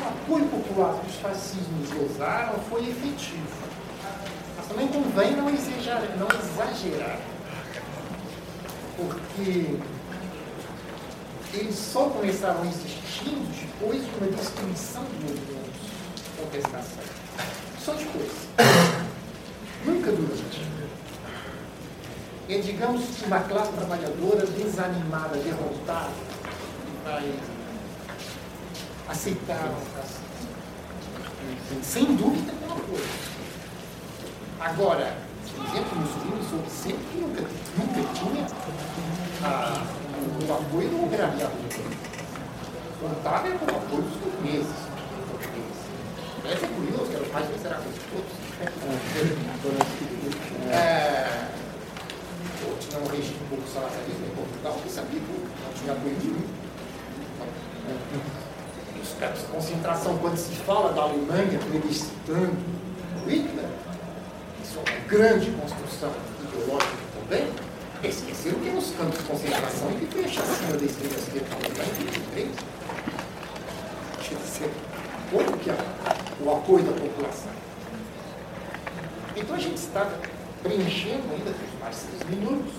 o apoio popular que os fascismos gozaram foi efetivo. Mas também convém não exagerar, não exagerar porque eles só começaram a existir depois de uma destruição de movimentos de contestação. Só depois. Nunca durante. É, digamos que uma classe trabalhadora desanimada, derrotada, vai aceitar sem dúvida é uma coisa. Agora, por exemplo, Mussolini soube sempre nunca, nunca tinha ah, o, o, apoio do governador. Contava com o apoio dos portugueses. Parece é curioso que era o mais miserável de todos. É, tinha um regime pouco salazarista em Portugal, que sabia que não tinha apoio nenhum. Os campos de concentração, quando se fala da Alemanha plebiscitando Hitler, isso é uma grande construção ideológica também, esqueceram que é nos campos de concentração e que foi a chacina da esquerda em 23. Quer dizer, como que o apoio da população. Então a gente está preenchendo ainda mais seis minutos,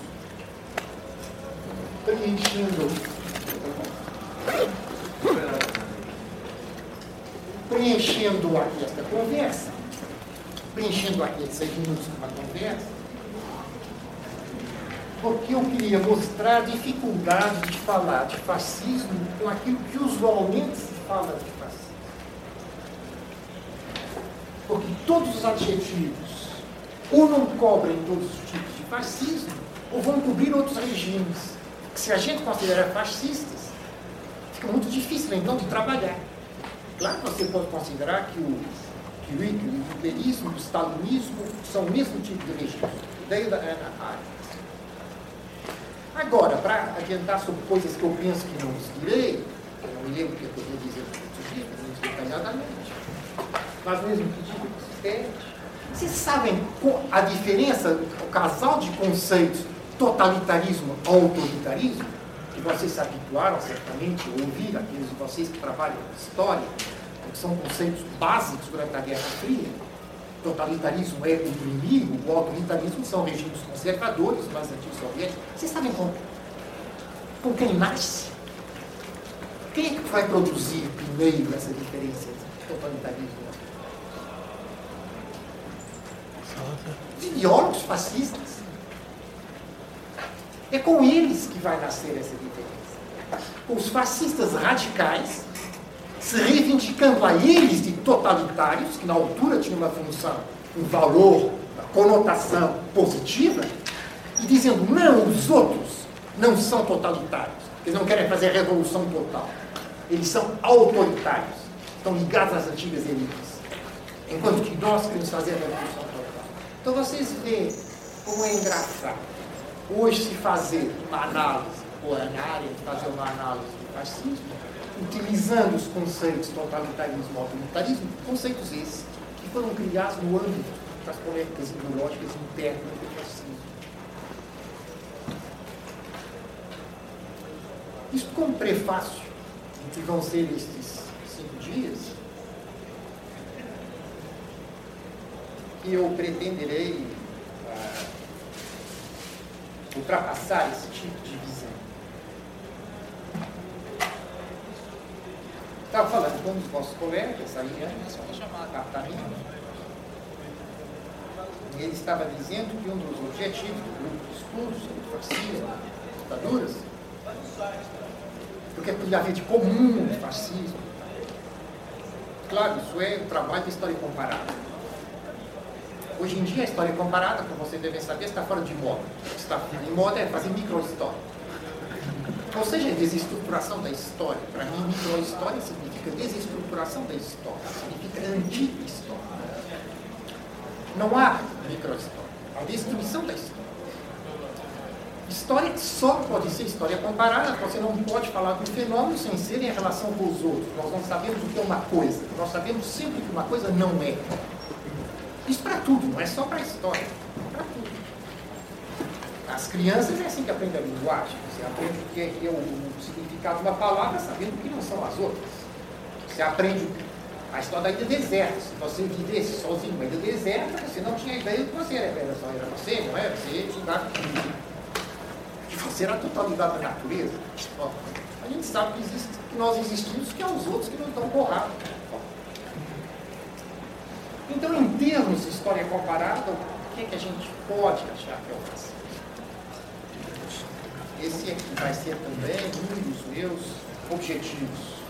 preenchendo preenchendo aqui esta conversa, preenchendo aqui seis minutos com uma conversa, porque eu queria mostrar a dificuldade de falar de fascismo com aquilo que usualmente se fala de fascismo. Porque todos os adjetivos ou não cobrem todos os tipos de fascismo, ou vão cobrir outros regimes, que se a gente considera fascistas, fica muito difícil então de trabalhar. Claro que você pode considerar que o que o hitlerismo, o stalinismo são o mesmo tipo de regime. Daí da área. Agora, para adiantar sobre coisas que eu penso que não direi, eu não me lembro o que eu podia dizer muito detalhadamente, mas mesmo que digo se vocês sabem a diferença, o casal de conceitos totalitarismo autoritarismo, que vocês se habituaram certamente a ouvir, aqueles de vocês que trabalham com história, que são conceitos básicos durante a Guerra Fria. Totalitarismo é o inimigo, o autoritarismo são regimes conservadores, mais antigos soviéticos. Vocês sabem com, com quem nasce? Quem é que vai produzir primeiro essa diferença de totalitarismo? Os ideólogos fascistas. É com eles que vai nascer essa diferença. Os fascistas radicais se reivindicando a eles de totalitários, que na altura tinham uma função, um valor, uma conotação positiva, e dizendo, não, os outros não são totalitários, eles não querem fazer revolução total. Eles são autoritários, estão ligados às antigas elites. Enquanto que nós queremos fazer a revolução total. Então vocês veem como é engraçado. Hoje se fazer uma análise, ou de fazer uma análise do fascismo, utilizando os conceitos totalitarismo e autoritarismo, conceitos esses que foram criados no âmbito das polêmicas ideológicas internas do fascismo. Isso como prefácio, que vão ser estes cinco dias, que eu pretenderei uh, ultrapassar esse tipo de Estava falando com um dos nossos colegas aí antes, para mim, e ele estava dizendo que um dos objetivos do grupo de estudos sobre fascismo, ditaduras, porque podia haver de comum fascismo. Claro, isso é o trabalho da história comparada. Hoje em dia, a história comparada, como você deve saber, está fora de moda. Está em moda é fazer micro-história. Ou seja, desestruturação da história. Para mim, microhistória significa desestruturação da história, significa anti-história. Não há microhistória, há destruição da história. História só pode ser história comparada, você não pode falar de um fenômeno sem ser em relação com os outros. Nós não sabemos o que é uma coisa, nós sabemos sempre que uma coisa não é. Isso para tudo, não é só para a história, para tudo. As crianças é assim que aprendem a linguagem. Você aprende o que é, que é o, o, significado de uma palavra sabendo o que não são as outras. Você aprende A história da ilha deserta. Se você vivesse sozinho numa ilha deserta, você não tinha ideia de que você era, era só era você, não é? Você estudava que você era a totalidade da natureza. A gente sabe que, existe, que nós existimos, que há os outros que não estão borrados. Então, em termos de história comparada, o que, é que a gente pode achar que é o racismo? Esse aqui vai ser também um dos meus objetivos.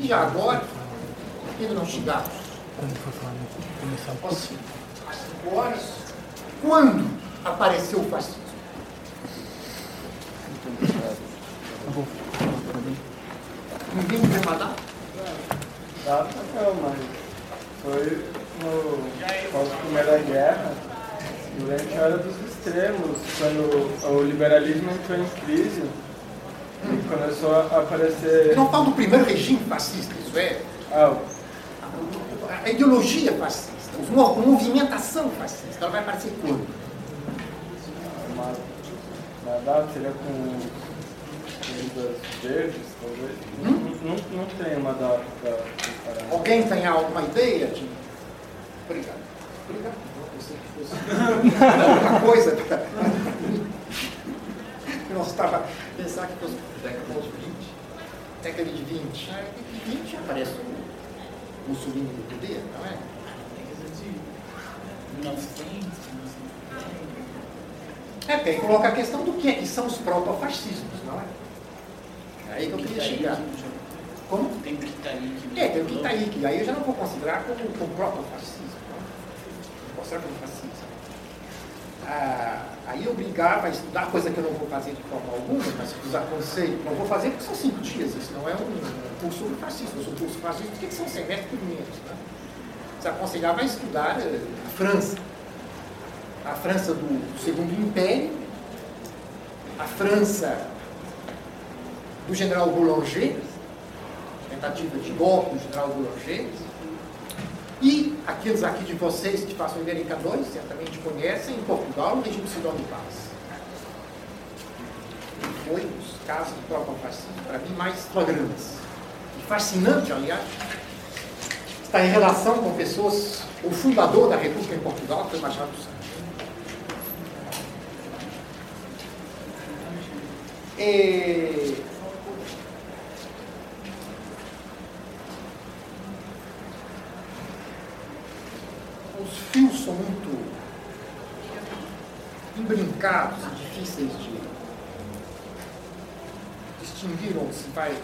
E agora, ainda não chegamos. Às 5 horas, quando apareceu o fascismo? Ninguém me mandar? Dá não, mas foi no pós-primeira guerra, durante a hora dos extremos, quando o liberalismo entrou em crise, e começou a aparecer. Não falo do primeiro regime fascista, isso é. Ah, a ideologia fascista, a movimentação fascista, ela vai aparecer quando? uma, uma data seria com comidas verdes, talvez. Hum? Não, não, não tem uma data para Alguém tem alguma ideia de. Obrigado. Obrigado. Que fosse alguma coisa. Eu estava pensar que fosse década de 20. Década de 20. Ah, década de 20 aparece o Mussolini no poder, não é? É, porque aí coloca a questão do que, é que são os protofascismos, não é? É aí que eu queria chegar. Como? Tem o Kitaique. É, tem o Kitaique. Aí eu já não vou considerar como, como protofascismo. Não? Vou considerar como fascismo. Ah, aí eu brigava a estudar, coisa que eu não vou fazer de forma alguma, mas que os aconselho. Não vou fazer porque são cinco dias, isso não é um, curso sobre. Eu sou curso fascista porque são semestres por menos. Né? Desaconselhava a estudar eh, a França. A França do Segundo Império, a França do general Boulanger, tentativa de golpe do general Boulanger, e aqueles aqui de vocês que façam Ibérica 2 certamente conhecem, em Portugal, o regime Cidão de Paz. Foi um dos casos do próprio fascismo, para mim, mais flagrantes. E fascinante, aliás, está em relação com pessoas, o fundador da República em Portugal, foi Machado Santos. E... Os fios são muito embrincados e difíceis de distinguir onde se vai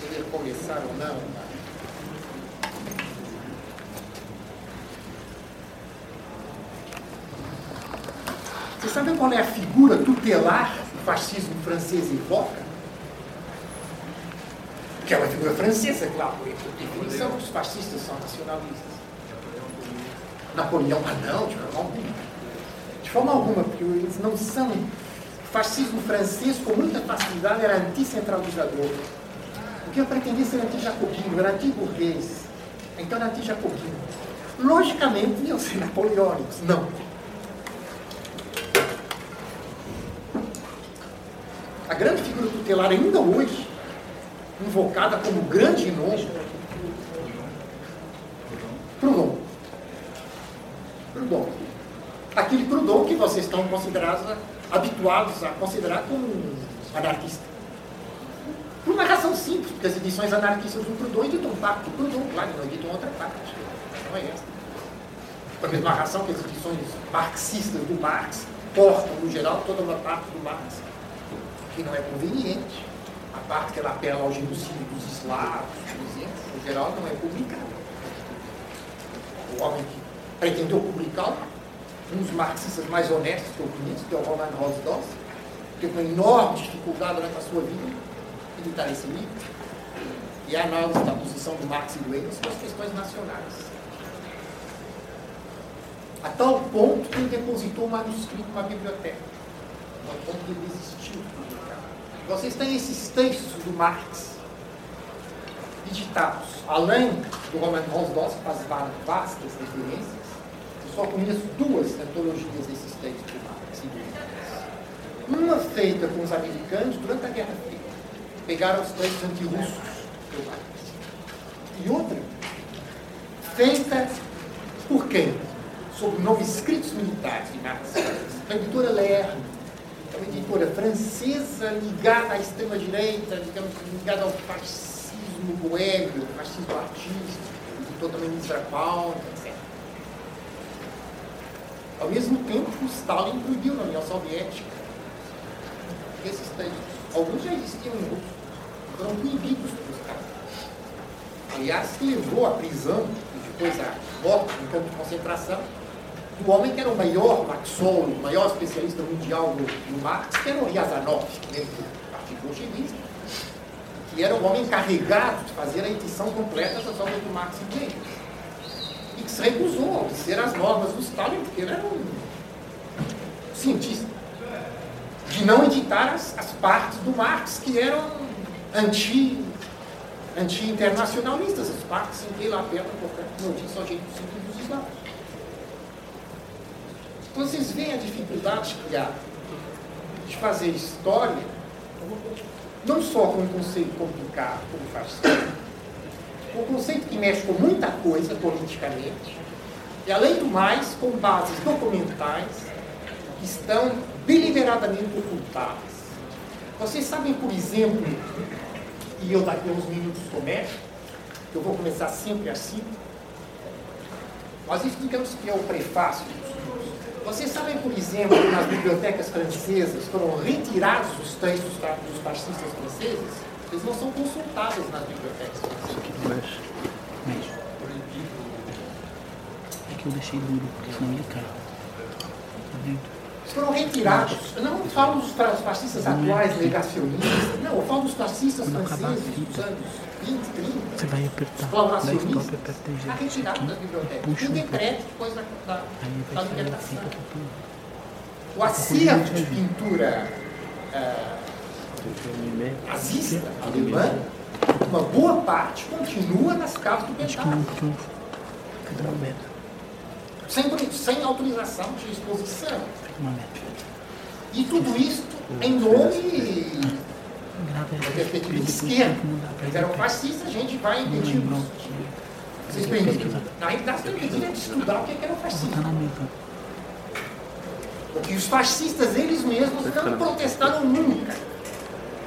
poder começar ou não. Vocês sabem qual é a figura tutelar que o fascismo francês evoca? Que é uma figura francesa, claro, por definição, os fascistas são nacionalistas. Napoleão, ah não, de forma alguma. De forma alguma, porque eles não são. O fascismo francês, com muita facilidade, era anticentralizador. Porque eu pretendia ser anti-jacobino, era anti-burguês. Então era anti-jacobino. Logicamente, iam ser napoleônicos. Não. A grande figura tutelar ainda hoje, invocada como grande nome, Proudhon. Proudhon. Aquele Proudhon que vocês estão considerados, habituados a considerar como anarquista. Por uma razão simples, porque as edições anarquistas do Proudhon editam parte do Proudhon, claro, não editam outra parte. Não é essa. Por mesma razão que as edições marxistas do Marx cortam, no geral, toda uma parte do Marx, que não é conveniente. A parte que ela apela ao genocídio dos eslavos, por exemplo, no geral, não é publicada. O homem que pretendeu publicar, um dos marxistas mais honestos que eu conheço, que é o Roland Rosdorf, que com enorme dificuldade durante a sua vida editar esse livro, e a análise da posição do Marx e do Engels com as questões nacionais. A tal ponto que ele depositou o manuscrito na biblioteca, ao ponto que ele desistiu de publicar. Vocês têm esses textos do Marx editados, além do Roman Rosdorf, que faz vastas referências, só conheço duas antologias desses textos do Marx e Engels. Uma feita com os americanos durante a Guerra Fria. Pegaram os textos antirrussos do Marx. feita por quem? Sob o nome Escritos Militares de Marx. A editora Lerme, é uma editora francesa ligada à extrema-direita, digamos, ligada ao fascismo boêmio, fascismo artístico, editor também. Pound, etc. Ao mesmo tempo, o Stalin proibiu na União Soviética esses textos. Alguns já existiam em outros, foram proibidos pelos caras. Aliás, que levou à prisão e depois à morte em campo de concentração do homem que era o maior marxólogo, o maior especialista mundial no, no Marx, que era o Ryazanov, dentro do Partido Bolchevista, que era o homem encarregado de fazer a edição completa das obras do Marx e Engels. Se recusou a obedecer as normas do Stalin, porque ele era um cientista. De não editar as, as partes do Marx que eram anti anti-internacionalistas, as partes em que ele aperta qualquer notícia ao jeito simples dos islãs. Então vocês veem a dificuldade que há de fazer história, não só com um conceito complicado como fascismo, um conceito que mexe com muita coisa politicamente, e além do mais, com bases documentais que estão deliberadamente ocultadas. Vocês sabem, por exemplo, e eu daqui a uns minutos começo, eu vou começar sempre assim, nós explicamos que é o prefácio vocês sabem, por exemplo, que nas bibliotecas francesas foram retirados os textos dos fascistas franceses? Eles não são consultados nas bibliotecas francesas. É que eu deixei duro, porque senão ele cai. Tá vendo? Foram retirados. Eu não falo dos fascistas atuais, negacionistas. Não, eu falo dos fascistas franceses dos anos 20, 30. Você vai apertar. Colaboracionistas. Está retirado das bibliotecas. Um decreto depois da, da, da libertação. O acervo de pintura uh, nazista alemã, uma boa parte continua nas casas do Pentágono. Sem, sem autorização de exposição. E tudo isso em nome da perspectiva de esquerda. Eles eram fascistas, a gente vai impedir Vocês permitem? Na realidade, você tem de estudar o que era o fascismo. Porque os fascistas, eles mesmos, não protestaram nunca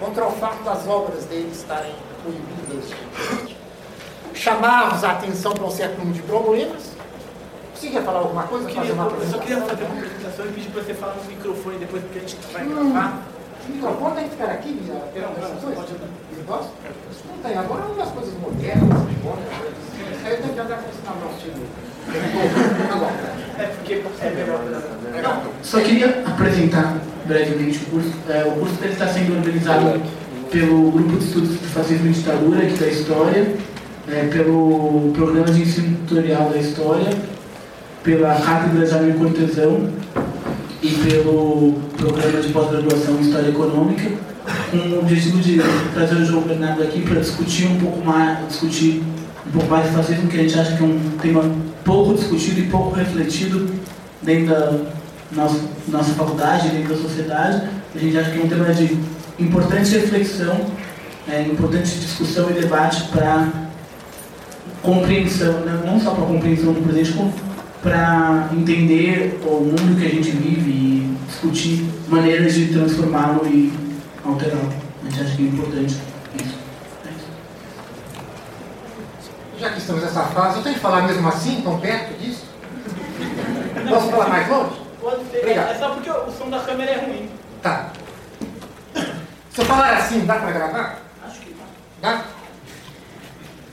contra o fato das obras deles estarem proibidas. Chamávamos a atenção para um certo número de problemas, você quer falar alguma coisa? Eu, queria, eu só queria fazer uma apresentação e pedir para você falar no microfone depois, porque a gente vai hum, gravar. O microfone tem que ficar aqui, Bia? Tem apresentações? Pode Não tem. Agora é umas coisas modernas, modernas. Aí eu tenho que andar com esse canal tipo. É porque é melhor. Só queria apresentar brevemente o curso. É, o curso está sendo organizado pelo Grupo de Estudos de Fascismo e Ditadura, aqui da História, é, pelo Programa de Ensino Tutorial da História pela Cátedra Jaime Cortesão e pelo Programa de Pós-Graduação em História Econômica, com o objetivo de trazer o João Bernardo aqui para discutir um pouco mais, discutir um pouco mais de fascismo, que a gente acha que é um tema pouco discutido e pouco refletido dentro da nossa, nossa faculdade, dentro da sociedade. A gente acha que é um tema de importante reflexão, é, importante discussão e debate para compreensão, né, não só para compreensão do presente, como para entender o mundo que a gente vive e discutir maneiras de transformá-lo e alterá-lo. A gente acha que é importante isso. É isso. Já que estamos nessa fase, eu tenho que falar mesmo assim, tão perto disso? Posso falar mais longe? Pode ser. Obrigado. É só porque o som da câmera é ruim. Tá. Se eu falar assim, dá para gravar? Acho que dá. Dá?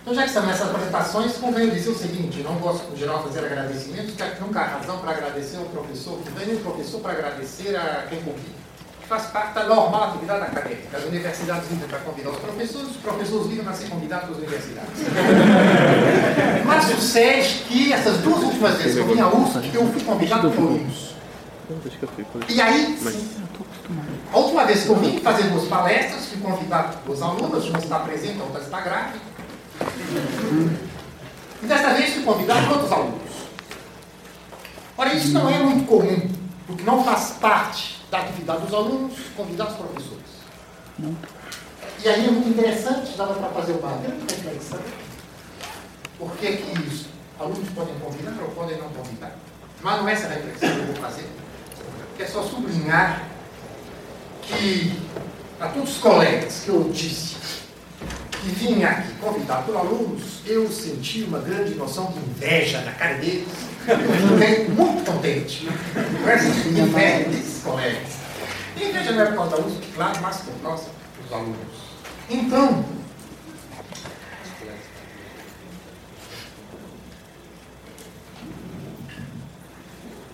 Então, já que estamos nessas apresentações, convém dizer o seguinte: não gosto de geral fazer agradecimentos, porque nunca há razão para agradecer ao professor que vem, nem o professor para agradecer a quem convida. Faz parte da normal atividade acadêmica. As universidades vivem para convidar os professores, os professores vivem para ser convidados pelas universidades. Mas sucede que essas duas últimas vezes que eu vim à USP, eu fui convidado por alunos. E aí, a última vez que eu vim fazer duas palestras, fui convidado pelos alunos, uma está presente, a outra está grávida. E desta vez fui convidado outros alunos. Ora, isso não é muito comum, porque não faz parte da atividade dos alunos convidar os professores. E aí é muito interessante, dava para fazer uma grande reflexão. Por que, que alunos podem convidar ou podem não convidar. Mas não é essa reflexão que eu vou fazer. É só sublinhar que a todos os colegas que eu disse que vinha aqui convidado por alunos, eu senti uma grande noção de inveja na cara deles. Eu fiquei muito contente com essa inveja desses colegas. E inveja não é por causa dos alunos, claro, mas por causa dos alunos. Então,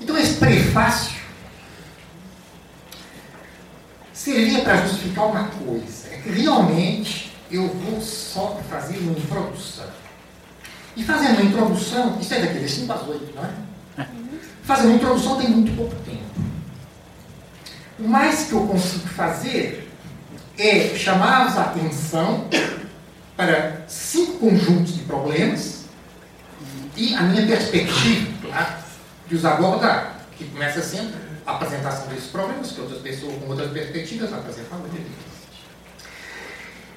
então esse prefácio servia para justificar uma coisa, é que realmente eu vou só fazer uma introdução. E fazendo uma introdução, isso é daquele 5 às 8, não é? Fazendo uma introdução tem muito pouco tempo. O mais que eu consigo fazer é chamar a atenção para cinco conjuntos de problemas e a minha perspectiva claro, de os abordar, que começa sempre apresentação desses problemas, que outras pessoas com outras perspectivas apresentam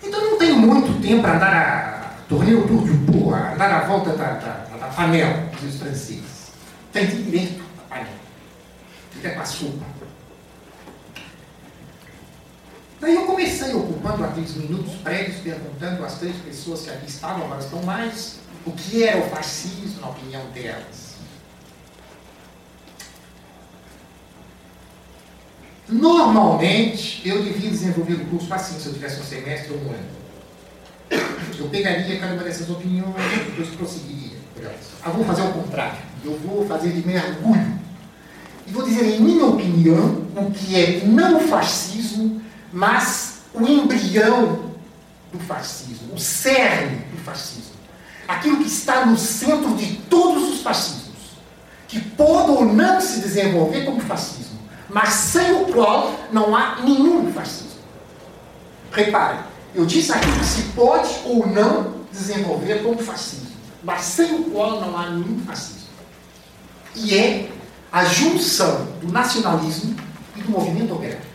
Então não tenho muito tempo para andar a torneio tour du pot, a volta da, da, da panela dos franceses. Tem direito à panela. Fica com a sopa. Daí eu comecei ocupando aqueles minutos prévios, perguntando às três pessoas que aqui estavam, agora estão mais, o que era o fascismo na opinião delas. Normalmente, eu devia desenvolver o curso assim, se eu tivesse um semestre ou um ano. Eu pegaria cada uma dessas opiniões e depois prosseguiria por. Ah, vou fazer o contrário. Eu vou fazer de mergulho. E vou dizer, em minha opinião, o que é não fascismo mas o embrião do fascismo, o cerne do fascismo, aquilo que está no centro de todos os fascismos, que pode ou não se desenvolver como fascismo, mas sem o qual não há nenhum fascismo. Reparem, eu disse aqui se pode ou não desenvolver como fascismo, mas sem o qual não há nenhum fascismo. E é a junção do nacionalismo e do movimento operário.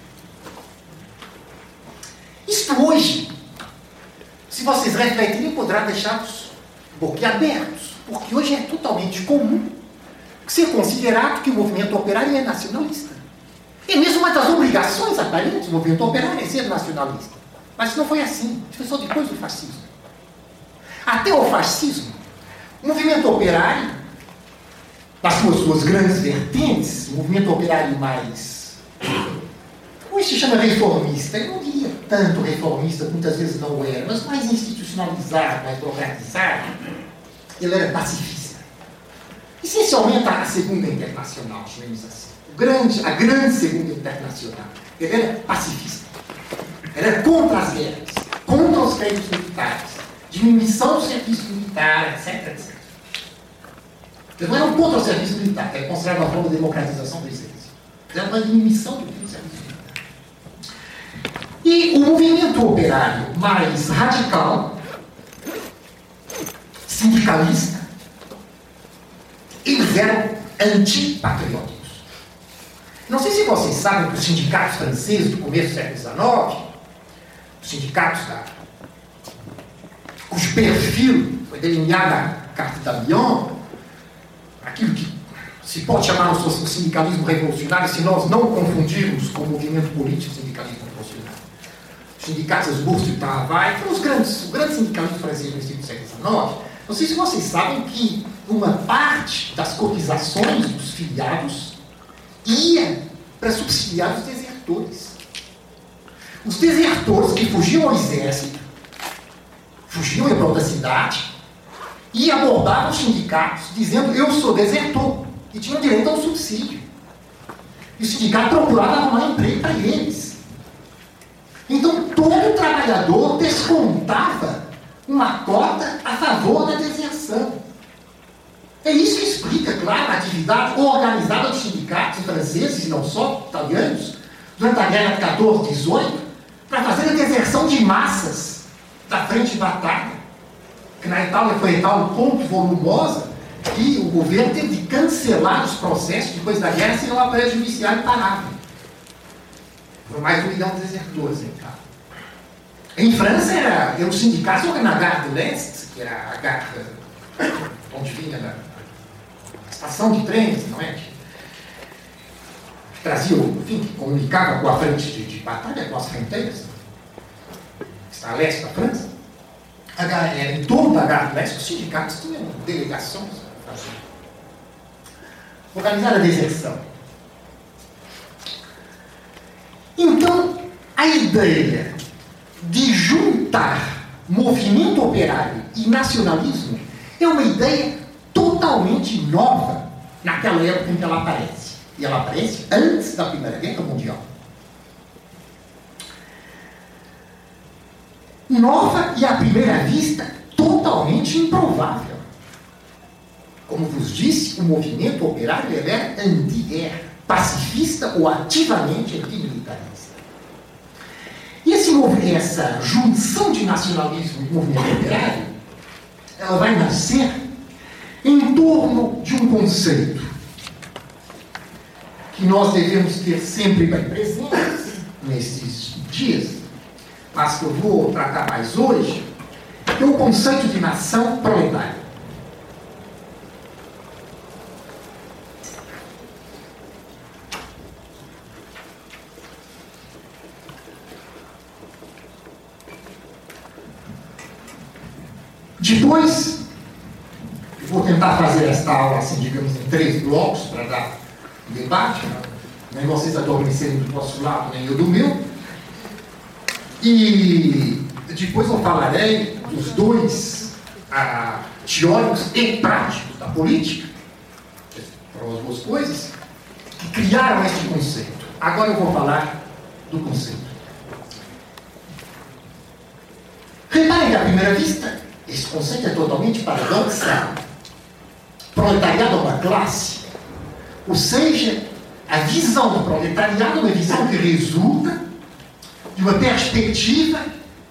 Isto hoje, se vocês refletirem, poderá deixá-los boquiabertos, porque hoje é totalmente comum ser considerado que o movimento operário é nacionalista. É mesmo uma das obrigações aparentes do movimento operário é ser nacionalista. Mas não foi assim. Isso foi só depois do fascismo. Até o fascismo, o movimento operário, nas suas duas grandes vertentes, o movimento operário mais Hoje se chama reformista. Eu não diria tanto reformista, muitas vezes não era, mas mais institucionalizado, mais burocratizado. Ele era pacifista. Essencialmente a segunda internacional, chamemos assim. Grande, a grande segunda internacional. Ele era pacifista. Ele era contra as guerras, contra os créditos militares, diminuição do serviço militar, etc, etc. Ele não era um contra o serviço militar, ele considerava uma forma de democratização do. Ele era uma diminuição do serviço e o movimento operário mais radical, sindicalista, eles eram antipatrióticos. Não sei se vocês sabem que os sindicatos franceses do começo do século XIX, os sindicatos da, cujo perfil foi delineado na Carta da Lyon, aquilo que se pode chamar o sindicalismo revolucionário se nós não confundirmos com o movimento político sindicalismo revolucionário sindicatos Burst e Travai, foram os grandes, os grandes sindicalistas franceses no início do século XIX. Não sei se vocês sabem que uma parte das cotizações dos filiados ia para subsidiar os desertores. Os desertores que fugiam ao exército, fugiam para outra cidade, e abordavam os sindicatos dizendo eu sou desertor, e tinham direito ao subsídio. E o sindicato procurava arrumar emprego para eles. Então, todo trabalhador descontava uma cota a favor da deserção. É isso que explica, claro, a atividade organizada dos sindicatos franceses, e não só italianos, durante a guerra de 14, 18, para fazer a deserção de massas da frente de batalha. Que na Itália foi tal ponto volumosa que o governo teve de cancelar os processos depois da guerra, senão a aparelho judiciário parava. Foram mais de um milhão de desertores em cá. Em França, era, era o sindicato na Gare de l'Est, que era a Gare onde vinha na estação de trens, não é? Trazia, enfim, que comunicava com a frente de, de batalha, com as fronteiras, que está a leste da França. A, era em torno da Gare Leste, os sindicatos tinham delegações a fazer. Organizar a deserção. Então, a ideia de juntar movimento operário e nacionalismo é uma ideia totalmente nova naquela época em que ela aparece. E ela aparece antes da Primeira Guerra Mundial. Nova e à primeira vista totalmente improvável. Como vos disse, o movimento operário era anti-guerra, pacifista ou ativamente antimilitarista. E esse, essa junção de nacionalismo e movimento operário, ela vai nascer em torno de um conceito que nós devemos ter sempre bem presentes nesses dias, mas que eu vou tratar mais hoje, é o conceito de nação proletária. Depois, vou tentar fazer esta aula, assim, digamos, em três blocos para dar debate, né? nem vocês adormecerem do vosso lado, nem eu do meu. E depois eu falarei dos dois ah, teóricos e práticos da política, foram as duas coisas, que criaram este conceito. Agora eu vou falar do conceito. Reparem que à primeira vista, esse conceito é totalmente paradoxal. Proletariado é uma classe. Ou seja, a visão do proletariado é uma visão que resulta de uma perspectiva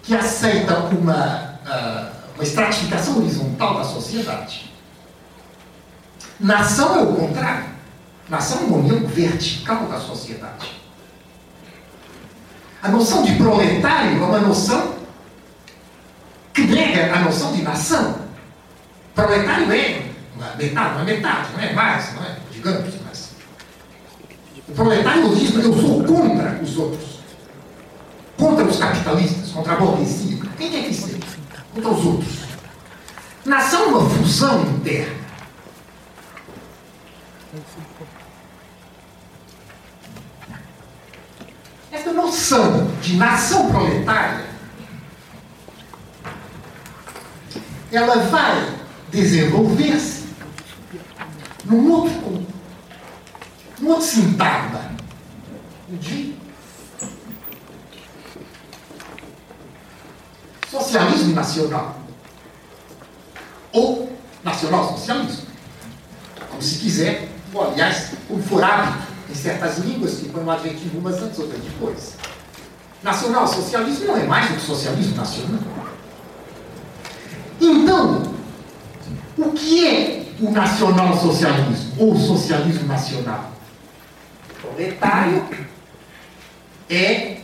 que aceita uma, uh, uma estratificação horizontal da sociedade. Nação é o contrário. Nação é uma união vertical da sociedade. A noção de proletário é uma noção que nega a noção de nação. Proletário é metade, uma metade, não é mais, não é? Digamos, mas. O proletário diz, eu sou contra os outros. Contra os capitalistas, contra a burguesia. Quem quer que seja? Contra os outros. Nação é uma fusão interna. Essa noção de nação proletária ela vai desenvolver-se num outro, num outro sintagma de socialismo nacional ou nacional-socialismo, como se quiser, ou aliás, como for hábito em certas línguas que põem um adjetivo umas antes, outras depois. Nacional-socialismo não é mais do que socialismo nacional. Então, o que é o nacional-socialismo ou socialismo nacional? Proletário é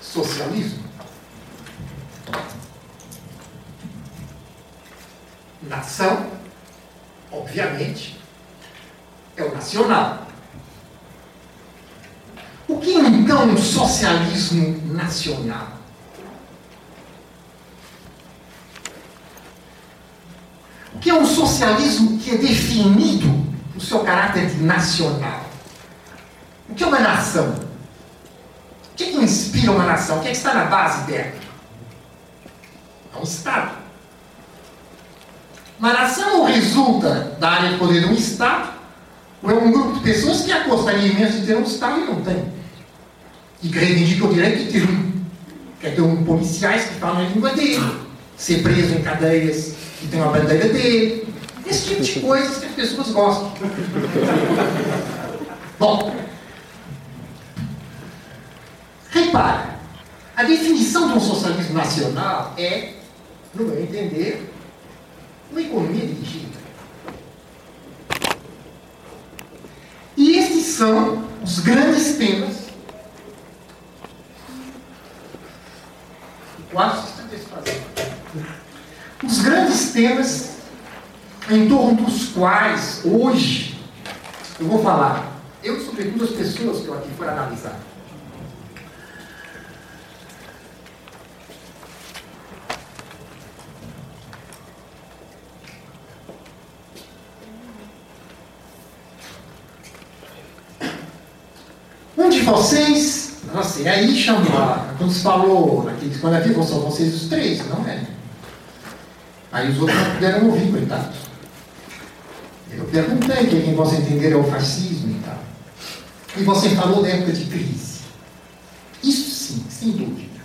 socialismo. Nação, obviamente, é o nacional. O que é então um socialismo nacional? Que é um socialismo que é definido no seu caráter de nacional. O que é uma nação? O que, é que inspira uma nação? O que, é que está na base dela? É um Estado. Uma nação resulta da área de poder de um Estado, ou é um grupo de pessoas que gostariam imenso de ter um Estado e não tem. E que reivindica o direito de ter um. Quer ter um policiais que falam a língua dele, ser preso em cadeias que tem uma bandeira dele. Esse tipo de coisas que as pessoas gostam. Bom, repare, a definição de um socialismo nacional é, no meu entender, uma economia dirigida. E esses são os grandes temas. Quase está desfazendo os grandes temas em torno dos quais hoje eu vou falar. Eu, sobretudo, as pessoas que eu aqui for analisar. Um de vocês, nossa, e aí chamou, quando se falou, quando havia, só vocês os três, não é? Aí os outros não puderam ouvir, coitados. Eu perguntei quem você entender é o fascismo e tal. E você falou da época de crise. Isso sim, sem dúvida.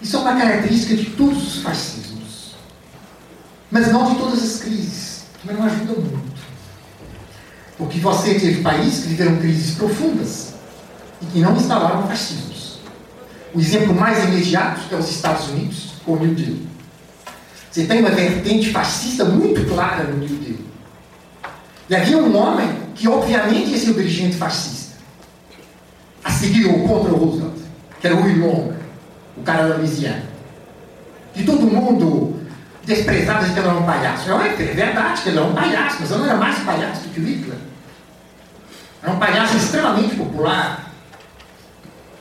Isso é uma característica de todos os fascismos. Mas não de todas as crises. Também não ajuda muito. Porque você teve países que viveram crises profundas e que não instalaram fascismos. O exemplo mais imediato é os Estados Unidos com o New Deal. Você tem uma vertente fascista muito clara no New Deal. E havia um homem que, obviamente, ia ser o dirigente fascista. A seguir o contra o Roosevelt, que era o Long, o cara da Louisiana. Que todo mundo desprezava de que ele era um palhaço. Não é, é verdade que ele era um palhaço, mas ele não era mais palhaço do que Hitler. Era um palhaço extremamente popular,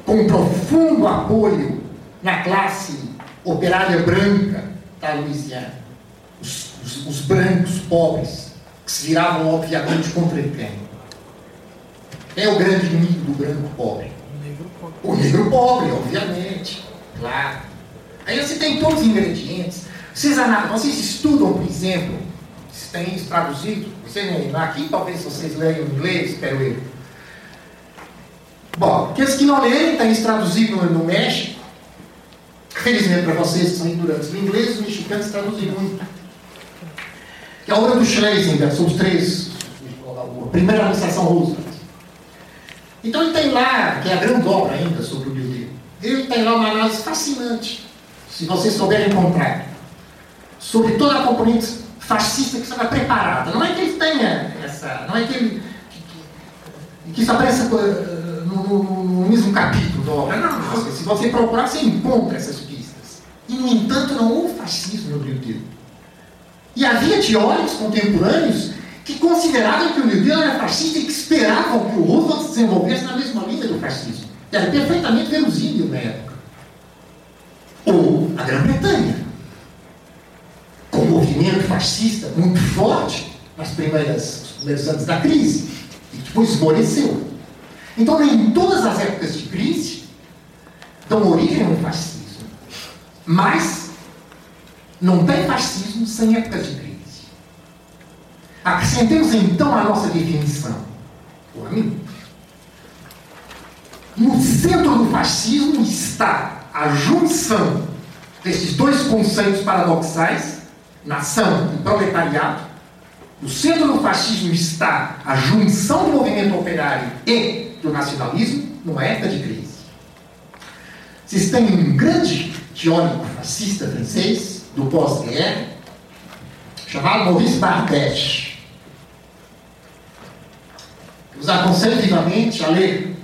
com um profundo apoio na classe operária branca da Louisiana. Os, os, os brancos pobres, que se viravam, obviamente, contra quem? Quem é o grande inimigo do branco pobre? O negro pobre, obviamente. Claro. Aí você tem todos os ingredientes. Vocês, vocês estudam, por exemplo, se tem isso traduzido, você nem aqui talvez vocês leiam em inglês, espero eu. Bom, aqueles que não leem, tem isso traduzido no, no Felizmente para vocês que são ignorantes do inglês, os mexicanos traduzem muito. Que é a obra do Schlesinger, são os três, a primeira administração Roosevelt. Então ele tem lá, que é a grande obra ainda sobre o New ele tem lá uma análise fascinante, se vocês souberem encontrar, sobre toda a componente fascista que estava preparada. Não é que ele tenha essa. Não é que ele. que, que, isso apareça uh, no, no, no, mesmo capítulo da obra. Não, não. Se você procurar, você encontra essas pistas. E, no entanto, não houve fascismo no New Deal. E havia teóricos contemporâneos que consideravam que o New Deal era fascista e que esperavam que o Roosevelt se desenvolvesse na mesma linha do fascismo. Era perfeitamente verosímil na época. Ou a Grã-Bretanha com um movimento fascista muito forte nas primeiras, nos primeiros anos da crise, e depois esmoreceu. Então, em todas as épocas de crise, dão origem ao fascismo. Mas, não tem fascismo sem época de crise. Acrescentemos então a nossa definição. Por mim. No centro do fascismo está a junção desses dois conceitos paradoxais nação e proletariado, no centro do fascismo está a junção do movimento operário e do nacionalismo numa época de crise. Vocês têm um grande teórico fascista francês do pós-guerra, chamado Maurice. Eu os aconselho vivamente a ler.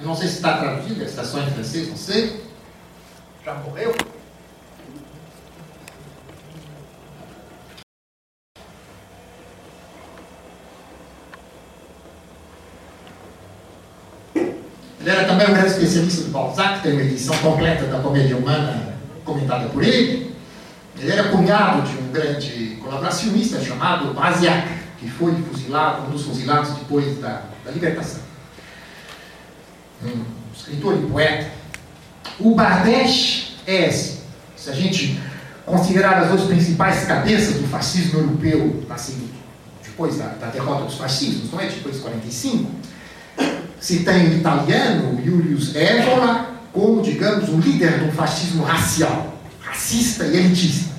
Eu não sei se está traduzido, está só em francês, não sei. Já morreu? Ele era também um grande especialista do Balzac, tem uma edição completa da Comédia Humana comentada por ele. Ele era cunhado de um grande colaboracionista chamado Baziac, que foi fuzilado, um dos fuzilados depois da, da libertação. Um escritor e poeta. O Bardèche é esse. Se a gente considerar as duas principais cabeças do fascismo europeu, assim, depois da, da derrota dos fascismos, não é? Depois de 45, se tem em italiano Julius Evola como, digamos, o líder do fascismo racial, racista e elitista.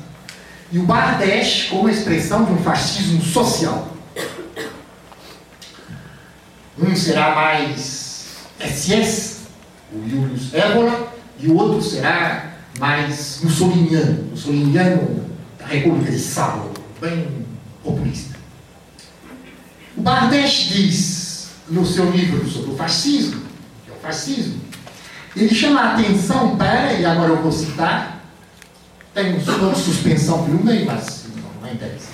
E o Bardèche como expressão de um fascismo social. Um será mais SS, o Julius Evola, e o outro será mais mussoliniano, mussoliniano da República de Salo, bem populista. O Bardèche diz no seu livro sobre o fascismo, que é o fascismo, ele chama a atenção para, e agora eu vou citar, Tem uns pontos de suspensão pelo meio, mas não, não interessa.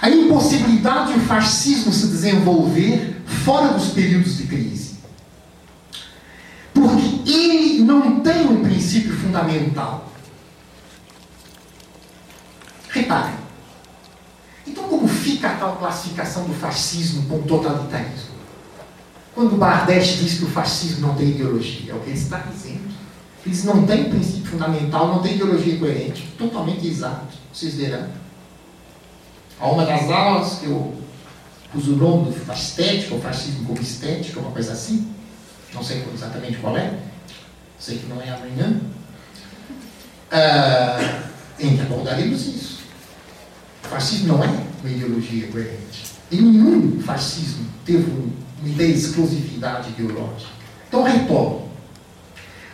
A impossibilidade de o fascismo se desenvolver fora dos períodos de crise. Porque ele não tem um princípio fundamental. Reparem. Então, como fica a tal classificação do fascismo com totalitarismo? Quando Bardeste diz que o fascismo não tem ideologia, é o que ele está dizendo. Eles não têm princípio fundamental, não tem ideologia coerente, totalmente exato. Vocês verão. A uma das aulas que eu pus o nome do estética, fascismo como estética, uma coisa assim. Não sei exatamente qual é. Sei que não é amanhã. Uh, em que abordaremos isso. O fascismo não é uma ideologia coerente. Em nenhum fascismo teve uma ideia de exclusividade ideológica. Então, retorno.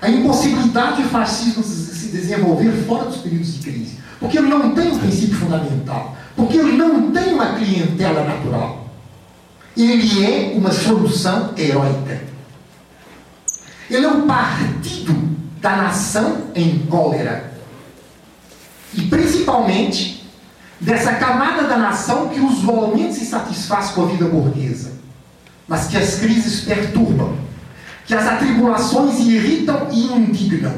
A impossibilidade do fascismo se desenvolver fora dos períodos de crise. Porque ele não tem um princípio fundamental. Porque ele não tem uma clientela natural. Ele é uma solução heróica. Ele é um partido da nação em cólera. E principalmente dessa camada da nação que usualmente se satisfaz com a vida burguesa, mas que as crises perturbam, que as atribulações irritam e indignam,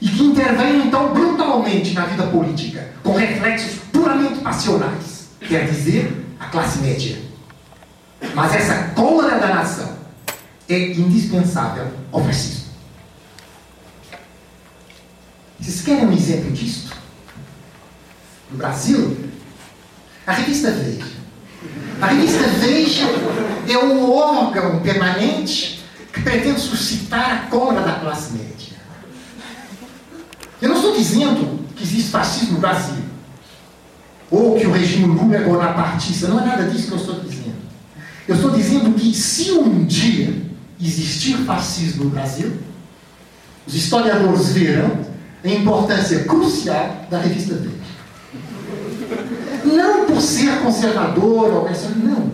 e que intervêm então brutalmente na vida política, com reflexos puramente passionais, quer dizer, a classe média. Mas essa cólera da nação é indispensável ao fascismo. Vocês querem um exemplo disto? No Brasil, a revista Veja. A revista Veja é um órgão permanente que pretende suscitar a cólera da classe média. Eu não estou dizendo que existe fascismo no Brasil. Ou que o regime Lula é bonapartista. Não é nada disso que eu estou dizendo. Eu estou dizendo que se um dia existir fascismo no Brasil, os historiadores verão a importância crucial da revista Veja. Não por ser conservador ou não.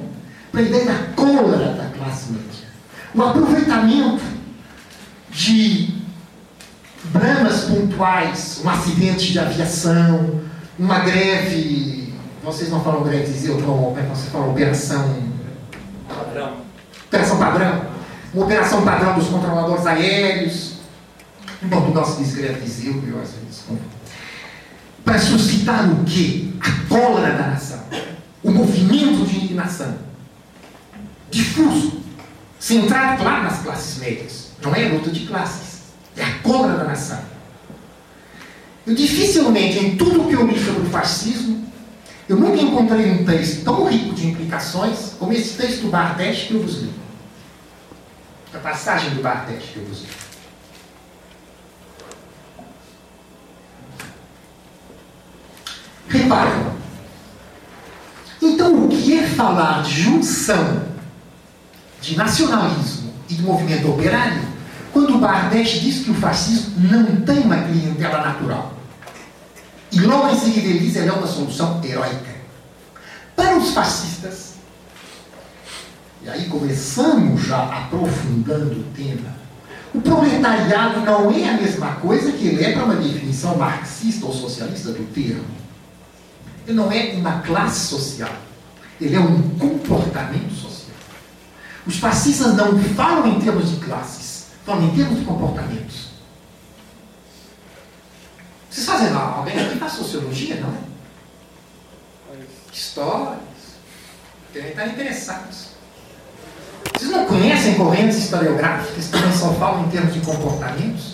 Para a ideia da cólera da classe média. O aproveitamento de dramas pontuais, um acidente de aviação, uma greve, vocês não falam greve, eu como é que você fala? Operação padrão. Operação padrão. Uma operação padrão dos controladores aéreos. Em Portugal se diz greve de eu às vezes. Para suscitar o quê? A cólera da nação. O movimento de indignação. Difuso. Centrado lá nas classes médias. Não é luta de classes é a cobra da nação. Eu dificilmente, em tudo que eu li sobre o fascismo, eu nunca encontrei um texto tão rico de implicações como esse texto do Bardesh que eu vos li. A passagem do Bardesh que eu vos li. Reparem. Então, o que é falar de junção de nacionalismo e de movimento operário quando o Bardet diz que o fascismo não tem uma clientela natural. E logo em seguida ele diz que é uma solução heróica. Para os fascistas, e aí começamos já aprofundando o tema, o proletariado não é a mesma coisa que ele é para uma definição marxista ou socialista do termo. Ele não é uma classe social. Ele é um comportamento social. Os fascistas não falam em termos de classes Fala em termos de comportamentos. Vocês fazem lá, alguém aqui faz sociologia, não é? Histórias. Devem estar interessados. Vocês não conhecem correntes historiográficas que também só falam em termos de comportamentos?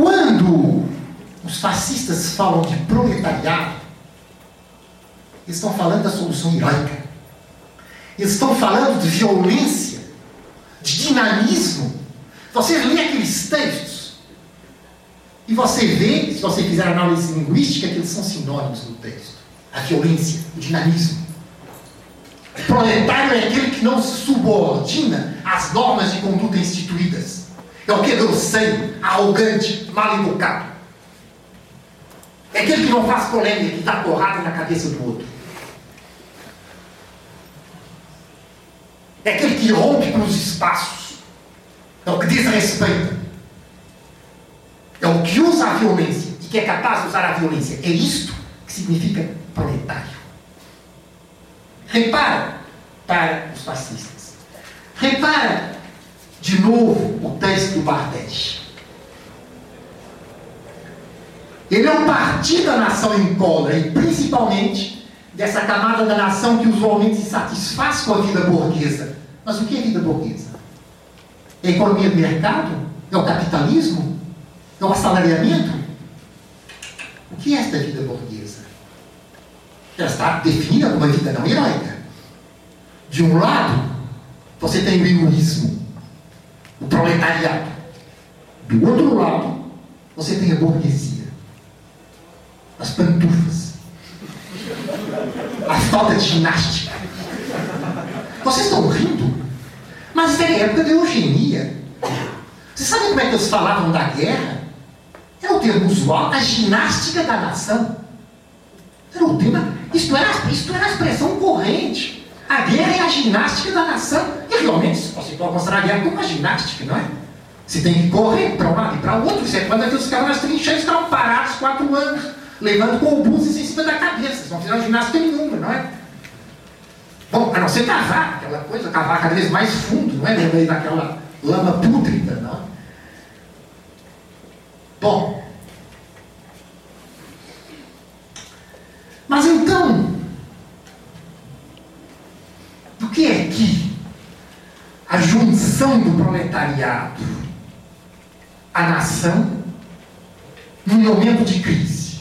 Quando os fascistas falam de proletariado, estão falando da solução heróica. Estão falando de violência, de dinamismo. Você lê aqueles textos e você vê, se você fizer análise linguística, que eles são sinônimos do texto. A violência, o dinamismo. O proletário é aquele que não se subordina às normas de conduta instituídas. É o que é grosseiro, arrogante, mal educado. É aquele que não faz polêmica, que dá porrada na cabeça do outro. É aquele que rompe com os espaços. É o que desrespeita. usa a violência e que é capaz de usar a violência. É isto que significa proletário. Repara para os fascistas. Repara de novo o texto do Bardete. Ele é um partido da nação em cólera e principalmente dessa camada da nação que usualmente se satisfaz com a vida burguesa. Mas o que é vida burguesa? É a economia de mercado? É o capitalismo? É o assalariamento? O que é esta vida burguesa? Ela está definida como uma vida não heróica. De um lado, você tem o egoísmo, o proletariado. Do outro lado, você tem a burguesia, as pantufas, a falta de ginástica. Vocês estão rindo? Mas isso é época de eugenia. Vocês sabem como é que eles falavam da guerra? Era o termo usual, a ginástica da nação. Era o tema, isto era, isto era a expressão corrente. A guerra é a ginástica da nação. E realmente, você pode considerar a guerra como uma ginástica, não é? Você tem que correr para um lado e para o outro. Isso é quando aqueles caras nas trincheiras estavam parados quatro anos, levando obuses em cima da cabeça. Eles não fizeram ginástica nenhuma, não é? Bom, a não ser cavar, aquela coisa, cavar cada vez mais fundo, não é? No meio daquela lama pútrida, não é? Bom. Mas então, o que é que a junção do proletariado, a nação, num momento de crise,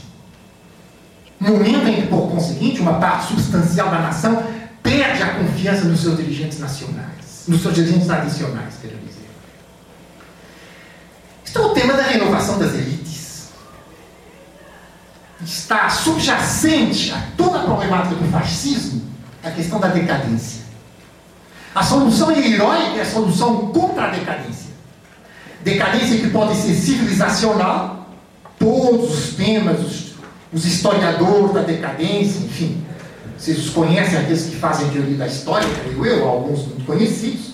momento em que, por conseguinte, uma parte substancial da nação perde a confiança nos seus dirigentes nacionais, nos seus dirigentes tradicionais, quero dizer. Este é o tema da renovação das elites. Está subjacente a toda a problemática do fascismo a questão da decadência. A solução heróica é a solução contra a decadência. Decadência que pode ser civilizacional, todos os temas, os, os historiadores da decadência, enfim, vocês os conhecem, aqueles que fazem teoria da história, creio eu, alguns muito conhecidos,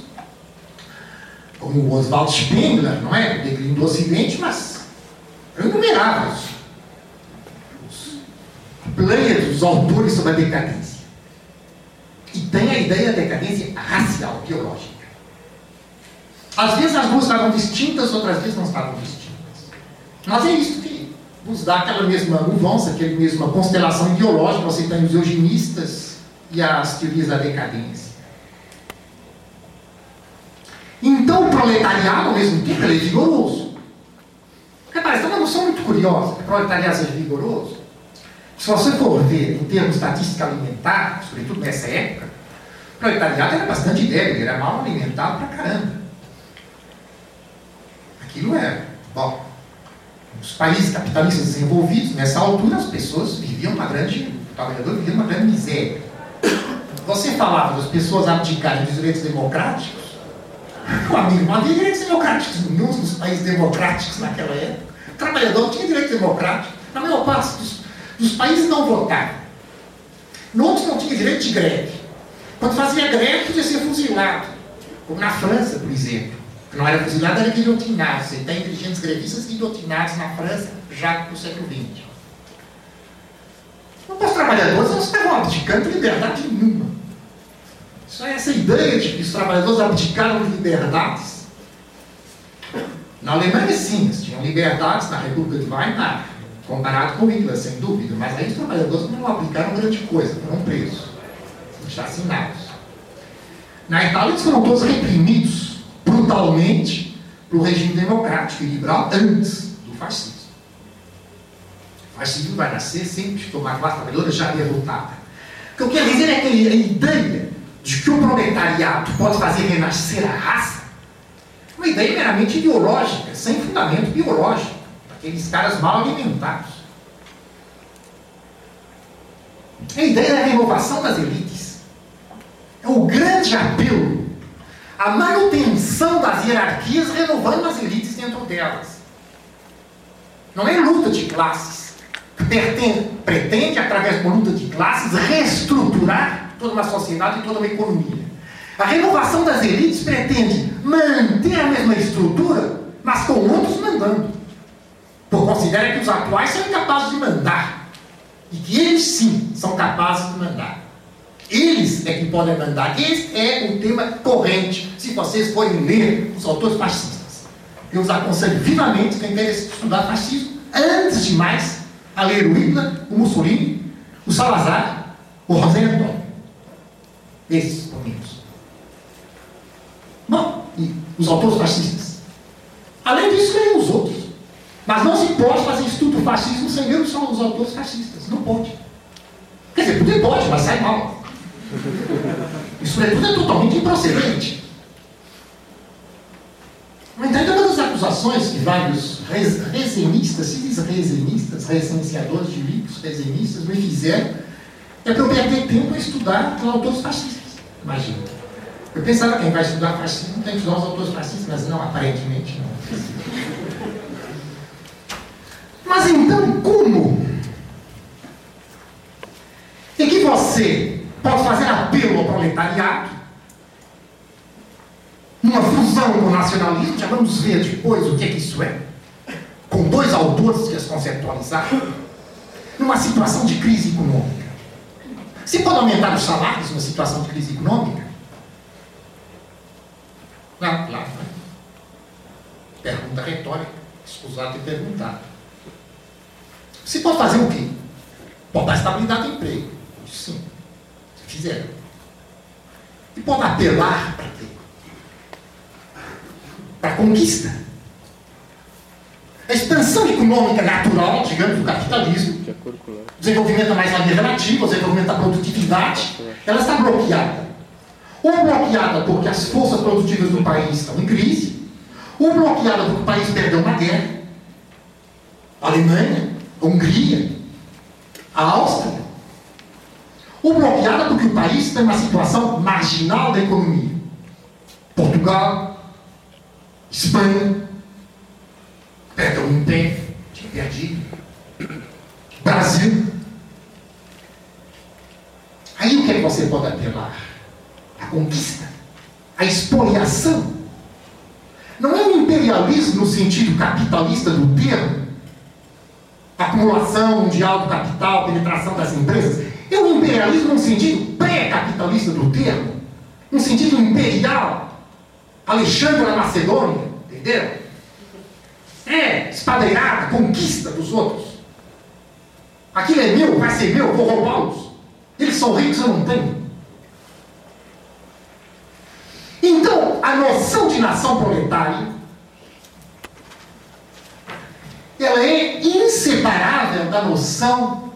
como o Oswald Spengler, não é? O declínio do Ocidente, mas enumerava os, os pleiades dos autores sobre a decadência. E tem a ideia da decadência racial, biológica. Às vezes as duas estavam distintas, outras vezes não estavam distintas. Mas é isso que nos dá aquela mesma mudança, aquela mesma constelação ideológica. Você tem os eugenistas e as teorias da decadência. Então o proletariado, ao mesmo tempo, ele é vigoroso. Repare, tem uma noção muito curiosa, que o proletariado seja vigoroso. Se você for ver em termos de estatística alimentar, sobretudo nessa época, o proletariado era bastante débil, era mal alimentado pra caramba. Aquilo era. Bom, os países capitalistas desenvolvidos, nessa altura, as pessoas viviam uma grande, o trabalhador vivia uma grande miséria. Você falava das pessoas abdicarem dos direitos democráticos, meu amigo, não havia direitos democráticos nenhum nos países democráticos naquela época. O trabalhador tinha direito democrático. Na maior parte dos, dos países não votavam. Outros não tinha direito de greve. Quando fazia greve, podia ser fuzilado. Como na França, por exemplo. Que não era fuzilado, era guilhotinado. Você tem dirigentes grevistas guilhotinados na França já no século XX. Os trabalhadores não estavam abdicando de liberdade nenhuma. Só essa ideia de que os trabalhadores abdicaram de liberdades. Na Alemanha, sim, eles tinham liberdades na República de Weimar, comparado com Hitler, sem dúvida, mas aí os trabalhadores não aplicaram grande coisa, foram presos, assassinados. Na Itália, eles foram todos reprimidos brutalmente pelo regime democrático e liberal antes do fascismo. O fascismo vai nascer sempre de uma classe trabalhadora já derrotada. O que eu quero dizer é que a ideia de que o proletariado pode fazer renascer a raça, uma ideia meramente ideológica, sem fundamento biológico, aqueles caras mal alimentados. A ideia da renovação das elites é o grande apelo à manutenção das hierarquias, renovando as elites dentro delas. Não é luta de classes. Pretende, pretende através uma luta de classes, reestruturar toda uma sociedade e toda uma economia. A renovação das elites pretende manter a mesma estrutura, mas com outros mandando. Por considera que os atuais são incapazes de mandar. E que eles sim são capazes de mandar. Eles é que podem mandar. Esse é o tema corrente, se vocês forem ler os autores fascistas. Eu os aconselho vivamente, quem quer estudar fascismo, antes de mais, a ler o Hitler, o Mussolini, o Salazar, o José Antônio. Esses, menos. Bom, e os autores fascistas. Além disso, leem os outros. Mas não se pode fazer estudo do fascismo sem ver os autores fascistas. Não pode. Quer dizer, tudo pode, mas sai mal. Isso é tudo é totalmente improcedente. Entanto, uma das acusações que vários resenistas, se diz resenistas, recenseadores de livros, resenistas, me fizeram, é para eu perder tempo a estudar autores fascistas. Imagina. Eu pensava que quem vai estudar fascismo tem que estudar os autores fascistas, mas não, aparentemente não. Mas então, como? E que você pode fazer apelo ao proletariado, numa fusão com o nacionalismo, já vamos ver depois o que é que isso é, com dois autores que as conceptualizaram, numa situação de crise econômica. Se pode aumentar os salários numa situação de crise econômica? Não, lá. Pergunta retórica, escusado de perguntar. Se pode fazer o quê? Pode dar estabilidade do emprego. Sim. Se fizeram. E pode apelar para quê? Para a conquista. A expansão econômica natural, digamos, do capitalismo, o desenvolvimento mais relativo, o desenvolvimento da produtividade, ela está bloqueada. Ou bloqueada porque as forças produtivas do país estão em crise, ou bloqueada porque o país perdeu uma guerra. A Alemanha, a Hungria, a Áustria. Ou bloqueada porque o país tem uma situação marginal da economia. Portugal, Espanha, perdeu um tempo, tinha perdido. Brasil. Aí o que é que você pode apelar? A conquista, a expoliação. Não é um imperialismo no sentido capitalista do termo, acumulação mundial do capital, penetração das empresas. É um imperialismo no sentido pré-capitalista do termo, no sentido imperial. Alexandre da Macedônia, entendeu? É espadeirada, conquista dos outros. Aquilo é meu, vai ser meu, vou roubá-los. Eles são ricos, eu não tenho. Então, a noção de nação proletária ela é inseparável da noção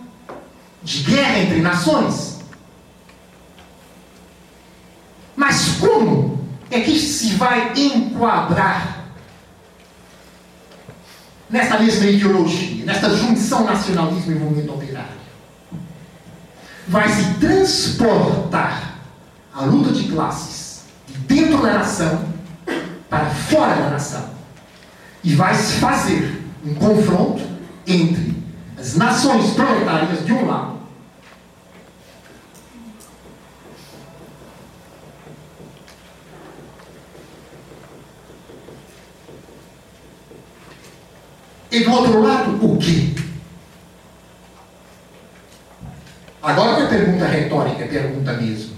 de guerra entre nações. Mas como é que se vai enquadrar nessa mesma ideologia, nessa junção nacionalismo e movimento operário? Vai se transportar a luta de classes de dentro da nação para fora da nação. E vai se fazer um confronto entre as nações proletárias de um lado e do outro lado o quê? Agora não é pergunta retórica, é pergunta mesmo.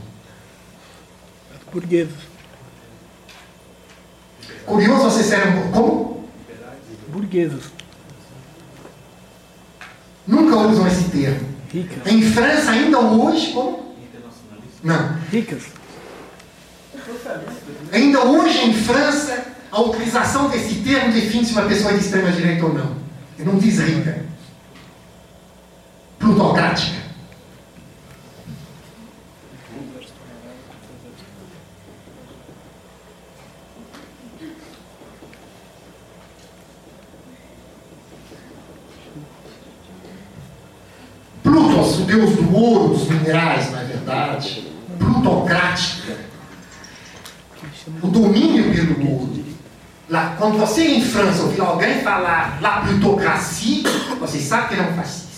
Burgueses. Curioso vocês serem como? Burgueses. Nunca usam esse termo. Ricas. Em França, ainda hoje, como? Não. Ricas. Ainda hoje em França, a utilização desse termo define se uma pessoa é de extrema direita ou não. Ele não diz rica. Plutocrática. Plutos, o deus do ouro, dos minerais, na verdade. Plutocrática. O domínio pelo ouro. Lá, quando você em França ouvir alguém falar la plutocracia, você sabe que ele é um fascista.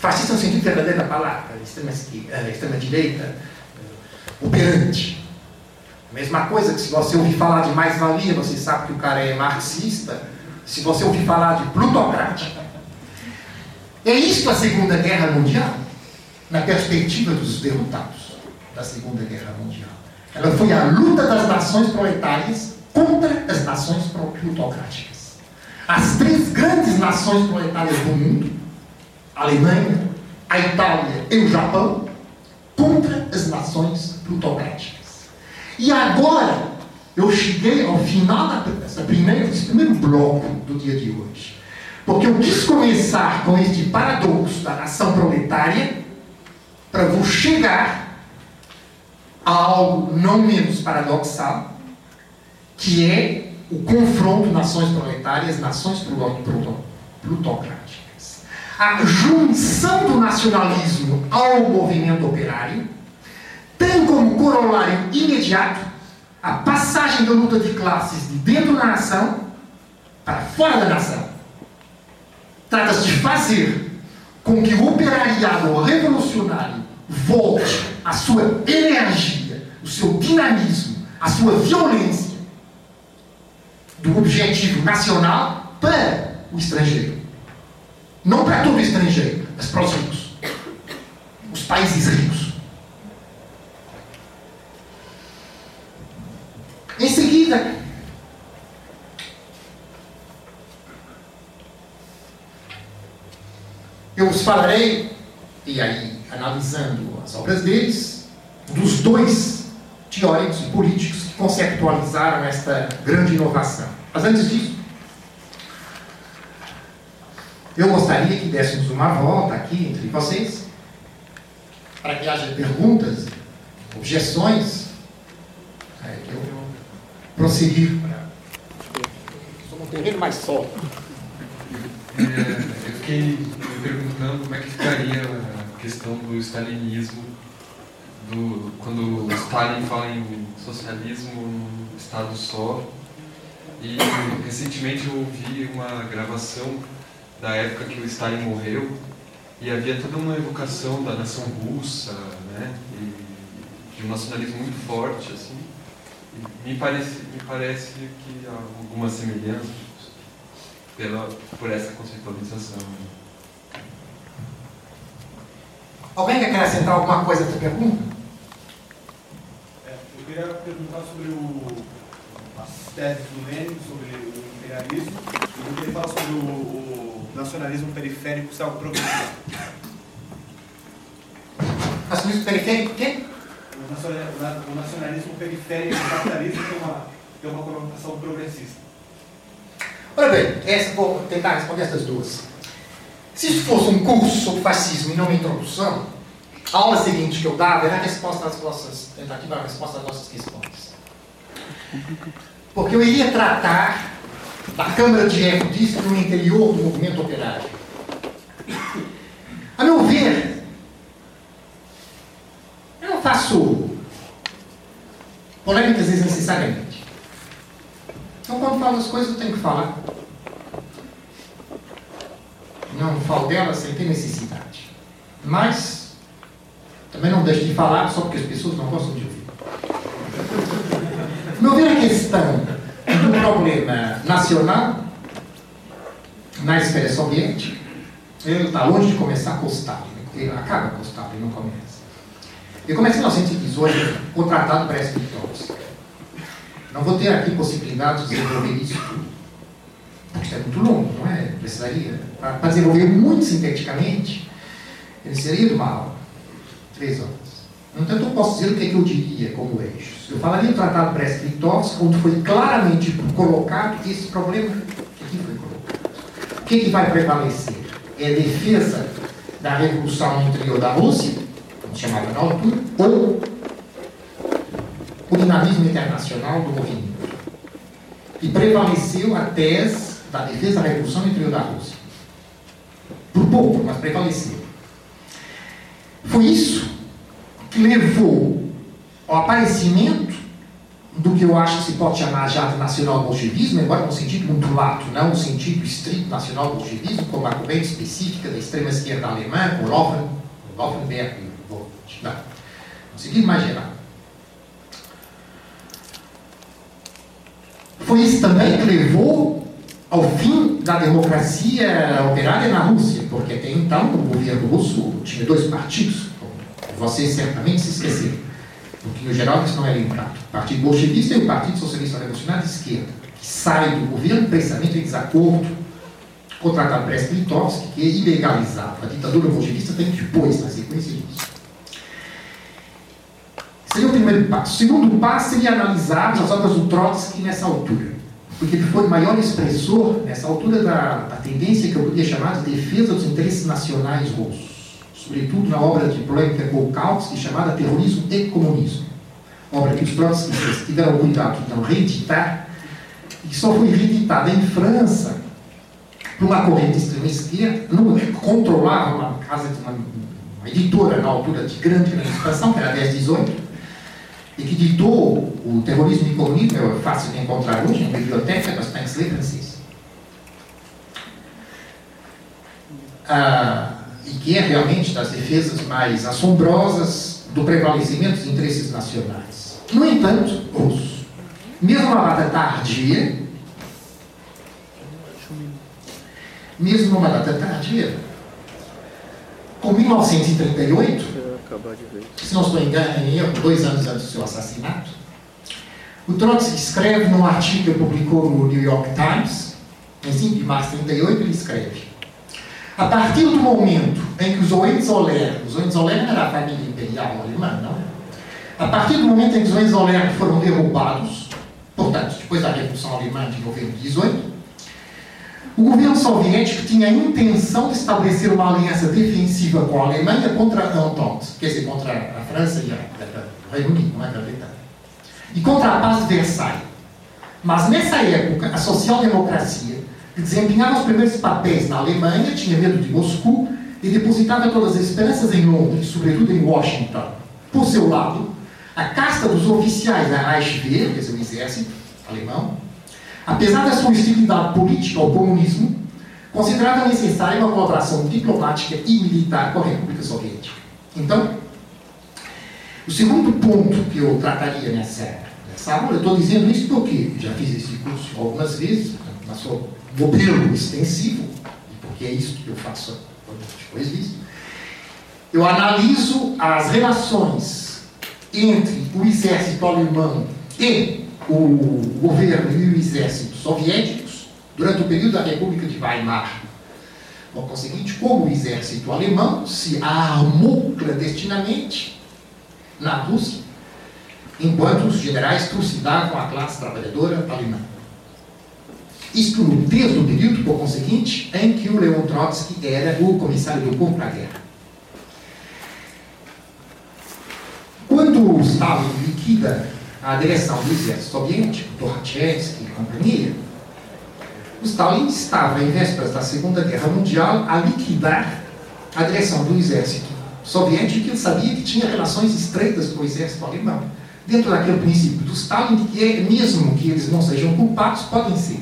Fascista no sentido verdadeiro da palavra, extrema, esquerda, extrema direita, operante. Mesma coisa que se você ouvir falar de mais-valia, você sabe que o cara é marxista. Se você ouvir falar de plutocrática, É isto a Segunda Guerra Mundial, na perspectiva dos derrotados da Segunda Guerra Mundial. Ela foi a luta das nações proletárias contra as nações plutocráticas. As três grandes nações proletárias do mundo, a Alemanha, a Itália e o Japão, contra as nações plutocráticas. E agora, eu cheguei ao final dessa primeira, desse primeiro bloco do dia de hoje. Porque eu quis começar com este paradoxo da nação proletária para vou chegar a algo não menos paradoxal, que é o confronto nações proletárias, nações plutocráticas. A junção do nacionalismo ao movimento operário tem como corolário imediato a passagem da luta de classes de dentro da nação para fora da nação. Trata-se de fazer com que o operariado revolucionário volte a sua energia, o seu dinamismo, a sua violência do objetivo nacional para o estrangeiro. Não para todo estrangeiro, mas para os ricos. Os países ricos. Em seguida, eu os falarei, e aí analisando as obras deles, dos dois teóricos e políticos que conceptualizaram esta grande inovação. Mas antes disso, eu gostaria que dessemos uma volta aqui entre vocês, para que haja perguntas, objeções, é, que eu prosseguir para. Somos um terreno mais sólido. É, eu fiquei me perguntando como é que ficaria a questão do stalinismo, do, quando Stalin fala em socialismo num Estado só. E recentemente eu ouvi uma gravação da época que o Stalin morreu e havia toda uma evocação da nação russa, né? E de um nacionalismo muito forte, assim. E me parece, me parece que há algumas semelhanças pela, por essa conceitualização. Alguém quer acrescentar alguma coisa a essa pergunta? É, eu queria perguntar sobre o, as teses do Lenin, sobre o imperialismo, e ele fala sobre o, o nacionalismo periférico ser algo progressista. Nacionalismo periférico o quê? O nacionalismo, o periférico do capitalismo tem uma, tem uma conotação progressista. Olha bem, essa, vou tentar responder essas duas. Se isso fosse um curso sobre fascismo e não uma introdução, a aula seguinte que eu dava era a resposta às vossas tentativa, a resposta às vossas questões. Porque eu iria tratar da Câmara de disso no interior do movimento operário. A meu ver, eu não faço polêmicas desnecessariamente. Então, quando falo as coisas, eu tenho que falar. Não falo delas sem ter necessidade. Mas, também não deixo de falar só porque as pessoas não gostam de ouvir. Meu ver, a questão do problema nacional na esfera soviética, ele está longe de começar com Stalin. Ele acaba com Stalin, não começa. Ele começa em 1918 com o Tratado Brest-Litovsk. Não vou ter aqui possibilidade de desenvolver isso tudo. Isso é muito longo, não é? Precisaria. Para desenvolver muito sinteticamente, ele seria de uma aula. Três horas. No entanto, eu posso dizer o que, é que eu diria como eixos. Eu falaria do Tratado Brest-Litovsk, onde foi claramente colocado esse problema que aqui foi colocado. O que, que vai prevalecer? É a defesa da revolução interior da Rússia, como chamava na altura, ou o dinamismo internacional do movimento. E prevaleceu a tese da defesa da revolução interior da Rússia. Por pouco, mas prevaleceu. Foi isso que levou ao aparecimento do que eu acho que se pode chamar já de nacional-bolchevismo, embora no sentido muito lato, não no sentido estrito nacional-bolchevismo, como a corrente específica da extrema-esquerda alemã, e Vogt. Não. No sentido mais geral. Foi isso também que levou ao fim da democracia operária na Rússia, porque até então o governo russo tinha dois partidos, vocês certamente se esqueceram, porque no geral isso não é lembrado. O Partido Bolchevista e o Partido Socialista Revolucionário de Esquerda, que sai do governo precisamente em desacordo com o Tratado Brest-Litovsk, que ilegalizava a ditadura bolchevista, tem depois na sequência disso. Seria o primeiro passo. O segundo passo seria analisar as obras do Trotsky nessa altura, porque ele foi o maior expressor, nessa altura, da, da tendência que eu poderia chamar de defesa dos interesses nacionais russos, sobretudo na obra de Polemka Golkowski, chamada Terrorismo e Comunismo, obra que os trotskistas tiveram cuidado de não reeditar, e que só foi reeditada em França por uma corrente extrema esquerda, não controlava uma casa de uma, uma editora na altura de grande, grande expansão, que era a 1018, e que ditou o terrorismo comunismo, é fácil de encontrar hoje na biblioteca, se ler francês. Ah, e que é realmente das defesas mais assombrosas do prevalecimento dos interesses nacionais. No entanto, os, mesmo uma data tardia, mesmo numa data tardia, com 1938, se não estou em erro, dois anos antes do seu assassinato, o Trotsky escreve num artigo que publicou no New York Times, em 5 de março de 38, ele escreve a partir do momento em que os Hohenzollern, os Hohenzollern era a família imperial alemã, não? A partir do momento em que os Hohenzollern foram derrubados, portanto, depois da Revolução Alemã de novembro de 18, o governo soviético tinha a intenção de estabelecer uma aliança defensiva com a Alemanha contra a Entente, quer dizer, contra a França e o Reino Unido, não é Grã-Bretanha, e contra a paz de Versailles. Mas nessa época, a social-democracia, que desempenhava os primeiros papéis na Alemanha, tinha medo de Moscou e depositava todas as esperanças em Londres, sobretudo em Washington. Por seu lado, a casta dos oficiais da Reichswehr, quer dizer, o exército alemão, apesar da sua hostilidade política ao comunismo, considerava necessária uma colaboração diplomática e militar com a República Soviética. Então, o segundo ponto que eu trataria nessa, nessa aula, eu estou dizendo isso porque já fiz esse curso algumas vezes, na sua modelo extensivo, porque é isso que eu faço depois disso, eu analiso as relações entre o exército alemão e o governo e o exército soviéticos durante o período da República de Weimar. Por conseguinte, como o exército alemão se armou clandestinamente na Rússia, enquanto os generais trucidavam a classe trabalhadora alemã. Isto desde o período, por conseguinte, em que o Leon Trotsky era o comissário do povo para a guerra. Quando Stalin liquida a direção do exército soviético, Torachevsky e companhia, Stalin estava, em vésperas da Segunda Guerra Mundial, a liquidar a direção do exército soviético, que ele sabia que tinha relações estreitas com o exército alemão. Dentro daquele princípio do Stalin, de que é, mesmo que eles não sejam culpados, podem ser.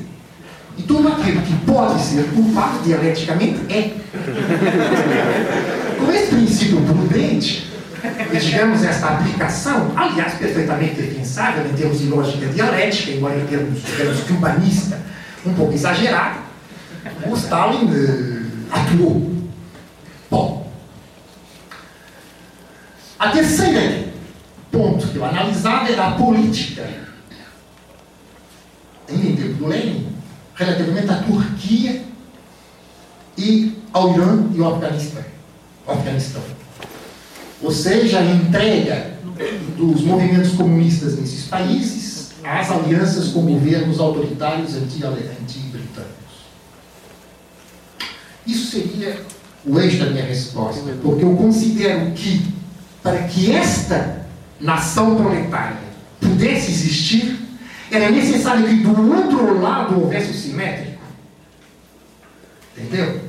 E tudo aquilo que pode ser culpado dialeticamente é. Com esse princípio prudente, e digamos esta aplicação, aliás, perfeitamente defensável em termos de lógica dialética, embora em termos, digamos, de humanista, um pouco exagerado, o Stalin uh, atuou. Bom, a terceira ponto que eu analisava era a política, em tempo do Lenin, relativamente à Turquia e ao Irã e ao Afeganistão. Afeganistão. Ou seja, a entrega dos movimentos comunistas nesses países às alianças com governos autoritários anti-britânicos. Isso seria o eixo da minha resposta, porque eu considero que, para que esta nação proletária pudesse existir, era necessário que do outro lado houvesse o simétrico. Entendeu?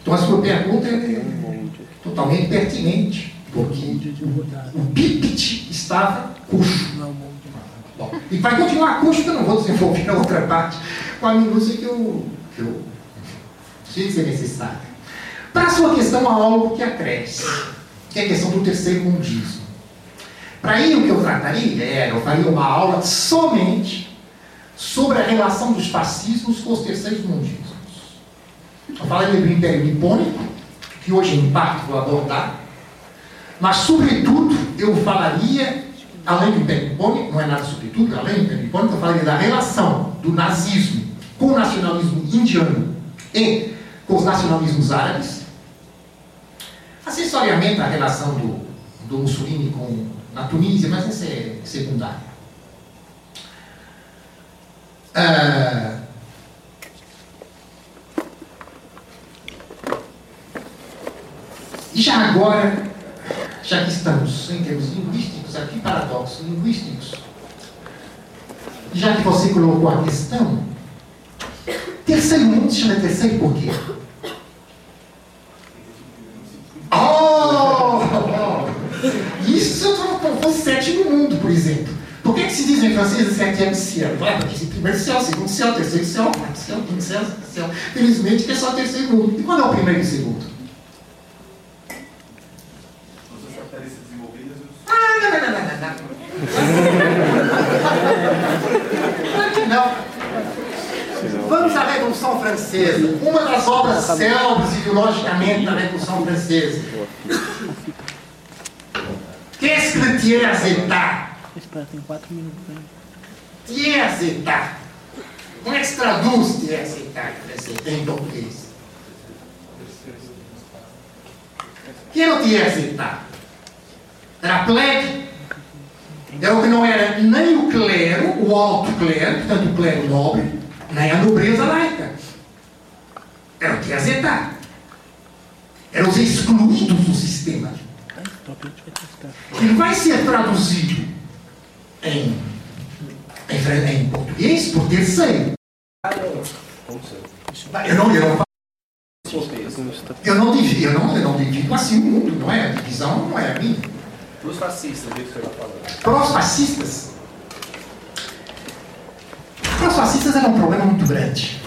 Então a sua pergunta é totalmente pertinente, porque o, Pipt estava coxo. E vai continuar coxo, que eu não vou desenvolver a outra parte com a minúcia que eu, que eu sei ser necessária. Para a sua questão, há algo que acresce, que é a questão do terceiro mundismo. Para aí, o que eu trataria era, eu faria uma aula somente sobre a relação dos fascismos com os terceiros mundismos. Eu falei do Império Nipônico, que hoje em parte vou abordar, mas sobretudo eu falaria, além do Nipônico, não é nada sobretudo, além do Nipônico, eu falaria da relação do nazismo com o nacionalismo indiano e com os nacionalismos árabes, acessoriamente a relação do, do Mussolini com, na Tunísia, mas essa é secundária. Ah, e já agora, já que estamos em termos linguísticos, aqui paradoxos linguísticos, já que você colocou a questão, terceiro mundo se chama terceiro por quê? Oh! Isso fosse sétimo mundo, por exemplo. Por que, que se diz em francês sétimo ciel? Claro, porque esse primeiro céu, segundo céu, terceiro céu, quarto céu, quinto céu, sexto céu. Felizmente que é só o terceiro mundo. E quando é o primeiro e o segundo? As satélite desenvolvidas e os Ah, não, não, não, não, não. Que não. Vamos à Revolução Francesa. Uma das obras célebres ideologicamente da Revolução Francesa. Qu'est-ce que tiers état? Espera, tem quatro minutos ainda. Tiers état. Como é que se traduz tiers état em português? Que era o tiers état? Era plebe. Era o que não era nem o clero, o alto clero, portanto o clero nobre, nem a nobreza laica. Era o tiers état. Eram os excluídos do sistema. Gente vai que ser traduzido em, em, em português por terceiro. Eu não, eu não, eu não divido, eu não, eu não divido assim o mundo, não é? A divisão não é a minha. Para os fascistas, do jeito que você está falando. Para os fascistas, para os fascistas era um problema muito grande.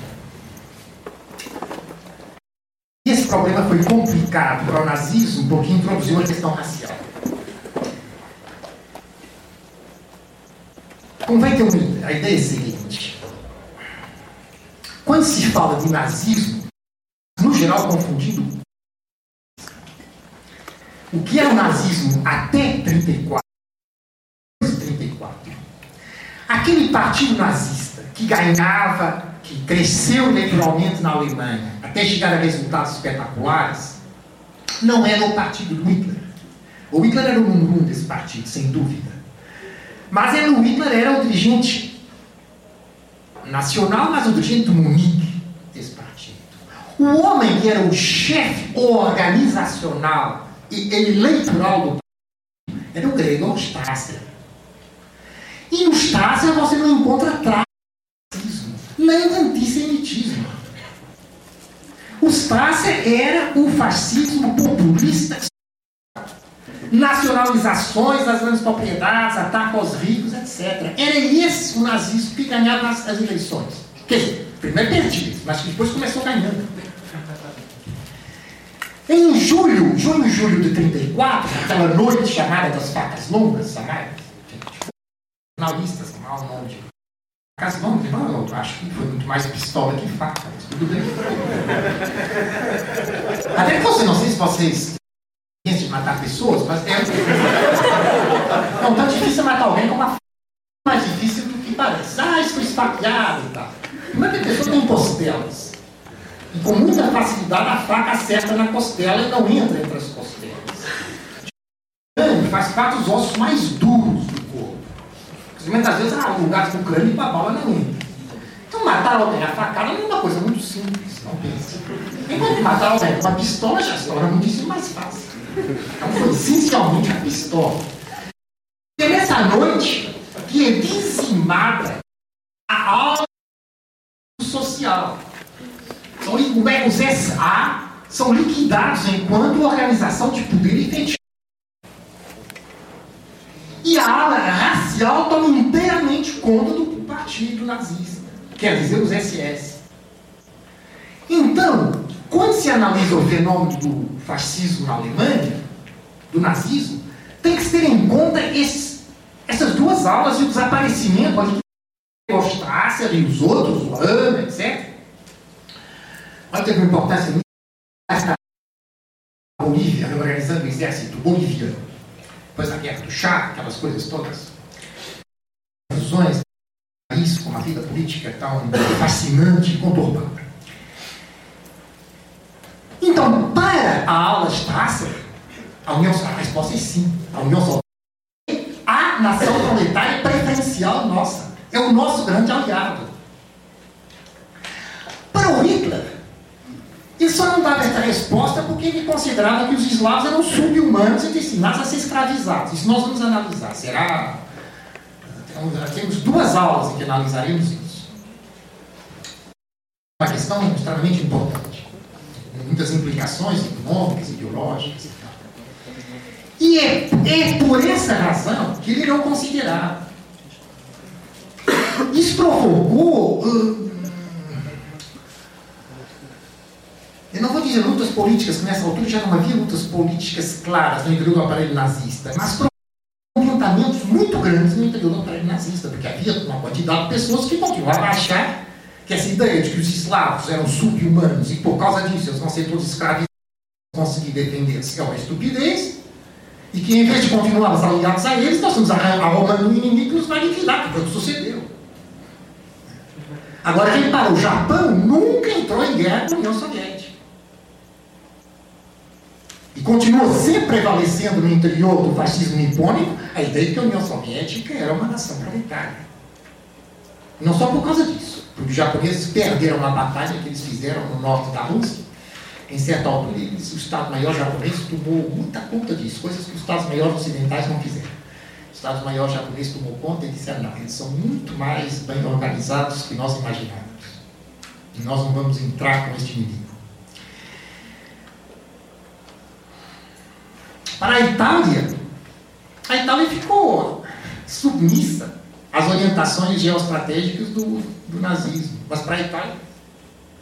E esse problema foi complicado para o nazismo porque introduziu a questão racial. Convém ter uma. A ideia é a seguinte. Quando se fala de nazismo, no geral confundindo o que é o nazismo até 34, 34. Aquele partido nazista que ganhava, que cresceu eleitoralmente na Alemanha, até chegar a resultados espetaculares, não era o partido do Hitler. O Hitler era o número um desse partido, sem dúvida. Mas era, o Hitler era o dirigente nacional, mas o dirigente do Munique desse partido. O homem que era o chefe organizacional eleitoral do era o Gregor Strasser. E no Strasser você não encontra racismo, nem antissemitismo. Strasser era o fascismo populista nacionalizações das grandes propriedades, ataque aos ricos, etc. Era esse o nazismo que ganhava as, as eleições. Dizer, primeiro perdia, mas que depois começou ganhando. Em julho, junho julho de 34, aquela noite chamada das facas longas, chamadas, jornalistas, mau nome de facas longas, não, eu acho que foi muito mais pistola que faca, mas tudo bem. Até que você, não sei se vocês de matar pessoas, mas é. Não tão difícil matar alguém como a f... mais difícil do que parece. Ah, isso foi esfaqueado e tal. Como é que a pessoa tem costelas? E com muita facilidade a faca acerta na costela e não entra entre as costelas. O faz parte dos ossos mais duros do corpo. Porque muitas vezes há lugares do crânio que a bala não entra. Então matar alguém a facada não é uma coisa muito simples, não pense. Enquanto matar alguém com a pistola já se torna muitíssimo mais fácil. Então foi essencialmente a pistola. E nessa noite que é dizimada a aula social. São, li- como é que os SA são liquidados enquanto organização de poder efetivo. E a ala racial toma inteiramente conta do partido nazista, quer dizer, os SS. Então, quando se analisa o fenômeno do fascismo na Alemanha, do nazismo, tem que se ter em conta esses- essas duas aulas e o desaparecimento de Strasser, Alcácer e os outros, o Ana, etc. Olha, teve uma importância muito a Bolívia, reorganizando o exército boliviano. Depois da guerra do chá, aquelas coisas todas. Fusões, país com uma vida política tão fascinante e conturbada. Então, para a ala Strasser, a, União, a resposta é sim. A União Soviética, a nação proletária preferencial nossa. É o nosso grande aliado. Para o Hitler, ele só não dava essa resposta porque ele considerava que os eslavos eram sub-humanos e destinados a ser escravizados. Isso nós vamos analisar. Será. Temos duas aulas em que analisaremos isso. Uma questão extremamente importante. Muitas implicações econômicas, ideológicas e tal. E é, é por essa razão que ele não considerava. Isso provocou. Uh, eu não vou dizer lutas políticas, que nessa altura já não havia lutas políticas claras no interior do aparelho nazista, mas enfrentamentos muito grandes no interior do aparelho nazista, porque havia uma quantidade de pessoas que continuavam a achar que essa ideia de que os eslavos eram sub-humanos e por causa disso eles vão ser todos escravizados conseguir defender-se é uma estupidez, e que em vez de continuarmos aliados a eles, nós estamos arrumando um inimigo que nos vai liquidar, que foi o que sucedeu. Agora, repara, o Japão nunca entrou em guerra com a União Soviética. E continua sempre prevalecendo no interior do fascismo nipônico a ideia de que a União Soviética era uma nação planetária. Não só por causa disso, porque os japoneses perderam uma batalha que eles fizeram no norte da Rússia, em certa altura, eles, o Estado-Maior japonês tomou muita conta disso, coisas que os Estados-Maiores ocidentais não fizeram. O Estado-Maior japonês tomou conta e disseram, não, eles são muito mais bem organizados que nós imaginávamos. E nós não vamos entrar com este inimigo. Para a Itália, a Itália ficou submissa às orientações geoestratégicas do, do nazismo. Mas para a Itália,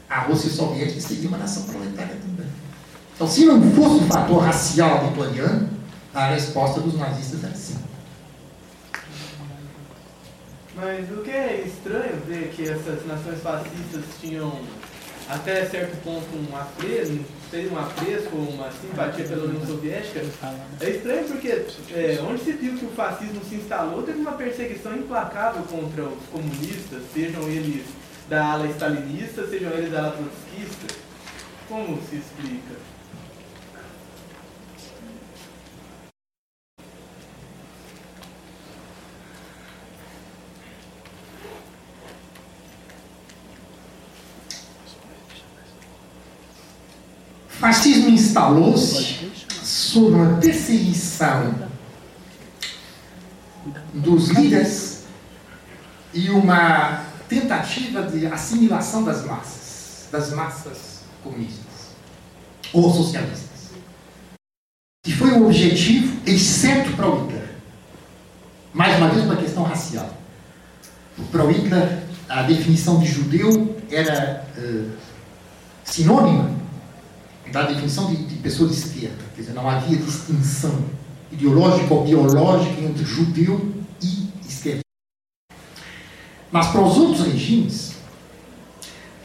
a Rússia soviética seria uma nação proletária também. Então, se não fosse o fator racial vitoriano, a resposta dos nazistas era sim. Mas o que é estranho ver que essas nações fascistas tinham até certo ponto um apreço, tem um apreço ou uma simpatia pela União Soviética, é estranho porque é, onde se viu que o fascismo se instalou, teve uma perseguição implacável contra os comunistas, sejam eles da ala stalinista, sejam eles da ala trotskista? Como se explica? Fascismo instalou-se sob uma perseguição dos líderes e uma tentativa de assimilação das massas, das massas comunistas ou socialistas. Que foi o objetivo, exceto para o Hitler. Mais uma vez, uma questão racial. Para o Hitler, a definição de judeu era uh, sinônima da definição de, de pessoa de esquerda. Quer dizer, não havia distinção ideológica ou biológica entre judeu e esquerda. Mas para os outros regimes,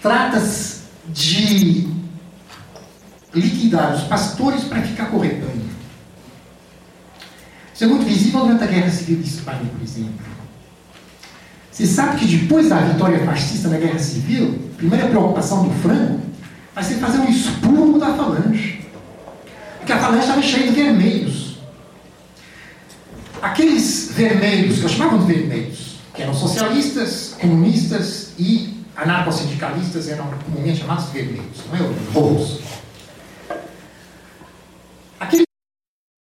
trata-se de liquidar os pastores para ficar com o rebanho. Isso é muito visível durante a Guerra Civil de Espanha, por exemplo. Você sabe que depois da vitória fascista na Guerra Civil, a primeira preocupação do Franco vai ser fazer um expurgo da falange. Porque a falange estava cheia de vermelhos. Aqueles vermelhos, que eu chamava de vermelhos, que eram socialistas, comunistas e anarcossindicalistas, eram comumente chamados vermelhos, não é? Rojos. Aqueles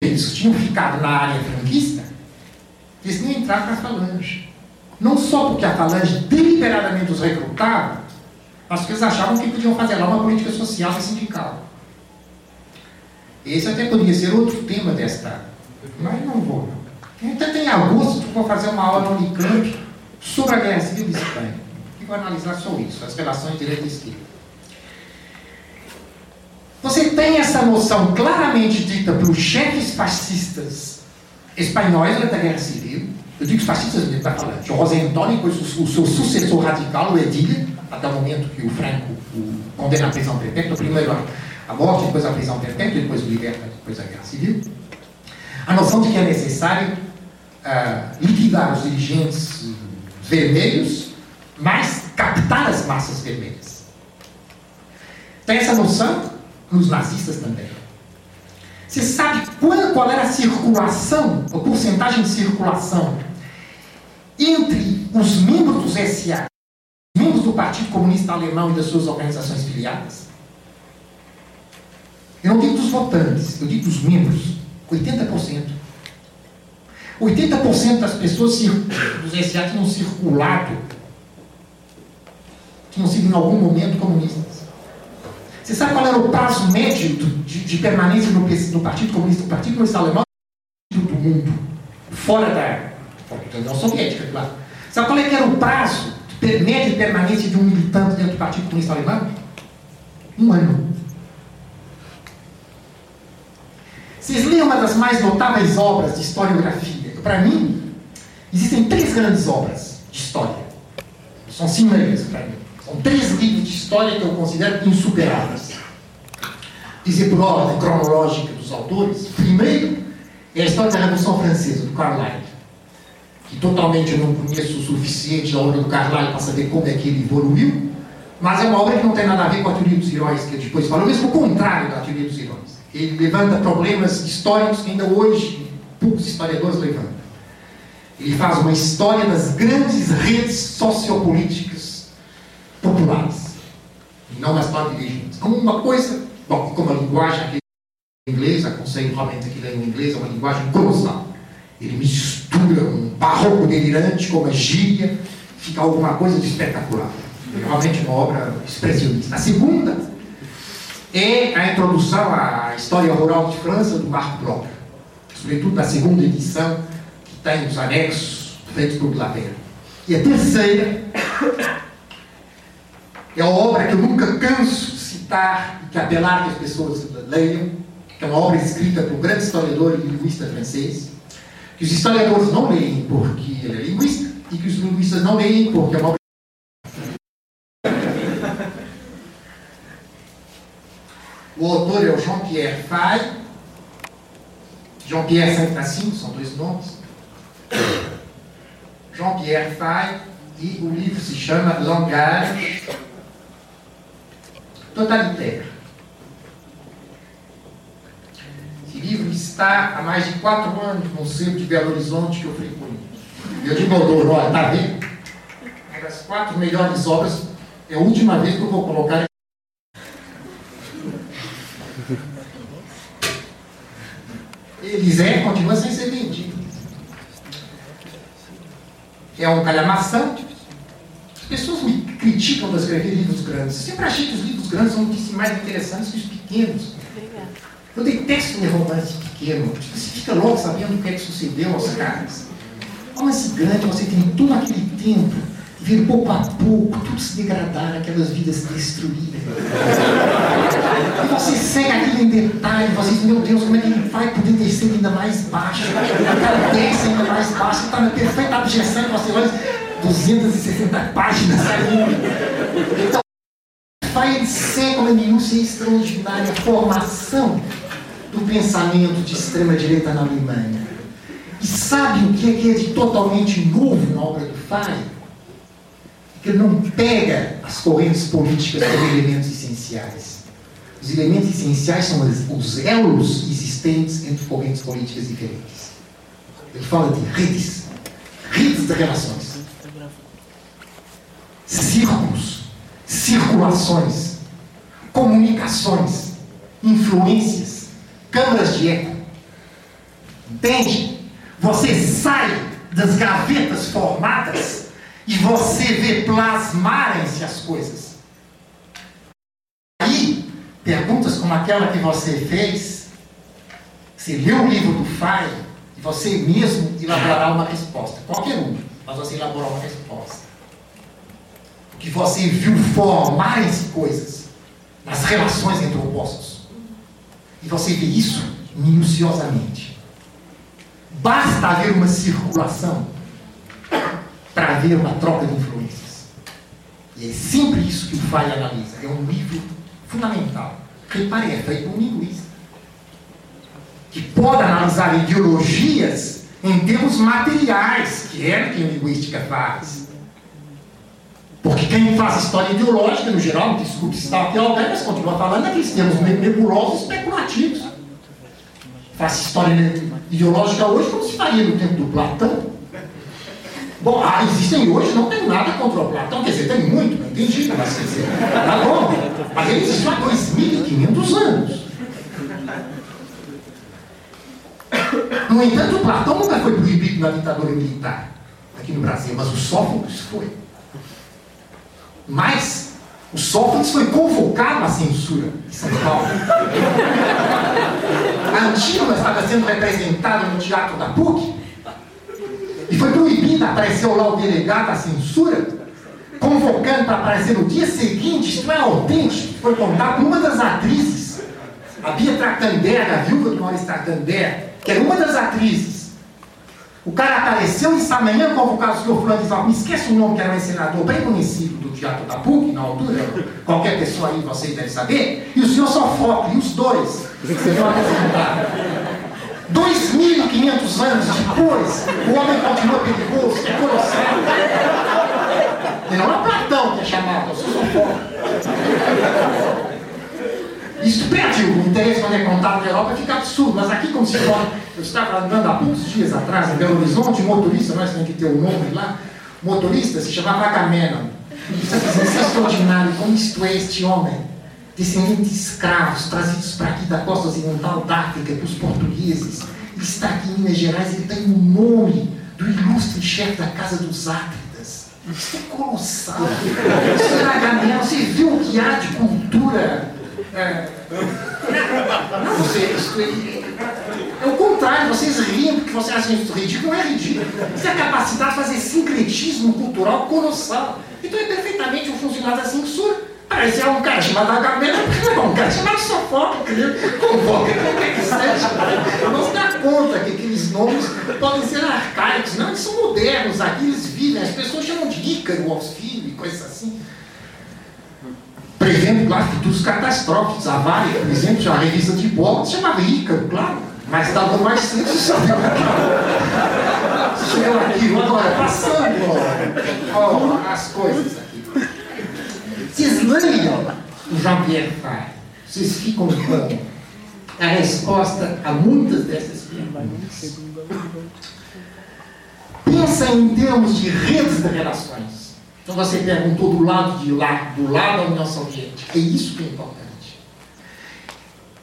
que tinham ficado na área franquista, eles nem entraram para a falange. Não só porque a falange deliberadamente os recrutava, mas porque eles achavam que podiam fazer lá uma política social e sindical. Esse até poderia ser outro tema desta, mas não vou. Então, em agosto, vou fazer uma aula no Unicamp sobre a Guerra Civil de Espanha. E vou analisar só isso, as relações direita e esquerda. Você tem essa noção claramente dita pelos chefes fascistas espanhóis durante a Guerra Civil, Eu digo fascistas, gente está falando de Antônio, depois o, seu sucessor radical, o Edilha, até o momento que o Franco o condena à prisão perpétua, primeiro a morte, depois a prisão perpétua, depois o liberta, depois a guerra civil. A noção de que é necessário uh, liquidar os dirigentes vermelhos, mas captar as massas vermelhas. Tem essa noção nos nazistas também. Você sabe qual, qual era a circulação, a porcentagem de circulação entre os membros dos SA, membros do Partido Comunista Alemão e das suas organizações filiadas? Eu não digo dos votantes, eu digo dos membros. 80%. 80% das pessoas dos SA tinham circulado, tinham sido em algum momento comunistas. Você sabe qual era o prazo médio de, de permanência no, no, Partido Comunista, do Partido Comunista Alemão do mundo, fora da, da União Soviética, claro. Sabe qual é que era o prazo médio de permanência de um militante dentro do Partido Comunista Alemão? Um ano. Vocês leem uma das mais notáveis obras de historiografia. Para mim, existem três grandes obras de história. São cimeiras para mim. São três livros de história que eu considero insuperáveis. Dizer por ordem cronológica dos autores. Primeiro, é a história da Revolução Francesa, do Carlyle. Que totalmente eu não conheço o suficiente da obra do Carlyle para saber como é que ele evoluiu. Mas é uma obra que não tem nada a ver com a teoria dos heróis, que depois mesmo o contrário da teoria dos heróis. Ele levanta problemas históricos que ainda hoje poucos historiadores levantam. Ele faz uma história das grandes redes sociopolíticas populares, e não para dirigentes. Como uma coisa, bom, como a linguagem aqui em inglês, aconselho realmente que leiam em inglês, é uma linguagem colossal. Ele mistura um barroco delirante com uma gíria, fica alguma coisa de espetacular. Realmente uma obra expressionista. A segunda é a introdução à história rural de França do Marco Bloch, sobretudo na segunda edição, que tem os anexos feitos por Glaber. E a terceira é uma obra que eu nunca canso de citar e que apelar que as pessoas leiam, que é uma obra escrita por um grande historiador e linguista francês, que os historiadores não leem porque ele é linguista e que os linguistas não leem porque é uma. O autor é o Jean-Pierre Fay. Jean-Pierre Saint-Racine, são dois nomes. Jean-Pierre Fay, e o livro se chama Langage totalitária. Esse livro está há mais de quatro anos no centro de Belo Horizonte que eu frequento. Eu digo ao Douro, olha, está vendo? É das quatro melhores obras, é a última vez que eu vou colocar Elisé continua sem ser vendido. É um calhamação pessoas me criticam para escrever livros grandes. Eu sempre achei que os livros grandes são mais interessantes que os pequenos. Eu detesto ler romance pequeno. Você fica louco sabendo o que é que sucedeu aos caras. Romance grande, você tem todo aquele tempo, ver pouco a pouco tudo se degradar, aquelas vidas se destruírem. E você segue aquilo em detalhe, você diz, meu Deus, como é que ele vai poder descer ainda mais baixo? O cara desce ainda mais baixo, está na perfeita abjeção, você olha 260 páginas ali. Então, vai ser uma minúcia extraordinária formação do pensamento de extrema-direita na Alemanha. E sabe o que é, que é de totalmente novo na obra do Fay? Que ele não pega as correntes políticas como elementos essenciais. Os elementos essenciais são os elos existentes entre correntes políticas diferentes. Ele fala de redes, redes de relações círculos, circulações, comunicações, influências, câmaras de eco. Entende? Você sai das gavetas formadas e você vê plasmarem-se as coisas. Aí, perguntas como aquela que você fez, você lê o livro do Fai e você mesmo elaborará uma resposta. Qualquer um, mas você elaborará uma resposta que você viu formarem-se coisas nas relações entre opostos. E você vê isso minuciosamente. Basta haver uma circulação para haver uma troca de influências. E é sempre isso que o Fay analisa. É um livro fundamental. Repare, é feito um linguista. Que pode analisar ideologias em termos materiais, que é o que a linguística faz. Porque quem faz história ideológica, no geral, desculpe citar aqui alguém, mas continua falando daqueles termos nebulosos especulativos. Faz história ideológica hoje como se faria no tempo do Platão. Bom, ah, existem hoje, não tem nada contra o Platão, quer dizer, tem muito, não entendi, mas quer dizer, tá bom. Mas ele existiu há 2.500 anos. No entanto, o Platão nunca foi proibido na ditadura militar aqui no Brasil, mas o Sófocles foi. Mas o Sófocles foi convocado à censura em São Paulo. A Antígona estava sendo representada no Teatro da PUC e foi proibida, apareceu lá o delegado da censura, convocando para aparecer no dia seguinte, isto é autêntico, foi contado por uma das atrizes, a Bia Tractander, a viúva do Maurício Tractander, que era uma das atrizes. O cara apareceu e disse amanhã convocar o senhor fulano de me esquece o nome que era um ensinador bem conhecido do Teatro da PUC, na altura, qualquer pessoa aí vocês devem saber, e o senhor Sofócles, e os dois, vocês vão apresentar. 2.500 anos depois, o homem continua perigoso, é colossal. E não é Platão que é chamado, é o Sofócles. Isso perde o interesse quando é contado na Europa, fica absurdo. Mas aqui, como se fala, eu estava andando há poucos dias atrás, em Belo Horizonte, um motorista, nós temos que ter o um nome lá, motorista se chamava Agamenon. Isso é extraordinário, como isto é este homem, descendente de escravos trazidos para aqui da costa ocidental da África, pelos portugueses. Ele está aqui em Minas Gerais, ele tem o nome do ilustre chefe da Casa dos Átridas. Isso é colossal. Isso é Agamenon, você viu o que há de cultura Não, você, isso é, é o contrário, vocês riem porque vocês acham isso ridículo, não é ridículo. Isso é a capacidade de fazer sincretismo cultural colossal. Então é perfeitamente um funcionário da censura. Parece é um cara chamado Agamemnon, não é um cara chamado Sofócles, convoca qualquer que seja. Não se dá conta que aqueles nomes podem ser arcaicos, não, eles são modernos, aqui eles vivem, as pessoas chamam de Ícaro aos filhos e coisas assim prevendo, claro, futuros catastróficos. A Vale, por exemplo, uma revista de bola, chamava Ícaro, claro, mas estava mais cedo. Chegou aqui, agora, passando ó, as coisas aqui. Vocês leiam o Jean-Pierre Fay, vocês ficam com a resposta a muitas dessas perguntas. Pensa em termos de redes de relações. Então você perguntou do lado de lá, do lado da União Soviética. É isso que é importante.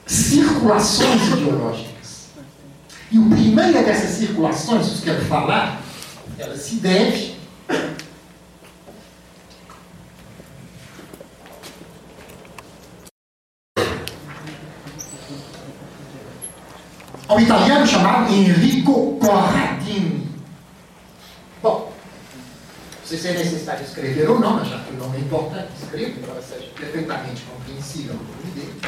Circulações ideológicas. E o primeiro dessas circulações que eu quero falar, ela se deve ao italiano chamado Enrico Corradini. Bom, não sei se é necessário escrever ou não, mas já que o nome é importante, escrevo, para ser perfeitamente compreensível o nome dele.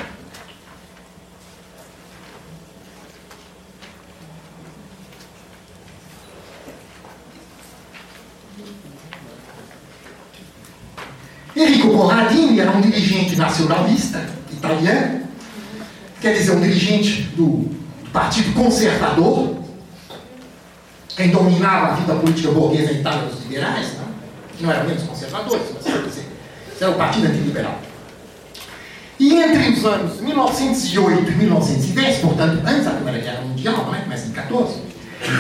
Enrico Corradini era um dirigente nacionalista italiano, quer dizer, um dirigente do Partido Conservador, quem dominava a vida política burguesa em Itália, os liberais? Que não eram menos conservadores, mas quer dizer, era o Partido Antiliberal. E entre os anos 1908 e 1910, portanto, antes da Primeira Guerra Mundial, né, começa em 14,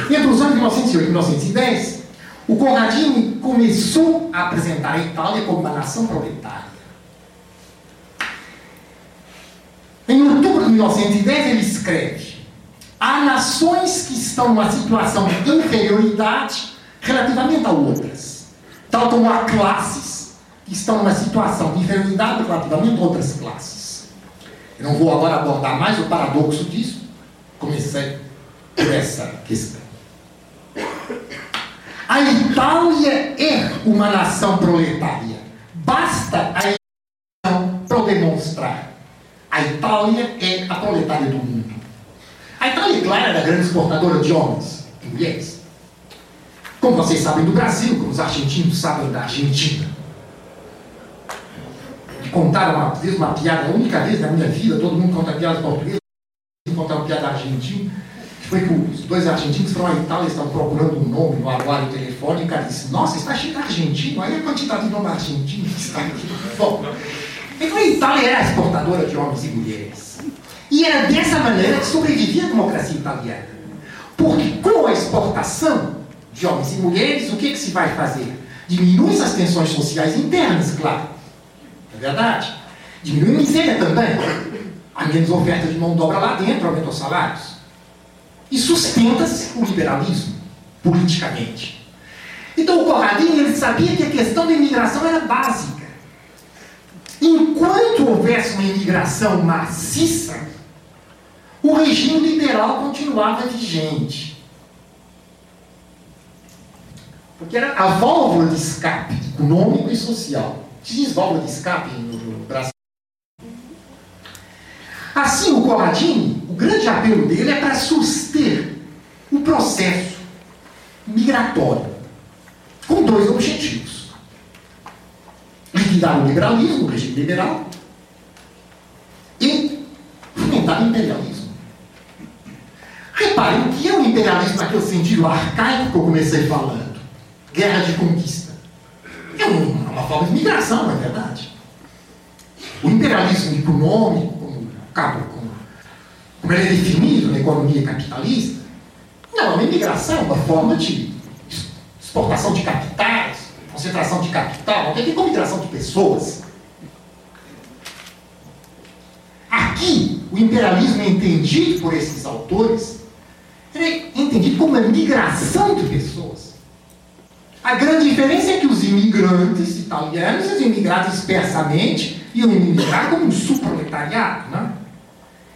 entre os anos 1908 e 1910, o Corradini começou a apresentar a Itália como uma nação proletária. Em outubro de 1910, ele escreve: Há nações que estão numa situação de inferioridade relativamente a outras tal como há classes que estão numa situação de inferioridade relativamente a outras classes. Eu não vou agora abordar mais o paradoxo disso, comecei por essa questão. A Itália é uma nação proletária. Basta a eleição para demonstrar. A Itália é a proletária do mundo. A Itália, claro, era grande exportadora de homens e mulheres. Como vocês sabem do Brasil, como os argentinos sabem da Argentina. De contar uma vez uma piada, a única vez na minha vida, todo mundo conta piada portuguesa, contar uma piada argentina, que foi que os dois argentinos foram à Itália estavam procurando um nome no aguardo telefone e o cara disse, nossa, está cheio de argentino, aí a quantidade de nome argentino que está aqui. Bom, então a Itália era exportadora de homens e mulheres. E era dessa maneira que sobrevivia a democracia italiana. Porque com a exportação de homens e mulheres, o que, que se vai fazer? Diminui as tensões sociais internas, claro. É verdade. Diminui a miséria também. Há menos oferta de mão de obra lá dentro, aumenta os salários. E sustenta-se o liberalismo, politicamente. Então o Corradinho ele sabia que a questão da imigração era básica. Enquanto houvesse uma imigração maciça, o regime liberal continuava vigente. Porque era a válvula de escape econômico e social. Se diz válvula de escape no Brasil. Assim, o Corradini, o grande apelo dele é para suster o processo migratório, com dois objetivos. Liquidar o liberalismo, o regime liberal, e fomentar o imperialismo. Reparem, que é o imperialismo naquele sentido arcaico que eu comecei falando? Guerra de conquista. É uma forma de migração, não é verdade? O imperialismo econômico, como, como, como ele é definido na economia capitalista, não, é uma imigração, uma forma de exportação de capitais, concentração de capital, não tem a ver com migração de pessoas. Aqui, o imperialismo é entendido por esses autores, é entendido como uma migração de pessoas. A grande diferença é que os imigrantes italianos, eles imigraram dispersamente, iam imigrar como um subproletariado, né?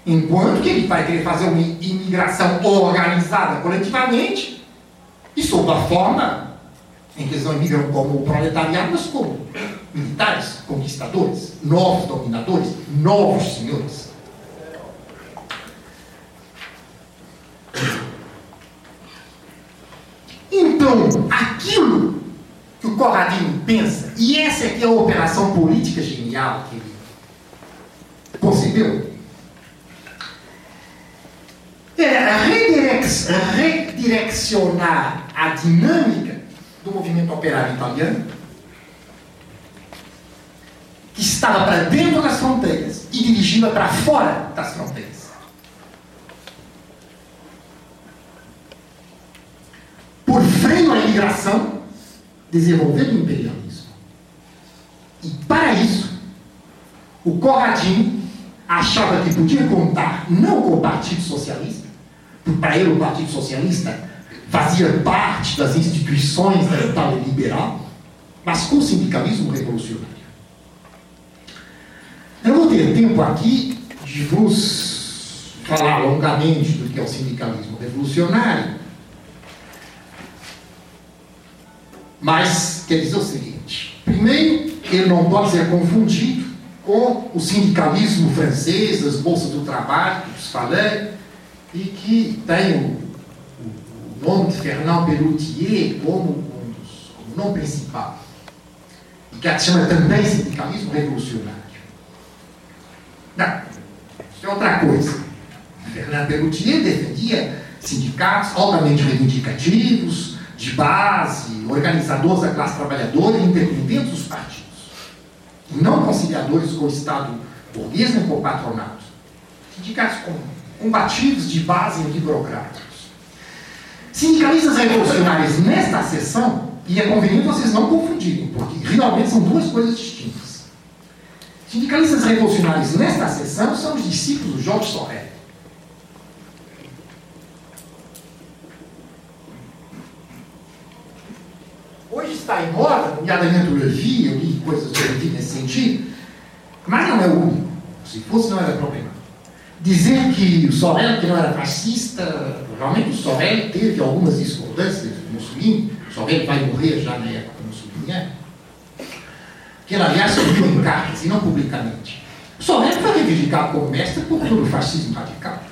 Enquanto que ele vai querer fazer uma imigração organizada coletivamente, e sob a forma em que eles não imigram como proletariado, mas como militares, conquistadores, novos dominadores, novos senhores. Então, o Corradinho pensa, e essa aqui é a operação política genial que ele concebeu, é redirecionar a dinâmica do movimento operário italiano, que estava para dentro das fronteiras e dirigindo para fora das fronteiras. Por freio à imigração, desenvolver o imperialismo. E para isso, o Corradinho achava que podia contar não com o Partido Socialista, porque para ele o Partido Socialista fazia parte das instituições da Itália liberal, mas com o sindicalismo revolucionário. Eu não tenho tempo aqui de vos falar longamente do que é o sindicalismo revolucionário, mas quer dizer o seguinte: primeiro, ele não pode ser confundido com o sindicalismo francês, as bolsas do trabalho, que vos falei, e que tem o, o, o nome de Fernand Pelloutier como um dos, como nome principal, e que se chama também sindicalismo revolucionário. Não, isso é outra coisa. Fernand Pelloutier defendia sindicatos altamente reivindicativos, de base, organizadores da classe trabalhadora, independentes dos partidos. Não conciliadores com o Estado burguês nem com o patronato. Sindicatos combativos de base e burocráticos. Sindicalistas revolucionários nesta sessão, e é conveniente vocês não confundirem, porque realmente são duas coisas distintas. Sindicalistas revolucionários nesta sessão são os discípulos de Jorge Sorel. Hoje está em moda, nomeadamente Levi, eu li coisas do Levi nesse sentido, mas não é o único. Se fosse, não era problema. Dizer que o Sorel, que não era fascista, realmente o Sorel teve algumas discordâncias com Mussolini, o Sorel vai morrer já na época mussoliniana, que ele, aliás, escreveu em cartas e não publicamente. O Sorel foi reivindicado como mestre por todo o fascismo radical.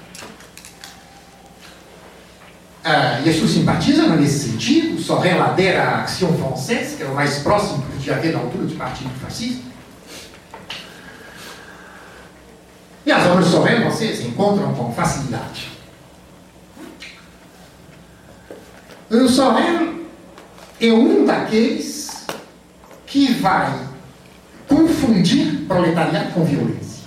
Ah, Uh, eles simpatizam nesse sentido, Sorel adera à Action Française, que é o mais próximo que podia haver na altura de partido fascista. E as obras de vocês encontram com facilidade. O Sorel é um daqueles que vai confundir proletariado com violência.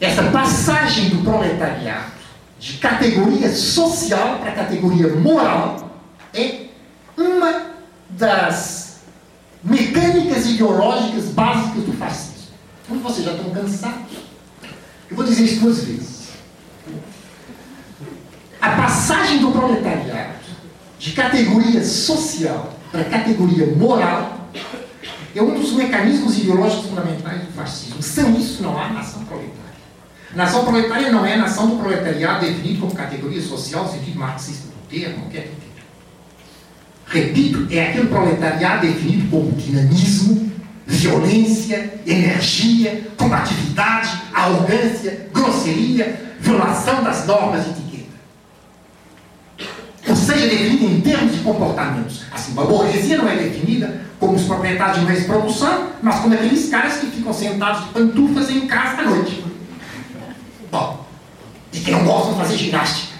Essa passagem do proletariado de categoria social para categoria moral é uma das mecânicas ideológicas básicas do fascismo. Como vocês já estão cansados, eu vou dizer isso duas vezes. A passagem do proletariado de categoria social para categoria moral é um dos mecanismos ideológicos fundamentais do fascismo. Sem isso não há nação proletária. Nação proletária não é nação do proletariado definido como categoria social sentido marxista do termo, qualquer que tenha. Repito, é aquele proletariado definido como dinamismo, violência, energia, combatividade, arrogância, grosseria, violação das normas de etiqueta. Ou seja, definida em termos de comportamentos. Assim, a burguesia não é definida como os proprietários de de produção, mas como aqueles caras que ficam sentados de pantufas em casa à noite. E que não gostam de fazer ginástica.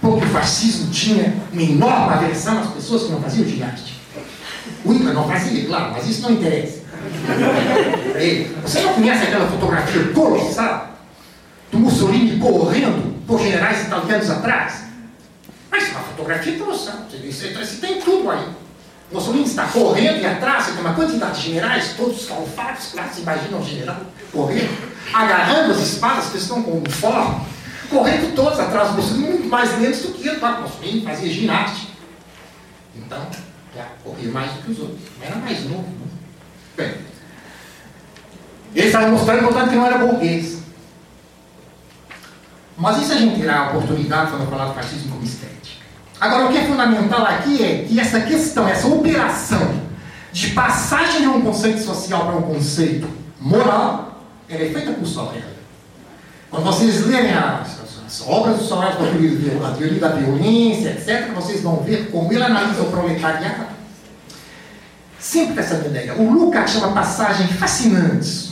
Porque o fascismo tinha uma enorme aversão às pessoas que não faziam ginástica. O Hitler não fazia, claro, mas isso não interessa. Você não conhece aquela fotografia colossal do Mussolini correndo por generais italianos atrás? Mas é uma fotografia colossal. Você, você tem tudo aí. Mussolini está correndo e atrás você tem uma quantidade de generais, todos calfados, claro, se imaginam general correndo, agarrando as espadas que estão com uniforme, correndo todos atrás do Mussolini, muito mais lentos do que ele. O Mussolini fazia ginástica. Então, já corria mais do que os outros. Era mais novo. Né? Bem, ele estava mostrando, portanto, que não era burguês. Mas isso a gente terá a oportunidade quando eu falar do fascismo como estética. Agora, o que é fundamental aqui é que essa questão, essa operação de passagem de um conceito social para um conceito moral, ela é feita por Sorel. Quando vocês lerem as, as, as obras do Sorel, a teoria da violência, etc., vocês vão ver como ele analisa o proletariado. Sempre com essa ideia. O Lukács chama passagens fascinantes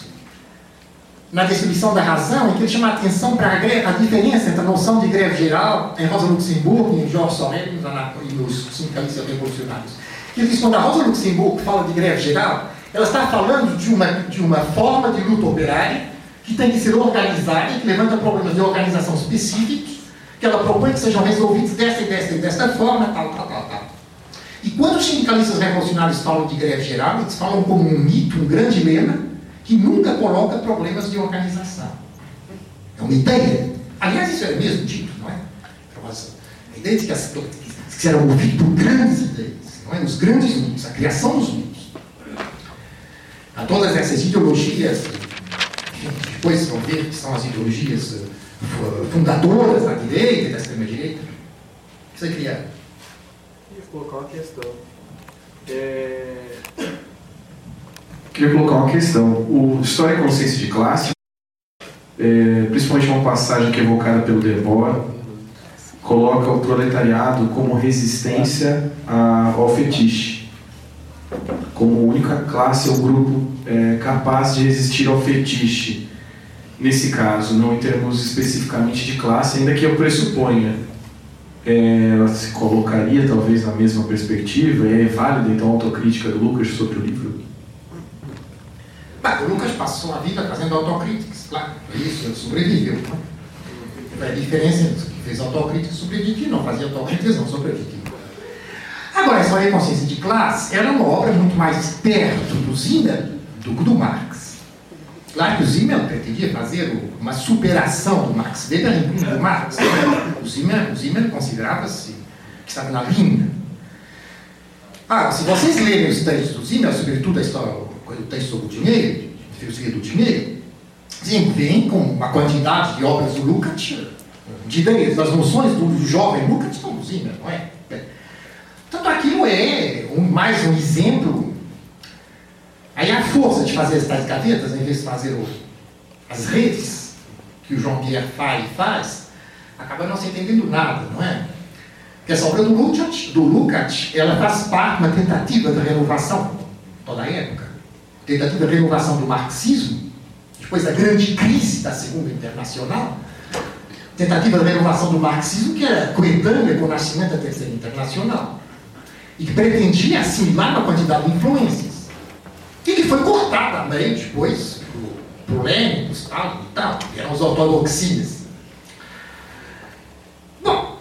na descrição da razão, em que ele chama a atenção para a, diferença entre a noção de greve geral em Rosa Luxemburgo, em Georges Sorel e nos sindicalistas revolucionários. Ele diz quando a Rosa Luxemburgo fala de greve geral, ela está falando de uma, de uma forma de luta operária que tem que ser organizada e que levanta problemas de organização específicos, que ela propõe que sejam resolvidos desta e desta e desta forma, tal, tal, tal, tal. E quando os sindicalistas revolucionários falam de greve geral, eles falam como um mito, um grande lema, que nunca coloca problemas de organização. É uma ideia. Aliás, isso é mesmo dito, não é? A ideia de que, as, que serão movidos por grandes ideias, não é? Os grandes mitos, a criação dos mitos. A todas essas ideologias, depois vão ver que são as ideologias uh, fundadoras da direita e da extrema-direita, que você queria. colocar uma questão. É queria colocar uma questão. O História e Consciência de Classe, é, principalmente uma passagem que é evocada pelo Debord, coloca o proletariado como resistência ao fetiche, como única classe ou grupo é, capaz de resistir ao fetiche. Nesse caso, não em termos especificamente de classe, ainda que eu pressuponha é, ela se colocaria talvez na mesma perspectiva, é válida então a autocrítica do Lucas sobre o livro? Bah, o Lucas passou a vida fazendo autocríticas, claro, é isso, ele sobreviveu. A diferença entre que fez autocrítica e sobrevive, não fazia autocríticas, não sobreviveu. Agora, essa consciência de classe era uma obra muito mais perto do Zimmer do que do Marx. Claro que o Zimmer pretendia fazer uma superação do Marx, Weber impunha do Marx. O Zimmer, Zimmer considerava-se que estava na linha. Ah, se vocês lerem os textos do Zimmer, sobretudo a história o texto sobre o dinheiro, filosofia do dinheiro, vem com uma quantidade de obras do Lukács, de ideias, das noções do jovem Lukács, estão Zimmer, não é? Tanto aquilo é um, mais um exemplo. Aí a força de fazer as tais gavetas, em vez de fazer o, as redes que o Jean-Pierre Faye faz, acaba não se entendendo nada, não é? Porque essa obra do Lukács, do Lukács, ela faz parte de uma tentativa de renovação, toda a época, tentativa de renovação do marxismo, depois da grande crise da Segunda Internacional, tentativa de renovação do marxismo que era coetânea com o nascimento da Terceira Internacional e que pretendia assimilar uma quantidade de influências e que foi cortada também depois por Lenin, por Stalin e tal, que eram os ortodoxias. Bom,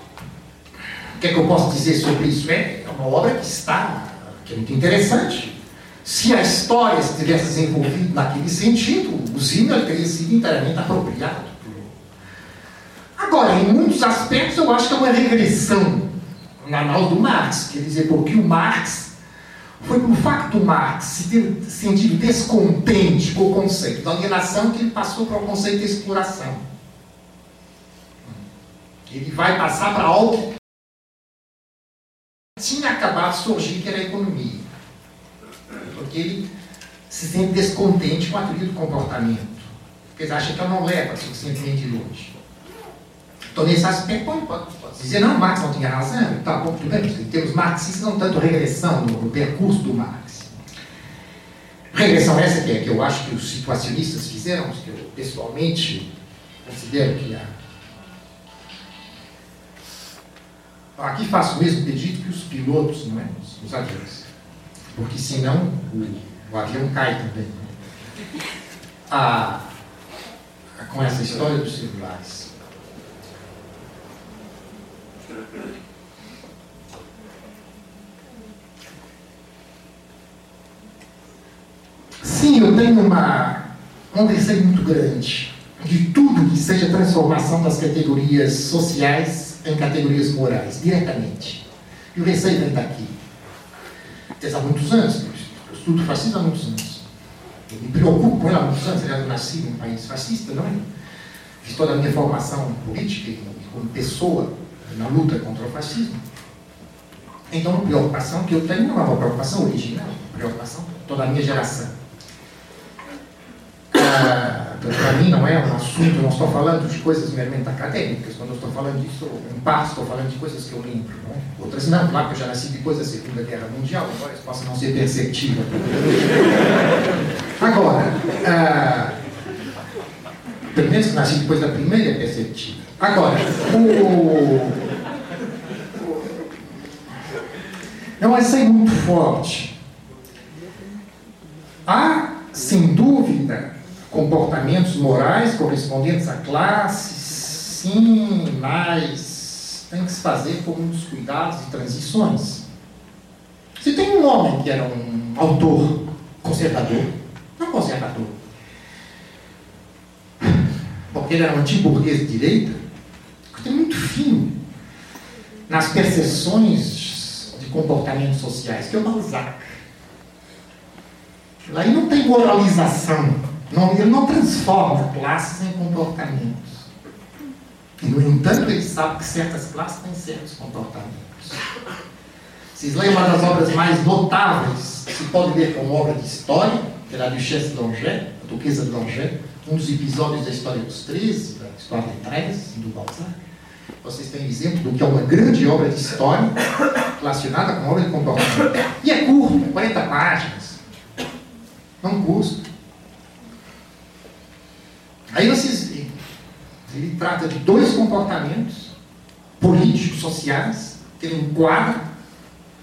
o que é que eu posso dizer sobre isso? É, é uma obra que está, que é muito interessante. Se a história se tivesse desenvolvido naquele sentido, o Zimmer teria sido inteiramente apropriado. Agora, em muitos aspectos, eu acho que é uma regressão na análise do Marx. Quer dizer, porque o Marx foi pelo facto Marx se ter sentido descontente com o conceito da alienação que ele passou para o conceito de exploração. Ele vai passar para algo que tinha acabado de surgir, que era a economia. Porque ele se sente descontente com a teoria do comportamento. Porque ele acha que ela não leva suficientemente longe. Então, nesse aspecto, pode, pode, dizer, não, Marx não tinha razão, tá bom, tudo bem, em termos marxistas, não tanto regressão no, no percurso do Marx. Regressão essa que, é, que eu acho que os situacionistas fizeram, que eu pessoalmente considero que a. Aqui faço o mesmo pedido que os pilotos, não é? Os, os aviões. Porque senão o, o avião cai também. Ah, com essa história dos celulares. Sim, eu tenho uma, um receio muito grande de tudo que seja transformação das categorias sociais em categorias morais, diretamente. E o receio vem daqui. Desde há muitos anos, eu estudo fascismo há muitos anos. Eu me preocupo com ele há muitos anos, eu nasci num país fascista, não é? Fiz toda a minha formação política e como pessoa na luta contra o fascismo. Então, a preocupação que eu tenho não é uma preocupação original, preocupação de toda a minha geração. Ah, Para mim, não é um assunto, não estou falando de coisas meramente acadêmicas. Quando eu estou falando disso, em parte, estou falando de coisas que eu lembro. Não? É? Outras não, claro que eu já nasci depois da Segunda Guerra Mundial, embora isso possa não ser perceptível. Agora, ah, pelo menos nasci depois da primeira é perceptível. Agora, o. É um muito forte. Há, sem dúvida, comportamentos morais correspondentes à classe, sim, mas tem que se fazer com muitos cuidados e transições. Se tem um homem que era um autor conservador, não conservador, porque ele era um antigo burguês de direita, é muito fino nas percepções de comportamentos sociais, que é o Balzac. Aí não tem moralização, não, ele não transforma classes em comportamentos. E, no entanto, ele sabe que certas classes têm certos comportamentos. Vocês leem uma das obras mais notáveis, se pode ler como obra de história, que é a Duchesse de a Duquesa de um dos episódios da história dos 13, da história de 13, do Balzac. Vocês têm exemplo do que é uma grande obra de história relacionada com obra de comportamento. E é curto, 40 páginas. Não custa. Aí vocês veem. Ele trata de dois comportamentos políticos, sociais, que ele enquadra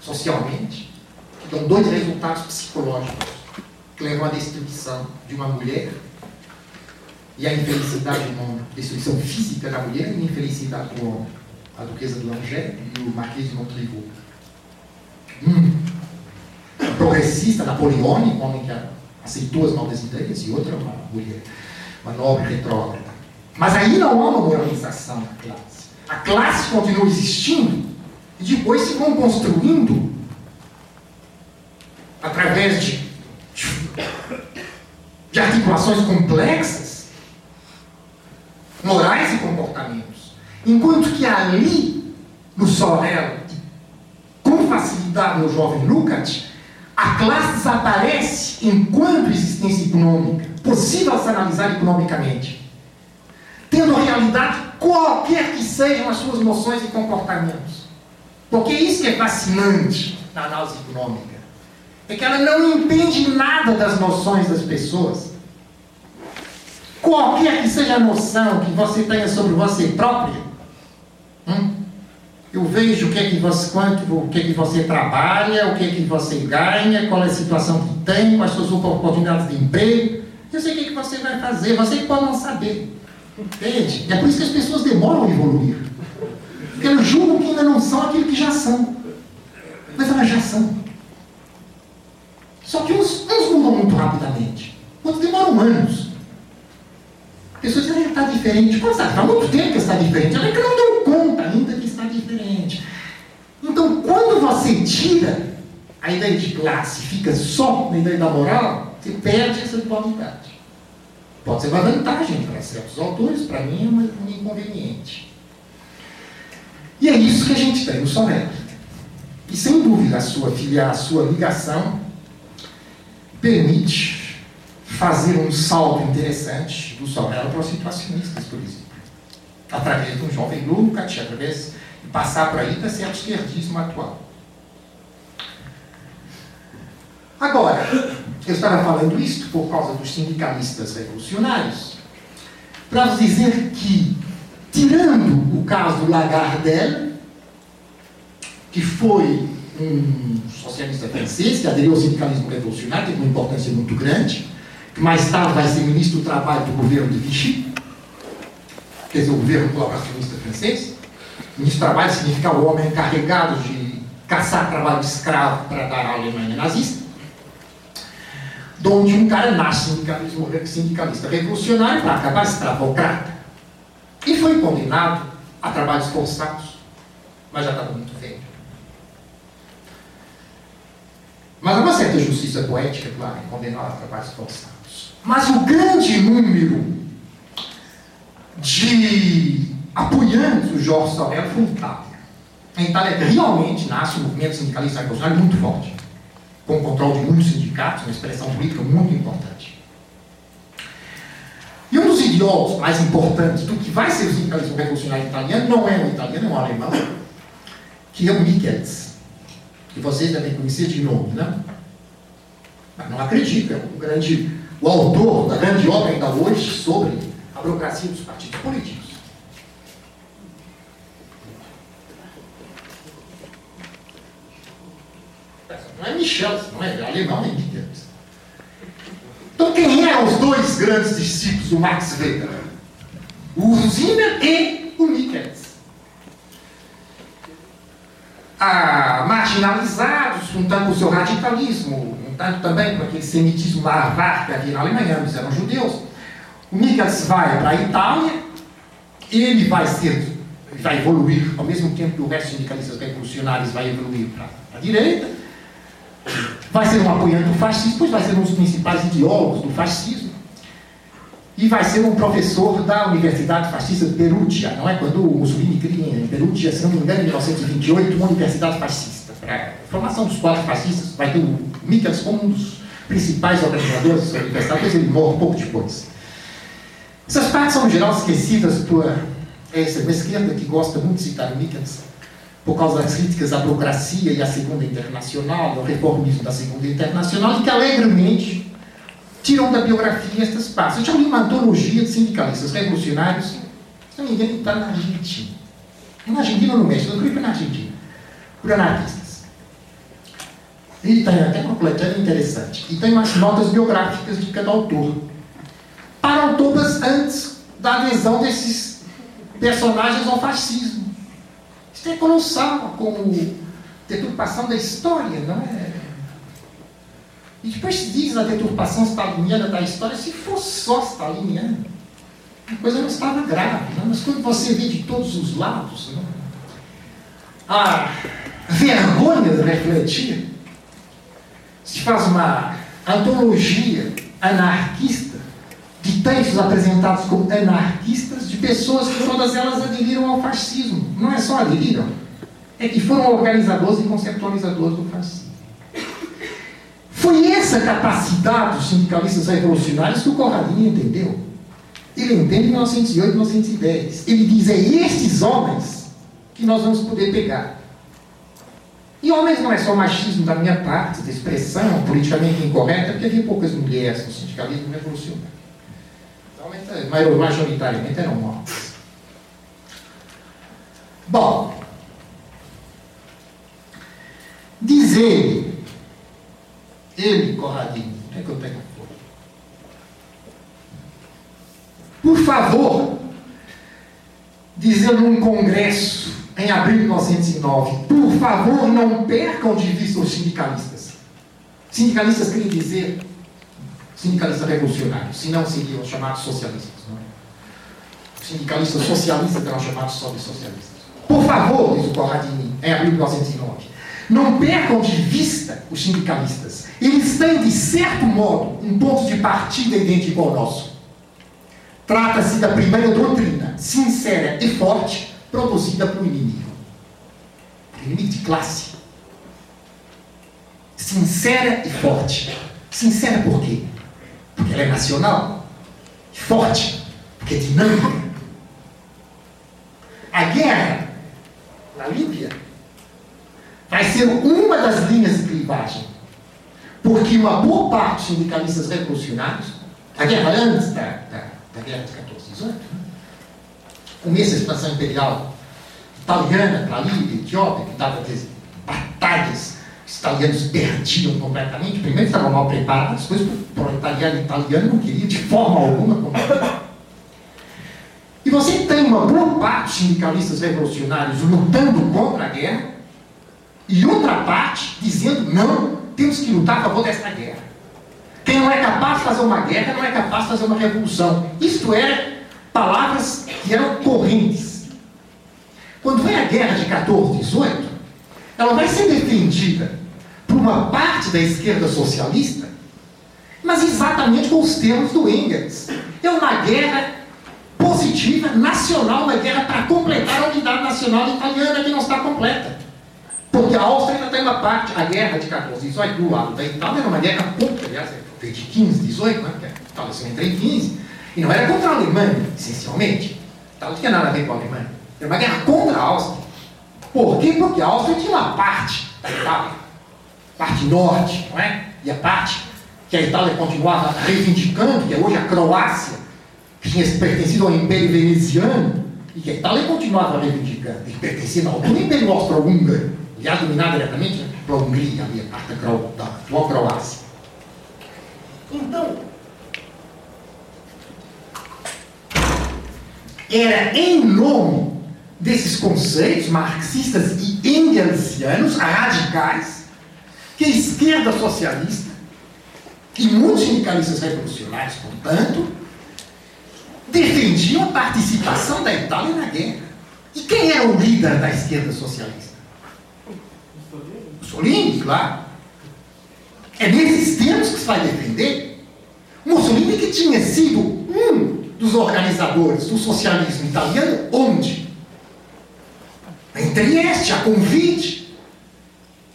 socialmente, que dão dois resultados psicológicos que levam à destruição de uma mulher e à infelicidade homem, destruição física da mulher e a infelicidade do homem. A duquesa de Langeais e o marquês de Montrevaux. Um progressista napoleônico, homem que aceitou as novas ideias, e outra uma mulher, uma nobre retrógrada. Mas aí não há uma moralização da classe. A classe continua existindo e depois se vão construindo através de, de articulações complexas, morais e comportamentos. Enquanto que ali, no Sorel, com facilidade no jovem Lukács, a classe desaparece enquanto existência econômica, possível se analisar economicamente. tendo realidade qualquer que sejam as suas noções e comportamentos. Porque isso que é fascinante na análise econômica. É que ela não entende nada das noções das pessoas. Qualquer que seja a noção que você tenha sobre você própria, hum, eu vejo o que é que você, quanto, o que é que você trabalha, o que é que você ganha, qual é a situação que tem, quais são as suas oportunidades de emprego. Eu sei o que é que você vai fazer, você pode não saber. Entende? É por isso que as pessoas demoram a evoluir. Porque elas julgam que ainda não são aquilo que já são. Mas elas já são. Só que uns, uns mudam muito rapidamente. Outros demoram anos. Pessoas dizem que está diferente. Pô, sabe, faz muito tempo que está diferente. Ela é que não deu conta ainda que está diferente. Então, quando você tira a ideia de classe, fica só na ideia da moral, você perde essa dualidade. Pode ser uma vantagem para certos autores, para mim é um inconveniente. E é isso que a gente tem no Sorel. E sem dúvida a sua a sua ligação permite fazer um salto interessante do Sorel para os situacionistas, por exemplo. Através de um jovem Lukács, através de passar por aí para certo esquerdismo atual. Agora, eu estava falando isto por causa dos sindicalistas revolucionários, para vos dizer que, tirando o caso Lagardelle, que foi um socialista francês que aderiu ao sindicalismo revolucionário, teve uma importância muito grande, mais tarde vai ser ministro do Trabalho do governo de Vichy, quer dizer, o governo colaboracionista francês. Ministro do Trabalho significa o homem encarregado de caçar trabalho de escravo para dar à Alemanha nazista de onde um cara nasce sindicalista revolucionário para acabar escravocrata. E foi condenado a trabalhos forçados, mas já estava muito velho. Mas há uma certa justiça poética, claro, em condenar a trabalhos forçados. Mas o grande número de apoiantes do Jorge Sorel foi Itália. Em Itália realmente nasce um movimento sindicalista revolucionário muito forte com o controle de muitos sindicatos, uma expressão política muito importante. E um dos ideólogos mais importantes do que vai ser o sindicalismo revolucionário italiano não é um italiano, é um alemão, que é o Michels, que vocês devem conhecer de nome, né? Mas não acredito, é o grande, o autor da grande obra ainda hoje sobre a burocracia dos partidos políticos. Não é Michel, não é, é alemão nem Michels. Então quem eram os dois grandes discípulos do Max Weber? O Zimmer e o Michels. Marginalizados, um tanto o seu radicalismo, um tanto também com aquele semitismo larvar que havia na Alemanha, eles eram judeus. O Michels vai para a Itália, ele vai ser, vai evoluir, ao mesmo tempo que o resto dos sindicalistas revolucionários vai evoluir para a direita, vai ser um apoiante do fascismo, depois vai ser um dos principais ideólogos do fascismo, e vai ser um professor da Universidade Fascista de Perugia, não é? Quando o Mussolini cria em Perugia, se não me engano, em 1928, uma universidade fascista. Para a formação dos quadros fascistas, vai ter o Michels como um dos principais organizadores da universidade, depois ele morre pouco depois. Essas partes são, em geral, esquecidas por essa esquerda que gosta muito de citar o Michels por causa das críticas à burocracia e à Segunda Internacional, ao reformismo da Segunda Internacional, e que alegremente tiram da biografia estas partes. Eu já li uma antologia de sindicalistas revolucionários, se não me engano, está na Argentina. Na Argentina ou no México, eu creio que na Argentina, por anarquistas. E tem até uma interessante. E tem umas notas biográficas de cada autor. Para autores antes da adesão desses personagens ao fascismo. Isso é colossal como deturpação da história, não é? E depois se diz na deturpação staliniana da história, se fosse só staliniana, a coisa não estava grave, não? mas quando você vê de todos os lados, não? a vergonha de refletir, se faz uma antologia anarquista de textos apresentados como anarquistas de pessoas que todas elas aderiram ao fascismo. Não é só aderiram, é que foram organizadores e conceptualizadores do fascismo. Foi essa capacidade dos sindicalistas revolucionários que o Corradinho entendeu. Ele entende 1908, 1910. Ele diz: é estes homens que nós vamos poder pegar. E homens não é só machismo da minha parte, de expressão politicamente incorreta, porque havia poucas mulheres no sindicalismo revolucionário. Então, majoritariamente eram homens. Bom, diz ele, ele, Corradinho, é que eu tenho a folha? Por favor, dizer num congresso em abril de 1909, por favor, não percam de vista os sindicalistas. Sindicalistas querem dizer sindicalistas revolucionários, senão seriam chamados socialistas. Não é? Sindicalistas socialistas eram chamados só de socialistas. Por favor, diz o Corradini, em abril de 1909, não percam de vista os sindicalistas. Eles têm, de certo modo, um ponto de partida idêntico ao nosso. Trata-se da primeira doutrina, sincera e forte, produzida para o inimigo. Inimigo de classe. Sincera e forte. Sincera por quê? Porque ela é nacional. Forte. Porque é dinâmica. A guerra na Líbia vai ser uma das linhas de clivagem. Porque uma boa parte dos sindicalistas revolucionários, a guerra antes da, da, da guerra de 14 18, né? começo da expansão imperial italiana para a Líbia, Etiópia, que dava batalhas, os italianos perdiam completamente. Primeiro estavam mal preparados, depois o proletariado italiano não queria de forma alguma combater. E você tem uma boa parte dos sindicalistas revolucionários lutando contra a guerra, e outra parte dizendo: não, temos que lutar a favor desta guerra. Quem não é capaz de fazer uma guerra não é capaz de fazer uma revolução. Isto é, palavras que eram correntes. Quando vem a guerra de 14, 18, ela vai ser defendida por uma parte da esquerda socialista, mas exatamente com os termos do Engels. É uma guerra positiva, nacional, uma guerra para completar a unidade nacional italiana que não está completa. Porque a Áustria ainda tem uma parte, a guerra de 14, 18 do lado da Itália era uma guerra contra, aliás, foi de 15, 18, né? a Itália se entra em 15, e não era contra a Alemanha, essencialmente. Então não tinha nada a ver com a Alemanha. Era uma guerra contra a Áustria. Por quê? Porque a Áustria tinha uma parte da Itália, parte norte, não é? E a parte que a Itália continuava reivindicando, que é hoje a Croácia, que tinha pertencido ao Império Veneziano, e que a Itália continuava reivindicando, e pertencia ao Império Austro-Húngaro, já dominado diretamente pela Hungria, ali, a parte da atual Croácia. Então, era em nome desses conceitos marxistas e engelsianos radicais que a esquerda socialista e muitos sindicalistas revolucionários, portanto, defendiam a participação da Itália na guerra. E quem era o líder da esquerda socialista? Mussolini, claro. É nesses termos que se vai defender. Mussolini que tinha sido um dos organizadores do socialismo italiano, onde? Em Trieste, a convite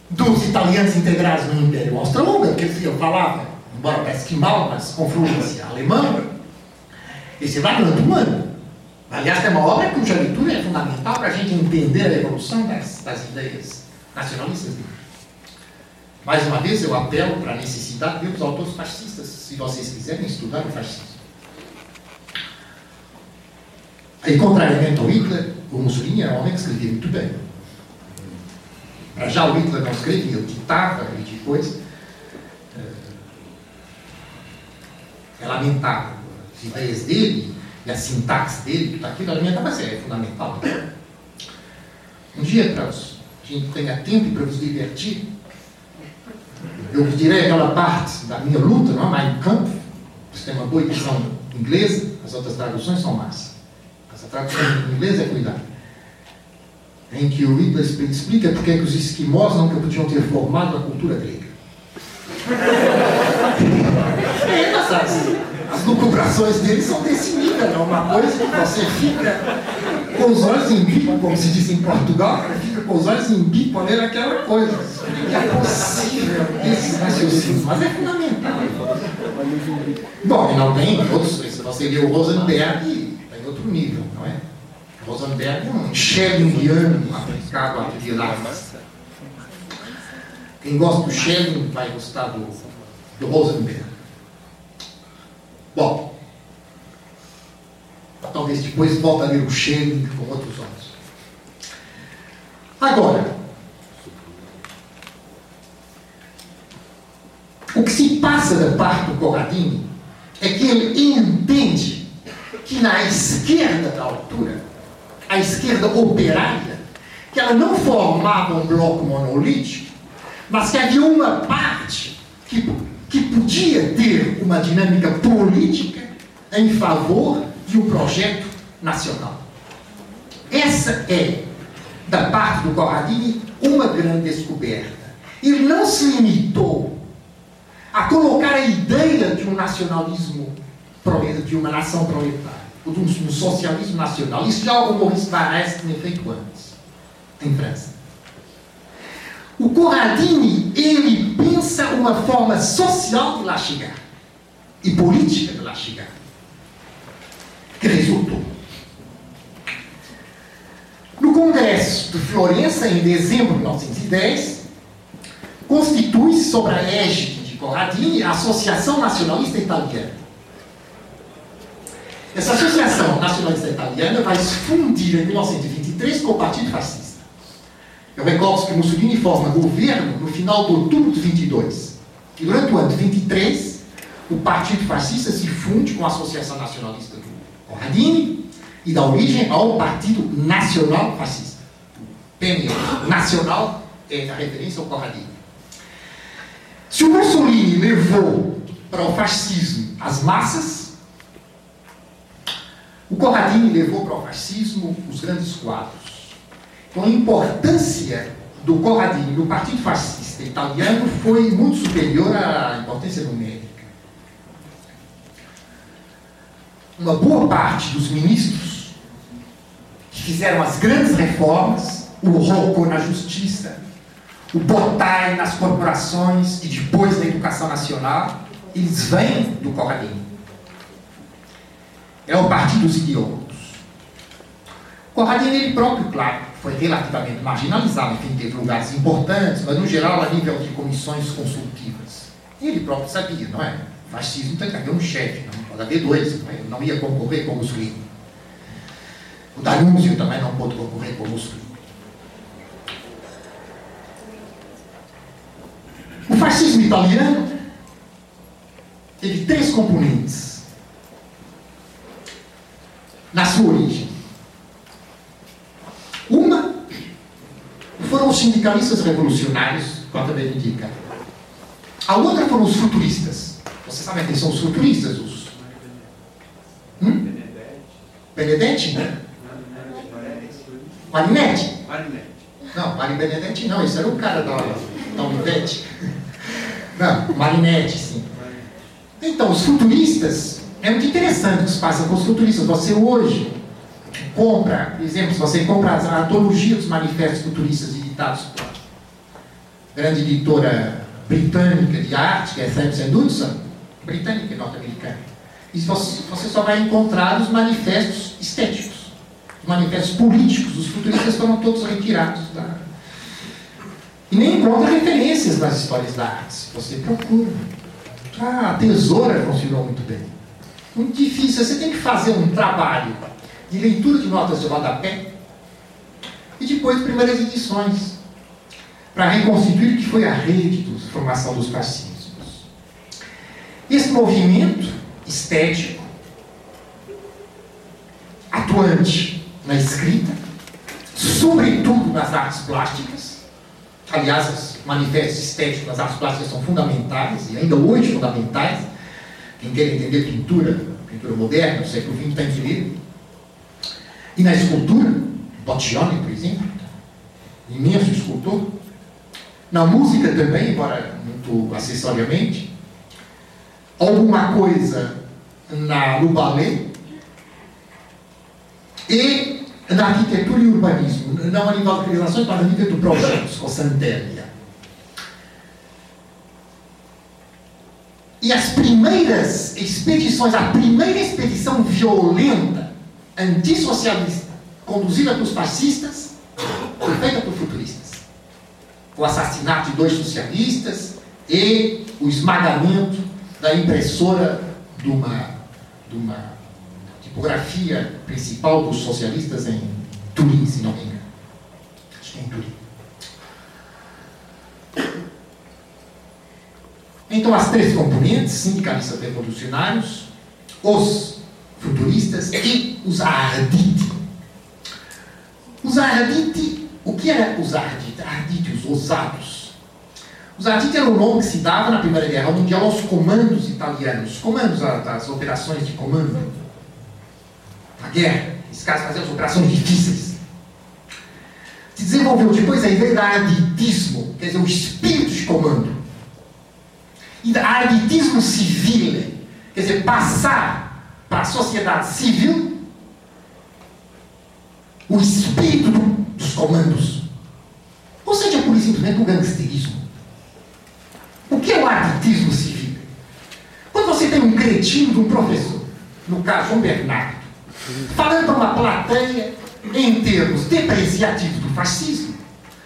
dos italianos integrados no Império Austro-Húngaro, que eu falava, embora parece que mal, mas com fluência alemã, esse vai durante um ano. Aliás, é uma obra cuja leitura é fundamental para a gente entender a evolução das, das ideias nacionalistas. Mais uma vez, eu apelo para a necessidade de os autores fascistas, se vocês quiserem estudar o fascismo. E contrariamente ao Hitler, o Mussolini era um homem que escrevia muito bem. Já o Hitler não escrevia, ele ditava e de coisa. É lamentável. As ideias dele e a sintaxe dele, tudo aquilo, alimenta, mas é fundamental. Um dia, para a gente tenha tempo para nos divertir, eu direi aquela parte da minha luta, não é? Mein Kampf, você tem uma boa edição inglesa, as outras traduções são más. Essa tradução em inglês é cuidado. Em que o Hitler explica porque que os esquimós nunca podiam ter formado a cultura grega. é, mas as, lucubrações dele são desse nível, é uma coisa que você fica com os olhos em bico, como se diz em Portugal, fica com os olhos em bico a ler aquela coisa. É possível esses raciocínios, mas é fundamental. Bom, e não tem outros, se você lê o Rosenberg, está em outro nível, não é? Rosenberg é um Schellingiano aplicado à atividades. Quem gosta do Schelling vai gostar do, do Rosenberg. Bom, talvez depois volte a ler o Schelling com outros olhos. Agora, o que se passa da parte do Corradini é que ele entende que na esquerda da altura, a esquerda operária, que ela não formava um bloco monolítico, mas que havia uma parte que, que podia ter uma dinâmica política em favor de um projeto nacional. Essa é, da parte do Corradini, uma grande descoberta. Ele não se limitou a colocar a ideia de um nacionalismo, de uma nação proletária, ou de um, socialismo nacional. Isso já o Maurice Barrès tinha feito antes, em França. O Corradini, ele pensa uma forma social de lá chegar, e política de lá chegar, que resultou. No Congresso de Florença, em dezembro de 1910, constitui-se sobre a égide Corradini, a Associação Nacionalista Italiana. Essa Associação Nacionalista Italiana vai se fundir em 1923 com o Partido Fascista. Que Mussolini forma governo no final de outubro de 22. E durante o ano de 23, o Partido Fascista se funde com a Associação Nacionalista do Corradini e dá origem ao Partido Nacional Fascista. PNL. Nacional é a referência ao Corradini. Se o Mussolini levou para o fascismo as massas, o Corradini levou para o fascismo os grandes quadros. Então, a importância do Corradini no Partido Fascista italiano foi muito superior à importância numérica. Uma boa parte dos ministros que fizeram as grandes reformas, o Rocco na justiça, o Botai nas corporações e depois na educação nacional, eles vêm do Corradini. É o partido dos idiotas. Corradini, ele próprio, claro, foi relativamente marginalizado, enfim, teve lugares importantes, mas no geral a nível de comissões consultivas. Ele próprio sabia, não é? O fascismo tem que haver um chefe, não pode haver dois, não, é? não ia concorrer com o Mussolini. O Danúzio também não pôde concorrer com o Mussolini. O fascismo italiano teve três componentes na sua origem. Uma foram os sindicalistas revolucionários, como também indica. A outra foram os futuristas. Você sabe quem são os futuristas? Os... Hum? Benedetti? Marinetti? Não, Mari Benedetti não, esse era o cara da, da Univete. Não, Marinetti, sim. Então, os futuristas, é muito interessante o que se passa com os futuristas. Você hoje compra, por exemplo, se você compra a antologia dos manifestos futuristas pela grande editora britânica de arte, que é Samuel Hudson, britânica e norte-americana. E você, você só vai encontrar os manifestos estéticos, os manifestos políticos. Os futuristas foram todos retirados da, e nem encontra referências nas histórias da arte. Você procura. Ah, a tesoura funcionou muito bem. Muito difícil. Você tem que fazer um trabalho de leitura de notas de rodapé e depois primeiras edições para reconstituir o que foi a rede de formação dos fascismos. Esse movimento estético, atuante na escrita, sobretudo nas artes plásticas, Aliás, os manifestos estéticos das artes plásticas são fundamentais, e ainda hoje fundamentais. Quem quer entender pintura, pintura moderna, do século XX, está em E na escultura, Bottioni, por exemplo, imenso escultor. Na música também, embora muito acessoriamente. Alguma coisa na, no ballet. E na arquitetura e urbanismo, não a nível de relações, mas a nível de projetos, com Santélia. E as primeiras expedições, a primeira expedição violenta, antissocialista, conduzida pelos fascistas, foi feita por futuristas. O assassinato de dois socialistas e o esmagamento da impressora de uma, de uma tipografia principal dos socialistas em Turim, se não me engano. Acho que é em Turim. Então, as três componentes, sindicalistas revolucionários, os futuristas e os arditi. Os arditi, o que era os arditi? Arditi, os ousados. Os arditi era o nome que se dava na Primeira Guerra Mundial aos comandos italianos, comandos das operações de comando. A guerra, esses caras faziam as operações difíceis. Se desenvolveu depois a ideia do arditismo, quer dizer, o espírito de comando e arbitismo civil, quer dizer, passar para a sociedade civil o espírito dos comandos. Ou seja, por simplesmente o gangsterismo. O que é o arbitismo civil? Quando você tem um cretino de um professor, no caso um Bernardo, falando para uma plateia em termos depreciativos do fascismo,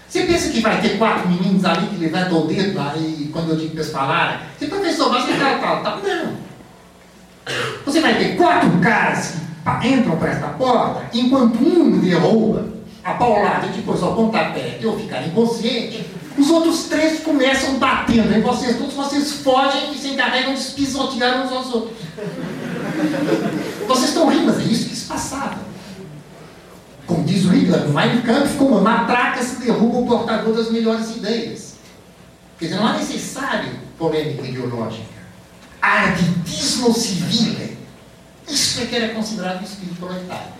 você pensa que vai ter quatro meninos ali que levantam o dedo aí quando eu digo para eles falarem? Você, professor, mas você tal, tal, tal. Não. Você vai ter quatro caras que entram para esta porta, enquanto um derruba a paulada e depois ao pontapé eu ficar inconsciente, os outros três começam batendo em vocês, todos vocês fogem e se encarregam de pisotear uns aos outros. Vocês estão rindo, mas é isso que se passava. Como diz o Hitler, no Mein Kampf, com uma matraca se derruba o portador das melhores ideias. Quer dizer, não é necessário polêmica ideológica. Arditismo civil. Isso é que era considerado o espírito proletário.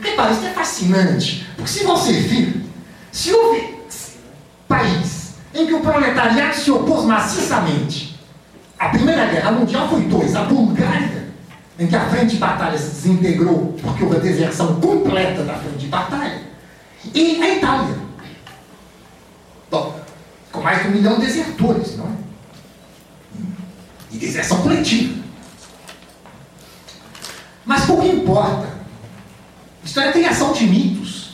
Repare, isso é fascinante. Porque se você vir, se houve país em que o proletariado se opôs maciçamente, a Primeira Guerra Mundial foi dois, a Bulgária em que a frente de batalha se desintegrou porque houve a deserção completa da frente de batalha, e a Itália. Bom, com mais de um milhão de desertores, não é? E deserção coletiva. Mas pouco importa. Isso é criação de mitos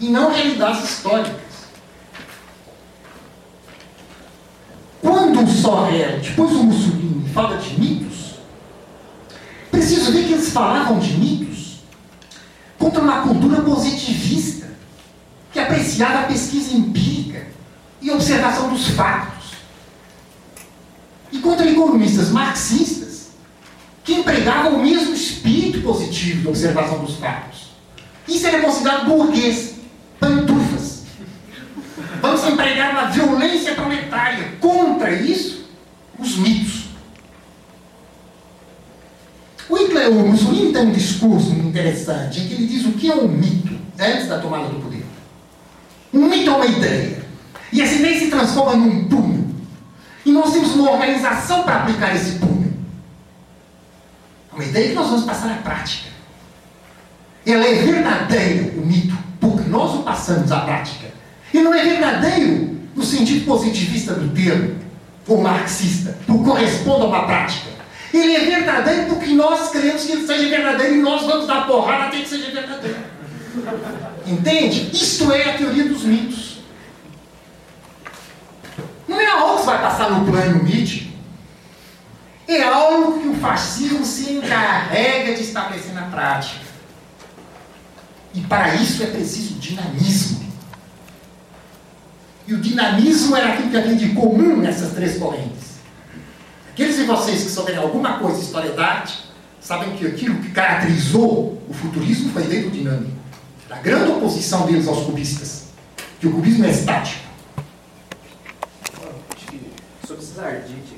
e não realidades históricas. Quando o Sorrel, depois o Mussolini, fala de mitos, preciso ver que eles falavam de mitos contra uma cultura positivista que apreciava a pesquisa empírica e a observação dos fatos. E contra economistas marxistas que empregavam o mesmo espírito positivo de observação dos fatos. Isso era considerado burguês, pantufas. Vamos empregar uma violência proletária. Contra isso, os mitos. O, Hitler, o Mussolini tem um discurso interessante em que ele diz o que é um mito antes da tomada do poder. Um mito é uma ideia. E essa ideia se transforma num punho. E nós temos uma organização para aplicar esse punho. Uma ideia que nós vamos passar à prática. Ela é verdadeira, o mito, porque nós o passamos à prática. E não é verdadeiro no sentido positivista do termo, ou marxista, porque corresponde a uma prática. Ele é verdadeiro porque nós queremos que ele seja verdadeiro e nós vamos dar porrada até que seja verdadeiro. Entende? Isto é a teoria dos mitos. Não é algo que vai passar no plano mítico. É algo que o fascismo se encarrega de estabelecer na prática. E para isso é preciso dinamismo. E o dinamismo era aquilo que havia de comum nessas três correntes. Aqueles de vocês que souberem alguma coisa de história da arte, sabem que aquilo que caracterizou o futurismo foi dentro dinâmico. A grande oposição deles aos cubistas. Que o cubismo é estático. Sobre esses aqui,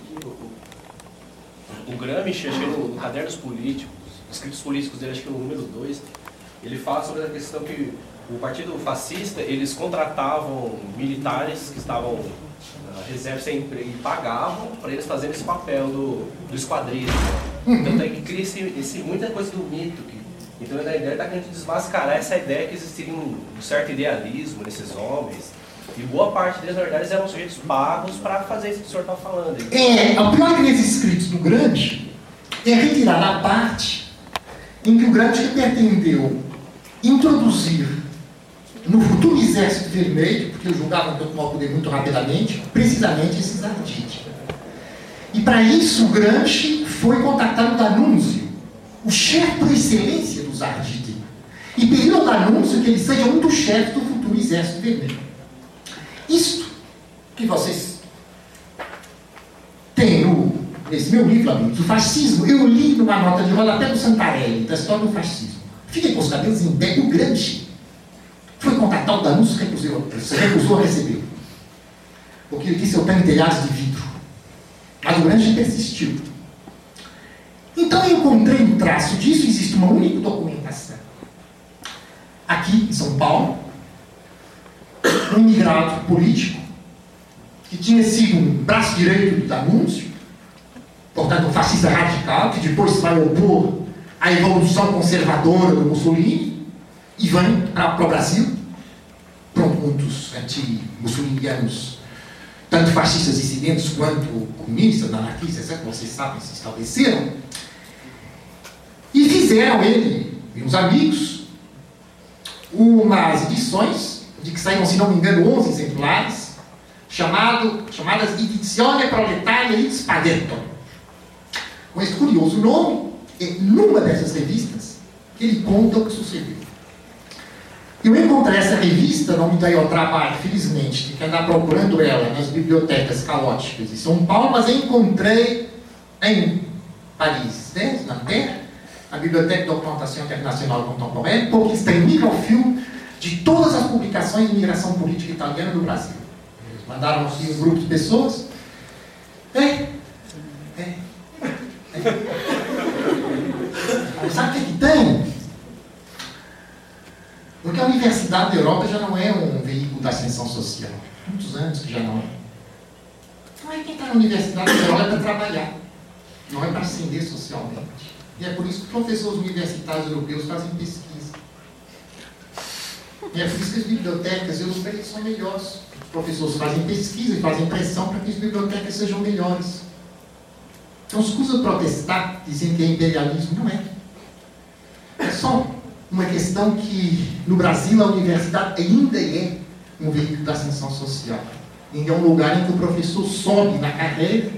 o, Gramsci, achei no, no Cadernos Políticos, escritos políticos dele, acho que é o número 2, ele fala sobre a questão que o partido fascista, eles contratavam militares que estavam reserva sem emprego e pagavam para eles fazerem esse papel do, do esquadrilho. Uhum. Então tem que criar esse, esse, muita coisa do mito. Que, então a ideia está querendo desmascarar essa ideia que existiria um, um certo idealismo nesses homens E boa parte deles, na verdade, eram sujeitos pagos para fazer isso que o senhor está falando. É, o pior que nesses escritos do Grande é retirar a parte em que o Grande pretendeu introduzir no futuro exército vermelho, porque eu julgava que eu tomava poder muito rapidamente, precisamente esses artistas. E para isso o Gramsci foi contactar o Danunzio, o chefe por excelência dos Arditi, e pediu ao Danunzio que ele seja um dos chefes do futuro exército vermelho. Isto que vocês têm no, nesse meu livro, amigos, o fascismo, eu li numa nota de rodapé do Santarelli, da história do fascismo. Fiquei com os cabelos em pé, o Gramsci foi contactar o Danúncio, recusou, recusou a receber. Porque ele disse, eu tenho telhados de vidro. Mas o grande persistiu. Então eu encontrei um traço disso, existe uma única documentação. Aqui em São Paulo, um imigrado político, que tinha sido um braço direito do Danúncio, portanto um fascista radical, que depois se vai opor à evolução conservadora do Mussolini, e vem para o Brasil. Pronto, muitos anti-mussolinianos tanto fascistas dissidentes quanto comunistas, anarquistas, que vocês sabem, se estabeleceram. E fizeram ele e os amigos umas edições, de que saíram, se não me engano, 11 exemplares, chamado, chamadas Edizione Proletaria e Spaghetto. Com esse curioso nome, e numa dessas revistas, ele conta o que sucedeu. Eu encontrei essa revista, não me dei ao trabalho, felizmente, de que andar procurando ela nas bibliotecas caóticas de São Paulo, mas encontrei em Paris, né, na Terra, a Biblioteca de Documentação Internacional Contemporânea, porque está em microfilme de todas as publicações de imigração política italiana do Brasil. Eles mandaram assim, um grupo de pessoas. É, é, é. Sabe o que, que tem? Porque a Universidade da Europa já não é um veículo da ascensão social. Muitos anos que já não é. Não é quem está na Universidade da Europa é para trabalhar, não é para ascender socialmente. E é por isso que professores universitários europeus fazem pesquisa. E é isso que as bibliotecas europeias são melhores. Os professores fazem pesquisa e fazem pressão para que as bibliotecas sejam melhores. Então, escusa protestar, dizendo que é imperialismo. Não é. É só uma questão que no Brasil a universidade ainda é um veículo da ascensão social. Ainda é um lugar em que o professor sobe na carreira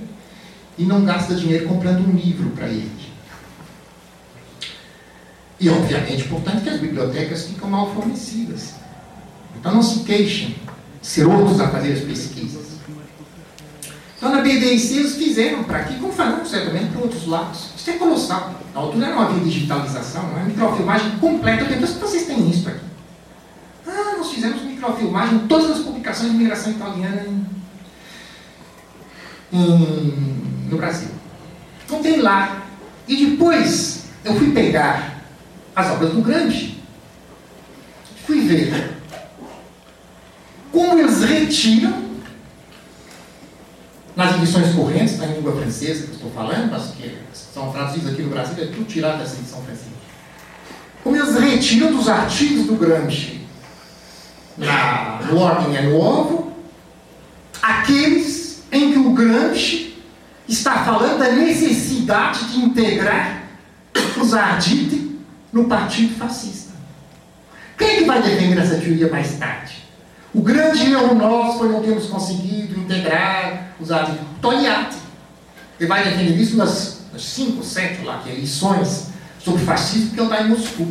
e não gasta dinheiro comprando um livro para ele. E, obviamente, portanto, que as bibliotecas ficam mal fornecidas. Então, não se queixem ser outros a fazer as pesquisas. Então, na BDIC, eles fizeram para aqui, como fazemos certamente para outros lados. Isso é colossal. Na altura não havia digitalização, não é microfilmagem completa. Eu que vocês têm isso aqui. Ah, nós fizemos microfilmagem em todas as publicações de imigração italiana em, em, no Brasil. Então tem lá. E depois eu fui pegar as obras do Gramsci, fui ver como eles retiram nas edições correntes, na língua francesa que estou falando, mas que são traduzidas aqui no Brasil, é tudo tirado dessa edição francesa. Como eles retiram dos artigos do Gramsci na, no Ordem é Novo, aqueles em que o Gramsci está falando da necessidade de integrar os Arditi no Partido Fascista. Quem que vai defender essa teoria mais tarde? O grande erro nosso foi não termos conseguido integrar os Arditi. Togliatti. Ele vai defender isso nas, nas cinco, sete lá, que é lições sobre fascismo que eu está em Moscou.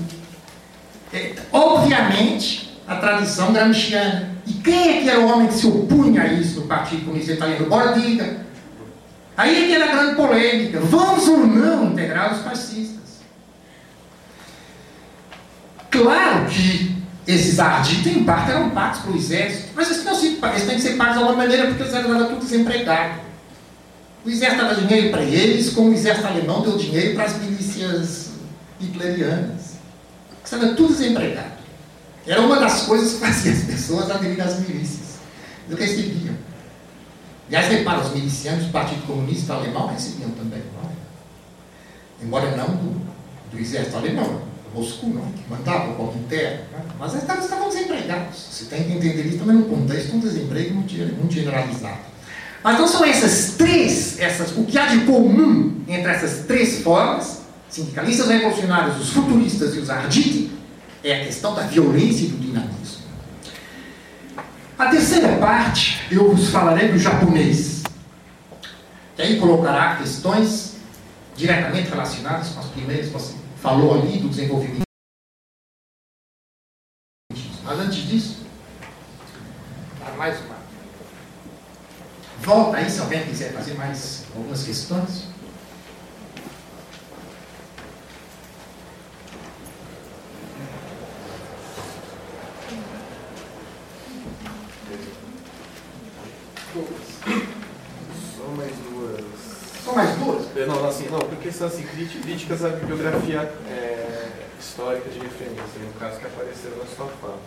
É, obviamente, a tradição gramsciana. E quem é que era o homem que se opunha a isso no Partido Comunista Italiano? Bordiga. Aí é que era a grande polêmica. Vamos ou não integrar os fascistas? Claro que esses arditos, em parte, eram pagos para o exército, mas eles, não eles têm que ser pagos de alguma maneira porque eles eram tudo desempregados. O exército dava dinheiro para eles, como o exército alemão deu dinheiro para as milícias hitlerianas. Eram tudo desempregados. Era uma das coisas que fazia as pessoas aderirem às milícias. Eles recebiam. Aliás, repara, os milicianos do Partido Comunista Alemão recebiam também, não é? Embora não do, do exército alemão. Moscou, não, mandava o Comitê, né? mas eles estavam, desempregados. Você tem que entender isso também no contexto de um desemprego muito, generalizado. Mas então são essas três, essas, o que há de comum entre essas três formas, sindicalistas revolucionários, os futuristas e os arditi, é a questão da violência e do dinamismo. A terceira parte, eu vos falarei do japonês, que aí colocará questões diretamente relacionadas com as primeiras, você falou ali do desenvolvimento. Mas antes disso, mais uma. Volta aí se alguém quiser fazer mais algumas questões. Só mais duas. Só mais duas? É, Não, não, questão assim, críti- críticas à bibliografia é, histórica de referência, no caso que apareceram na sua fala.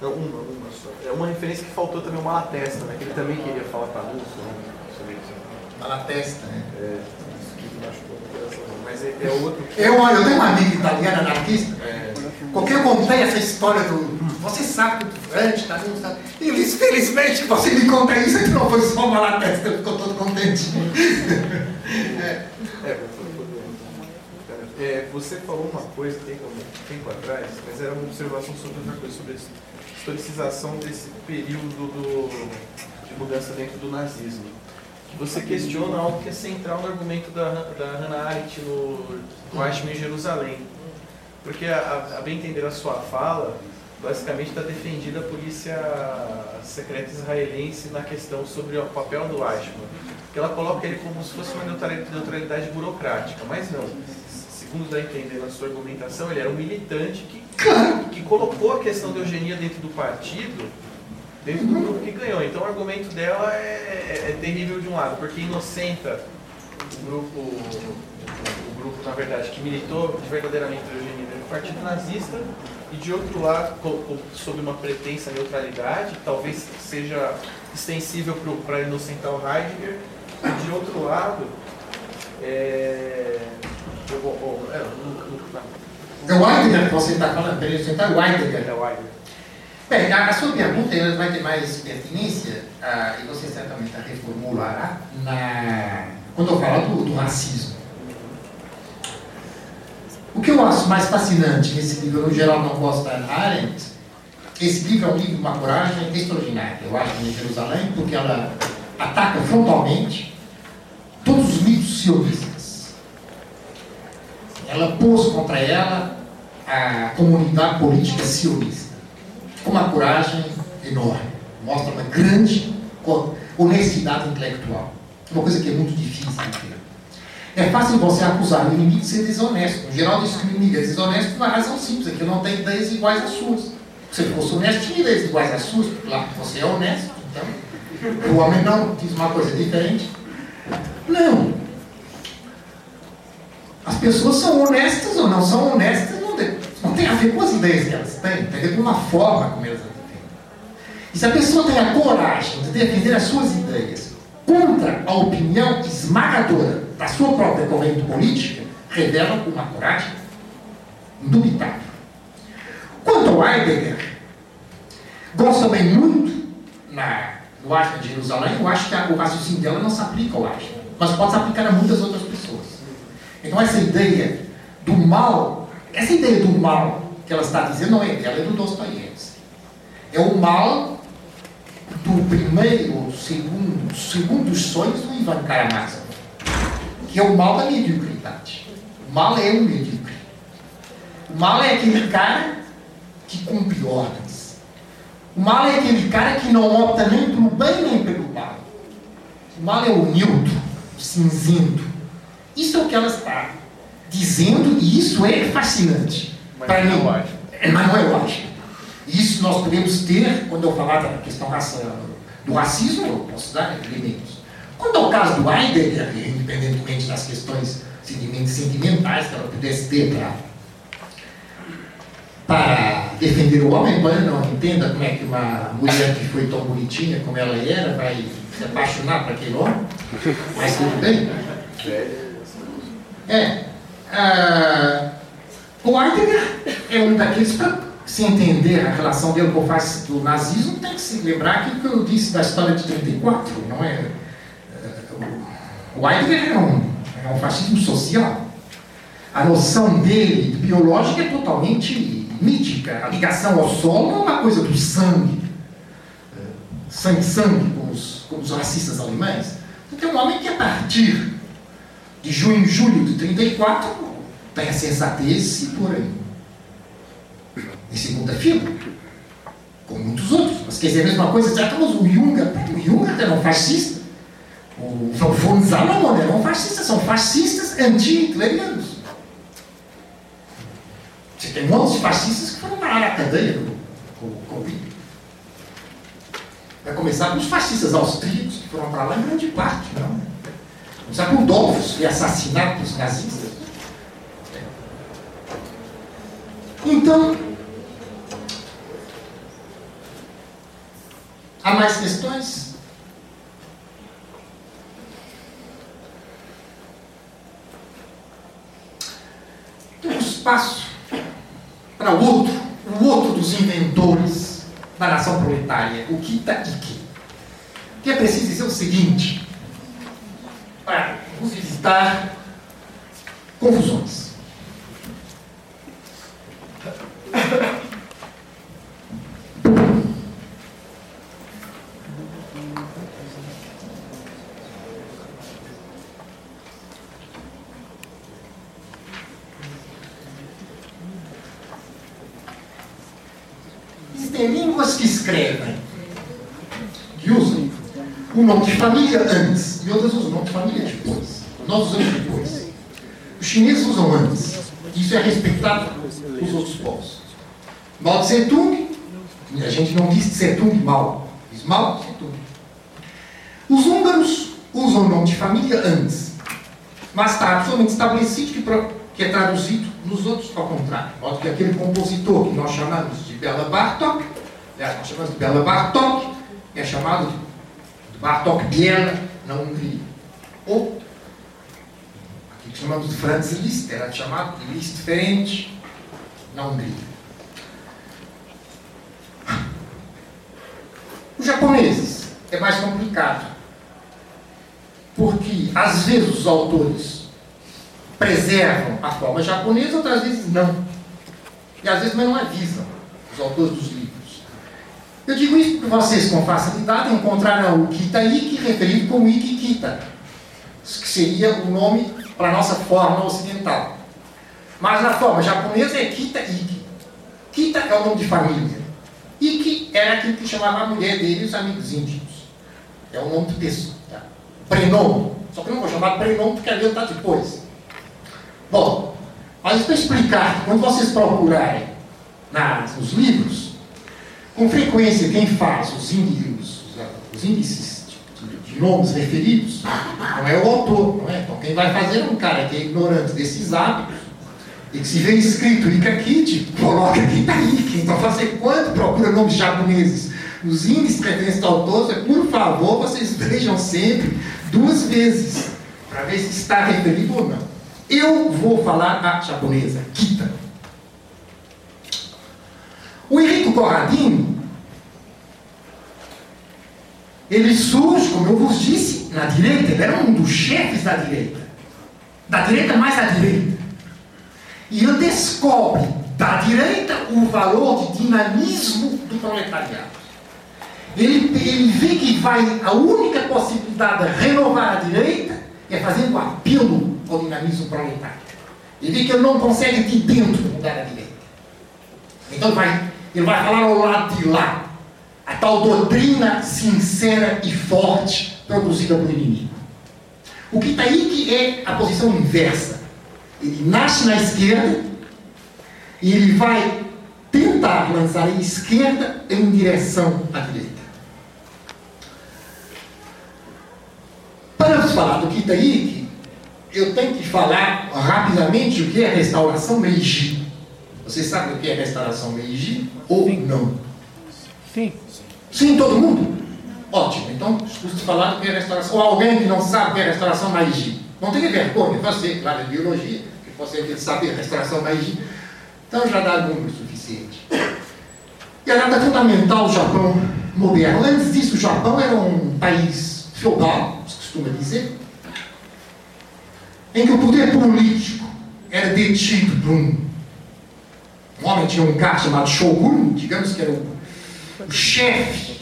Não, uma, uma só. É uma referência que faltou também o Malatesta, né? Que ele também queria falar para Lúcio, né? Sobre isso. Malatesta, né? É, isso que me machucou no coração. Mas é, é outro. Eu, eu tenho uma amiga italiana anarquista. É, Porque eu contei essa história do. Você sabe que o Dante está ali, está. E eu disse, felizmente você me conta isso, que não foi só uma latesta, eu ficou todo contente. É, bem. É, você falou uma coisa tem um tempo atrás, mas era uma observação sobre outra coisa, sobre a historicização desse período do- de mudança dentro do nazismo. Que você questiona algo que é central no argumento da, da Hannah Arendt no, no em Jerusalém. Porque, a, a- bem entender a sua fala, basicamente está defendida a polícia secreta israelense na questão sobre o papel do Eichmann. Porque ela coloca ele como se fosse uma neutrali- neutralidade burocrática, mas não. Segundo dá a entender na sua argumentação, ele era um militante que, que colocou a questão da eugenia dentro do partido, dentro do grupo que ganhou. Então o argumento dela é, é- é terrível de um lado, porque inocenta o grupo, o grupo, na verdade, que militou de verdadeiramente a eugenia dentro do partido nazista, e de outro lado, sob uma pretensa neutralidade, talvez seja extensível para inocentar o Heidegger, e de outro lado, é, é, É o Heidegger que você está falando, peraí, você está Heidegger. é Heidegger. Bem, a, a sua pergunta ela vai ter mais pertinência, ah, e você certamente a reformulará, na, quando eu falar do, do racismo. O que eu acho mais fascinante nesse livro, eu no geral não gosto da Arendt, esse livro é um livro de uma coragem extraordinária, eu acho, em Jerusalém, porque ela ataca frontalmente sionistas. Ela pôs contra ela a comunidade política sionista com uma coragem enorme. Mostra uma grande honestidade intelectual. Uma coisa que é muito difícil de ter. É fácil você acusar o inimigo de ser desonesto. No geral, diz que o inimigo é desonesto por uma razão simples, é que ele não tem ideias iguais às suas. Se ele fosse honesto, tinha ideias iguais às suas, porque lá você é honesto. Então, o homem não diz uma coisa diferente. Não. As pessoas são honestas ou não são honestas, não tem, não tem a ver com as ideias que elas têm, tem a ver com uma forma como elas as defendem. E se a pessoa tem a coragem de defender as suas ideias contra a opinião esmagadora da sua própria corrente política, revela uma coragem indubitável. Quanto ao Heidegger, gosto também muito na, no Ashman de Jerusalém, eu acho que a- o raciocínio dela não se aplica ao Ashman, mas pode se aplicar a muitas outras pessoas. Então essa ideia do mal, essa ideia do mal que ela está dizendo não é dela, é do Dostoiévski. É o mal do primeiro segundo, segundo dos sonhos do Ivan Karamazov, que é o mal da mediocridade. O mal é o medíocre. O mal é aquele cara que cumpre ordens. O mal é aquele cara que não opta nem pelo bem nem pelo mal. O mal é o neutro, o cinzento. Isso é o que ela está dizendo e isso é fascinante. Mas Para não mim. é. É, mas não é lógico. Isso nós podemos ter, quando eu falar da questão raça, do racismo, eu posso dar elementos. Quanto ao caso do Heidegger, independentemente das questões sentimen- sentimentais que ela pudesse ter para para defender o homem, embora não entenda como é que uma mulher que foi tão bonitinha como ela era vai se apaixonar por aquele homem, mas tudo bem. É. o Heidegger é um daqueles, para se entender a relação dele com o fasc- do nazismo, tem que se lembrar aquilo que eu disse da história de 34, não é? O Heidegger é um, é um fascismo social. A noção dele, biológica, é totalmente mítica. A ligação ao solo é uma coisa do sangue. Sangue-sangue, como os, como os racistas alemães. Então, é um homem que, a partir de junho e julho de 34, tem a sensatez e por aí. Em segunda fila, como muitos outros. Mas quer dizer, a mesma coisa, já mas o Junger, o Junger era um fascista. O von Salomon era um fascista, são fascistas anti-hitlerianos. Você tem muitos fascistas que foram parar na cadeia do do Covid. Vai começar com os fascistas austríacos, que foram para lá em grande parte, não? Começar com o foi assassinado pelos nazistas. Então, há mais questões? Temos espaço para o outro, o outro dos inventores da nação proletária, o Kita Ike. Que é preciso dizer o seguinte, para nos evitar confusões. Existem línguas que escrevem, que usam o nome de família antes, e outras usam o nome de família depois. Nós usamos depois. Os chineses usam antes. Isso é respeitado pelos outros povos. Mao Tse Tung, a gente não diz Tse mal, diz Mao Tse Tung. Os húngaros usam o nome de família antes, mas está absolutamente estabelecido que, que é traduzido nos outros ao contrário. De modo que aquele compositor que nós chamamos de Bela Bartok, aliás, nós chamamos de Bela Bartok, é chamado de Bartok Biela na Hungria. Ou, aqui que chamamos de Franz Liszt, era chamado de Liszt Ferenc na Hungria. Os japoneses é mais complicado, porque às vezes os autores preservam a forma japonesa, outras vezes não. E às vezes também não avisam os autores dos livros. Eu digo isso porque vocês, com facilidade, encontrarão o Kita-Iki referido como Iki-Kita, que seria o nome para a nossa forma ocidental. Mas na forma japonesa é Kita-Iki. Kita é o nome de família. Iki era aquilo que chamava a mulher dele e os amigos íntimos. É o nome de pessoa. Tá? Prenome. Só que eu não vou chamar prenome porque ali está depois. Bom, mas para explicar quando vocês procurarem nos livros, com frequência quem faz os índices, os índices de, de nomes referidos não é o autor, não é? Então quem vai fazer é um cara que é ignorante desses hábitos e que se vê escrito Ikakit, coloca Kitaiki. Então fazer quando procura nomes japoneses nos índices de referência de autores, é, por favor, vocês vejam sempre duas vezes para ver se está referido ou não. Eu vou falar a japonesa, Kita. O Henrico Corradini, ele surge, como eu vos disse, na direita, ele era um dos chefes da direita. Da direita mais à direita. E ele descobre da direita o valor de dinamismo do proletariado. Ele, ele vê que vai, a única possibilidade de renovar a direita é fazendo apelo ao dinamismo proletário. Ele vê que ele não consegue de dentro mudar a direita. Então vai, ele vai falar ao lado de lá. A tal doutrina sincera e forte produzida pelo inimigo. O que está aí que é a posição inversa. Ele nasce na esquerda e ele vai tentar lançar a esquerda em direção à direita. Para falar do Kitaiki, eu tenho que falar rapidamente o que é a restauração Meiji. Vocês sabem o que é restauração Meiji ou não? Sim. Sim, todo mundo? Ótimo, então escuso falar do que é restauração. Ou alguém que não sabe o que é restauração Meiji. Não tenha vergonha, você, claro, de biologia, que você tem que saber restauração Meiji. Então já dá número suficiente. E a data fundamental do Japão moderno. Antes disso, o Japão era um país feudal, se costuma dizer, em que o poder político era detido por um, um homem tinha um cargo chamado Shogun, digamos que era o, o chefe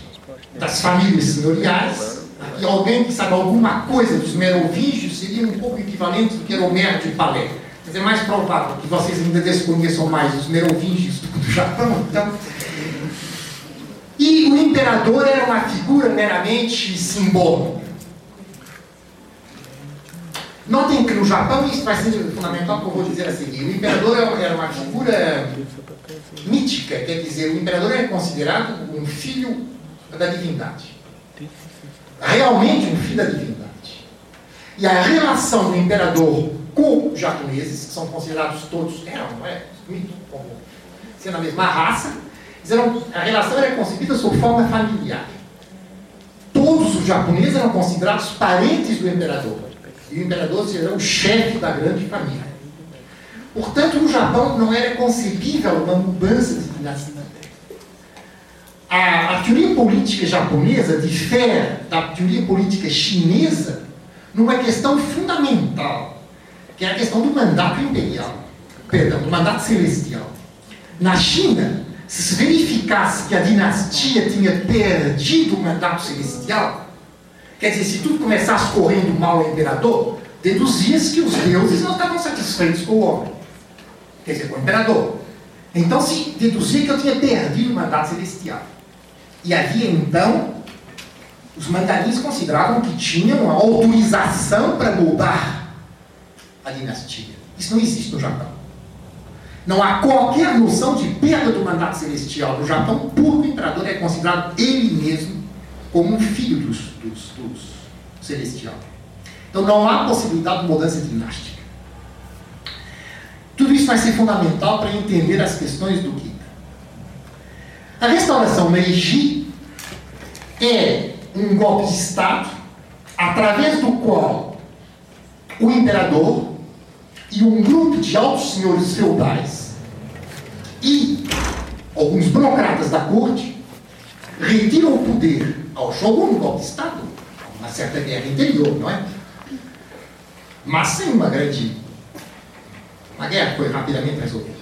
das famílias senhoriais, e alguém que sabe alguma coisa dos merovingios seria um pouco equivalente do que era Homero de Palé. Mas é mais provável que vocês ainda desconheçam mais os merovingios do que do Japão. Então, e o imperador era uma figura meramente simbólica. Notem que no Japão isso vai ser fundamental, que eu vou dizer a seguir. O imperador era uma figura mítica, quer dizer, o imperador era considerado um filho da divindade. Realmente um filho da divindade. E a relação do imperador com os japoneses, que são considerados todos, eram, não é? Como sendo a mesma raça, a relação era concebida sob forma familiar. Todos os japoneses eram considerados parentes do imperador. E o imperador seria o chefe da grande família. Portanto, no Japão não era concebível uma mudança de dinastia. A, a teoria política japonesa difere da teoria política chinesa numa questão fundamental, que é a questão do mandato imperial, perdão, do mandato celestial. Na China, se verificasse que a dinastia tinha perdido o mandato celestial, quer dizer, se tudo começasse correndo mal ao imperador, deduzia-se que os deuses não estavam satisfeitos com o homem, quer dizer, com o imperador. Então se deduzia que eu tinha perdido o mandato celestial. E havia então, os mandarins consideravam que tinham uma autorização para mudar a dinastia. Isso não existe no Japão. Não há qualquer noção de perda do mandato celestial. No Japão, o imperador é considerado ele mesmo como um filho dos, dos, dos celestial. Então não há possibilidade de mudança dinástica. Tudo isso vai ser fundamental para entender as questões do Gita. A restauração Meiji é um golpe de Estado através do qual o imperador e um grupo de altos senhores feudais e alguns burocratas da corte retiram o poder ao shogun golpe de Estado, uma certa guerra interior, não é? Mas sem uma grande. Uma guerra foi rapidamente resolvida.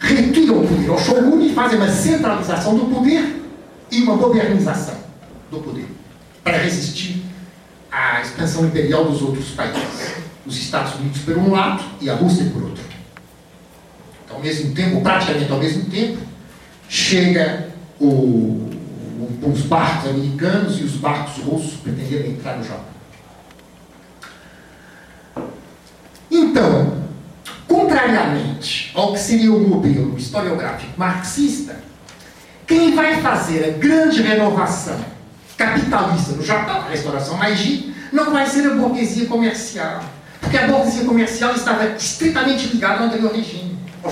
Retiram o poder ao shogun e fazem uma centralização do poder e uma modernização do poder para resistir à expansão imperial dos outros países os Estados Unidos por um lado e a Rússia por outro. Então, ao mesmo tempo, praticamente ao mesmo tempo, chega o, os barcos americanos e os barcos russos pretendendo entrar no Japão. Então, contrariamente ao que seria o modelo historiográfico marxista, quem vai fazer a grande renovação capitalista no Japão, a restauração Meiji, não vai ser a burguesia comercial, porque a burguesia comercial estava estritamente ligada ao anterior regime, ao,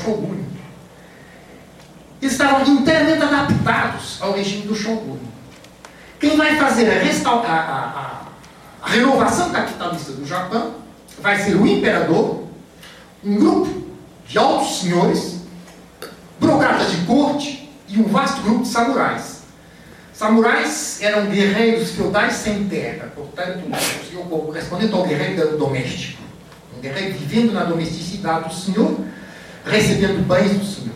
shogun. Estavam inteiramente adaptados ao regime do shogun. Quem vai fazer a, a, a, a renovação capitalista do Japão vai ser o imperador, um grupo de altos senhores, burocratas de corte e um vasto grupo de samurais. Samurais eram guerreiros feudais sem terra, portanto, correspondente ao guerreiro doméstico. Um guerreiro vivendo na domesticidade do senhor, recebendo bens do senhor,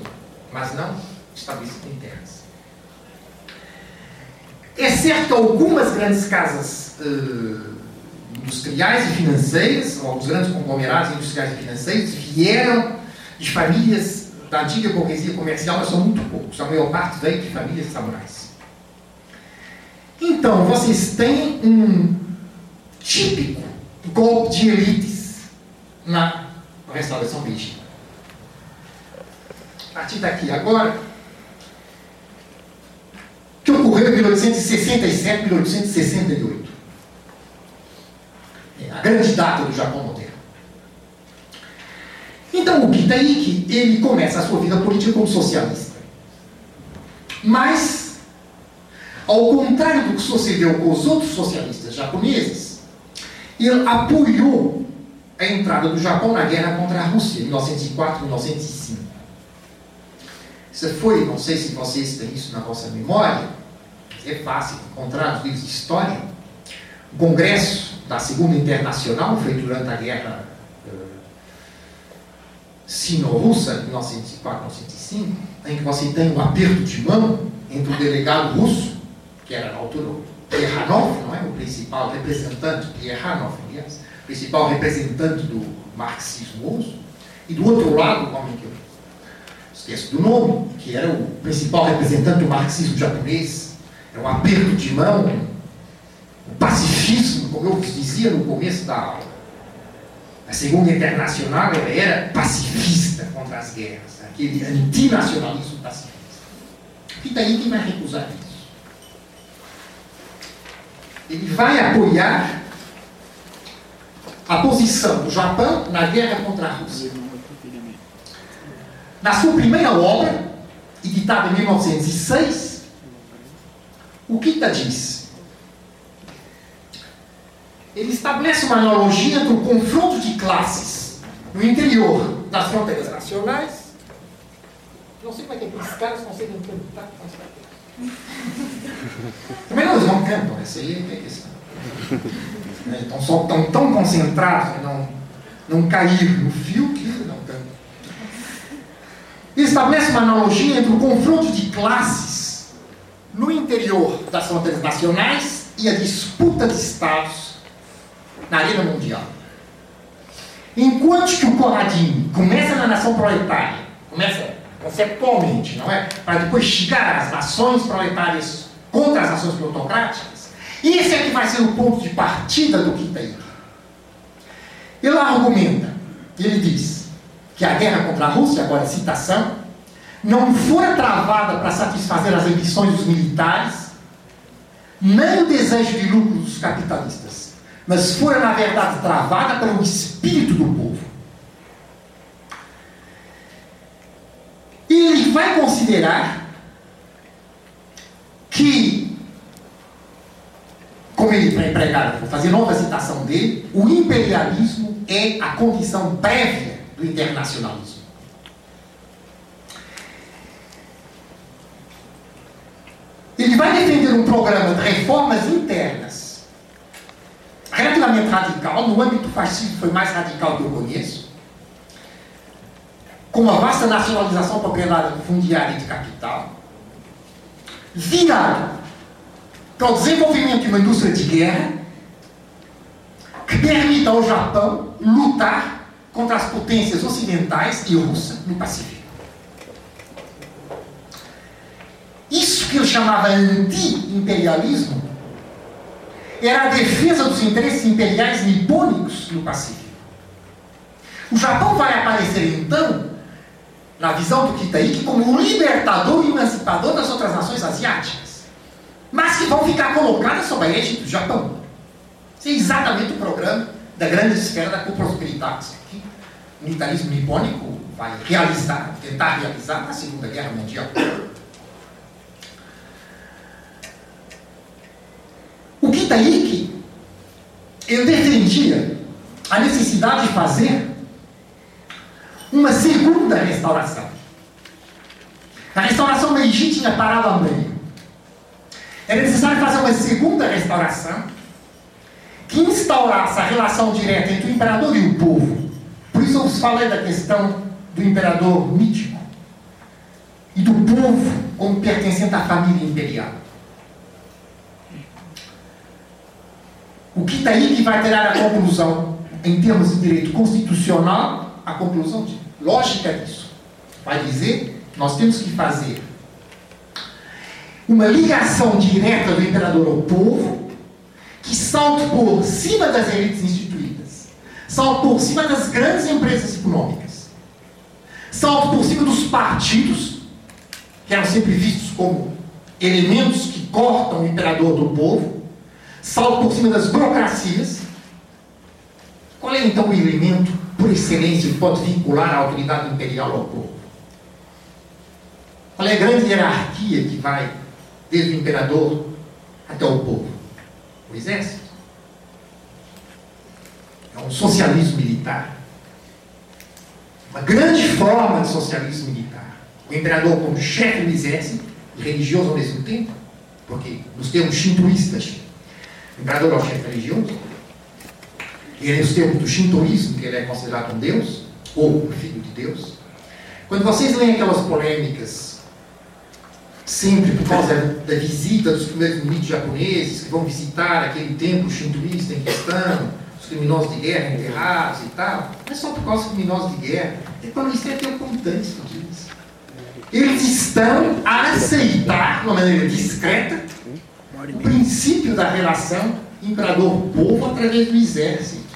mas não estabelecido em terras. É certo que algumas grandes casas uh, industriais e financeiras, ou os grandes conglomerados industriais e financeiros, vieram de famílias da antiga burguesia comercial, mas são muito poucos. A maior parte veio de famílias samurais. Então, vocês têm um típico golpe de elites na restauração Meiji. A partir daqui agora, que ocorreu em 1867 e 1868. É a grande data do Japão moderno. Então o Kitaiki, ele começa a sua vida política como socialista. Mas ao contrário do que sucedeu com os outros socialistas japoneses, ele apoiou a entrada do Japão na guerra contra a Rússia, em 1904 e 1905. Isso foi, não sei se vocês têm isso na vossa memória, é fácil encontrar nos livros de história. O Congresso da Segunda Internacional foi durante a Guerra uh, Sino-Russa, de 1904 1905, em que você tem um aperto de mão entre o delegado russo, que era na altura o Plekhanov, não é? o principal representante, Plekhanov, aliás, principal representante do marxismo russo, e do outro lado, o homem que eu esqueço do nome, que era o principal representante do marxismo japonês, é um aperto de mão, o pacifismo, como eu dizia no começo da aula. A Segunda Internacional era pacifista contra as guerras, aquele antinacionalismo pacifista. E daí quem vai recusar isso? Ele vai apoiar a posição do Japão na guerra contra a Rússia. Na sua primeira obra, editada em 1906, o Kita diz? Ele estabelece uma analogia entre o confronto de classes no interior das fronteiras nacionais. Não sei como é que aqueles caras conseguem cantar com as Também não, eles não cantam, essa aí é a questão. Então, só estão tão concentrados em não, não cair no fio que não cantam. Ele estabelece uma analogia entre o confronto de classes no interior das fronteiras nacionais e a disputa de Estados na arena mundial. Enquanto que o Corradinho começa na nação proletária, começa conceptualmente, não é? Para depois chegar às nações proletárias contra as nações plutocráticas, esse é que vai ser o ponto de partida do Kitaíki. Ele argumenta, ele diz que a guerra contra a Rússia, agora citação, não fora travada para satisfazer as ambições dos militares, nem o desejo de lucro dos capitalistas, mas fora, na verdade, travada pelo espírito do povo. E ele vai considerar que, como ele vai pregar, vou fazer nova citação dele, o imperialismo é a condição prévia do internacionalismo. Ele vai defender um programa de reformas internas. Relativamente radical, no âmbito fascista foi mais radical que eu conheço, com uma vasta nacionalização proprietária fundiária de capital, virado para o desenvolvimento de uma indústria de guerra que permita ao Japão lutar contra as potências ocidentais e russa no Pacífico. Isso que eu chamava anti-imperialismo era a defesa dos interesses imperiais nipônicos no Pacífico. O Japão vai aparecer então, na visão do Kitaiki, como um libertador e emancipador das outras nações asiáticas, mas que vão ficar colocadas sob a égide do Japão. Esse é exatamente o programa da grande esfera da coprosperidade que o militarismo nipônico vai realizar, tentar realizar na Segunda Guerra Mundial. O Kitaiki, eu defendia a necessidade de fazer uma segunda restauração. A restauração Meiji tinha parado a meio. Era necessário fazer uma segunda restauração que instaurasse a relação direta entre o imperador e o povo. Por isso eu vos falei da questão do imperador mítico e do povo como pertencente à família imperial. O que está aí que vai tirar a conclusão, em termos de direito constitucional, a conclusão de lógica disso. Vai dizer nós temos que fazer uma ligação direta do imperador ao povo, que salte por cima das elites instituídas, salte por cima das grandes empresas econômicas, salte por cima dos partidos, que eram sempre vistos como elementos que cortam o imperador do povo, salto por cima das burocracias. Qual é então o elemento por excelência que pode vincular a autoridade imperial ao povo? Qual é a grande hierarquia que vai desde o imperador até o povo? O exército. É um socialismo militar. Uma grande forma de socialismo militar. O imperador como chefe do exército, e religioso ao mesmo tempo, porque nos termos shintoístas, imperador é o chefe religioso, e nos termos do shintoísmo, que ele é considerado um deus, ou um filho de Deus. Quando vocês leem aquelas polêmicas, sempre por causa da, da visita dos primeiros ministros japoneses, que vão visitar aquele templo shintoísta em questão, os criminosos de guerra enterrados e tal, não é só por causa dos criminosos de guerra, é quando isso é um disso. Eles estão a aceitar, de uma maneira discreta, o princípio da relação imperador-povo através do exército.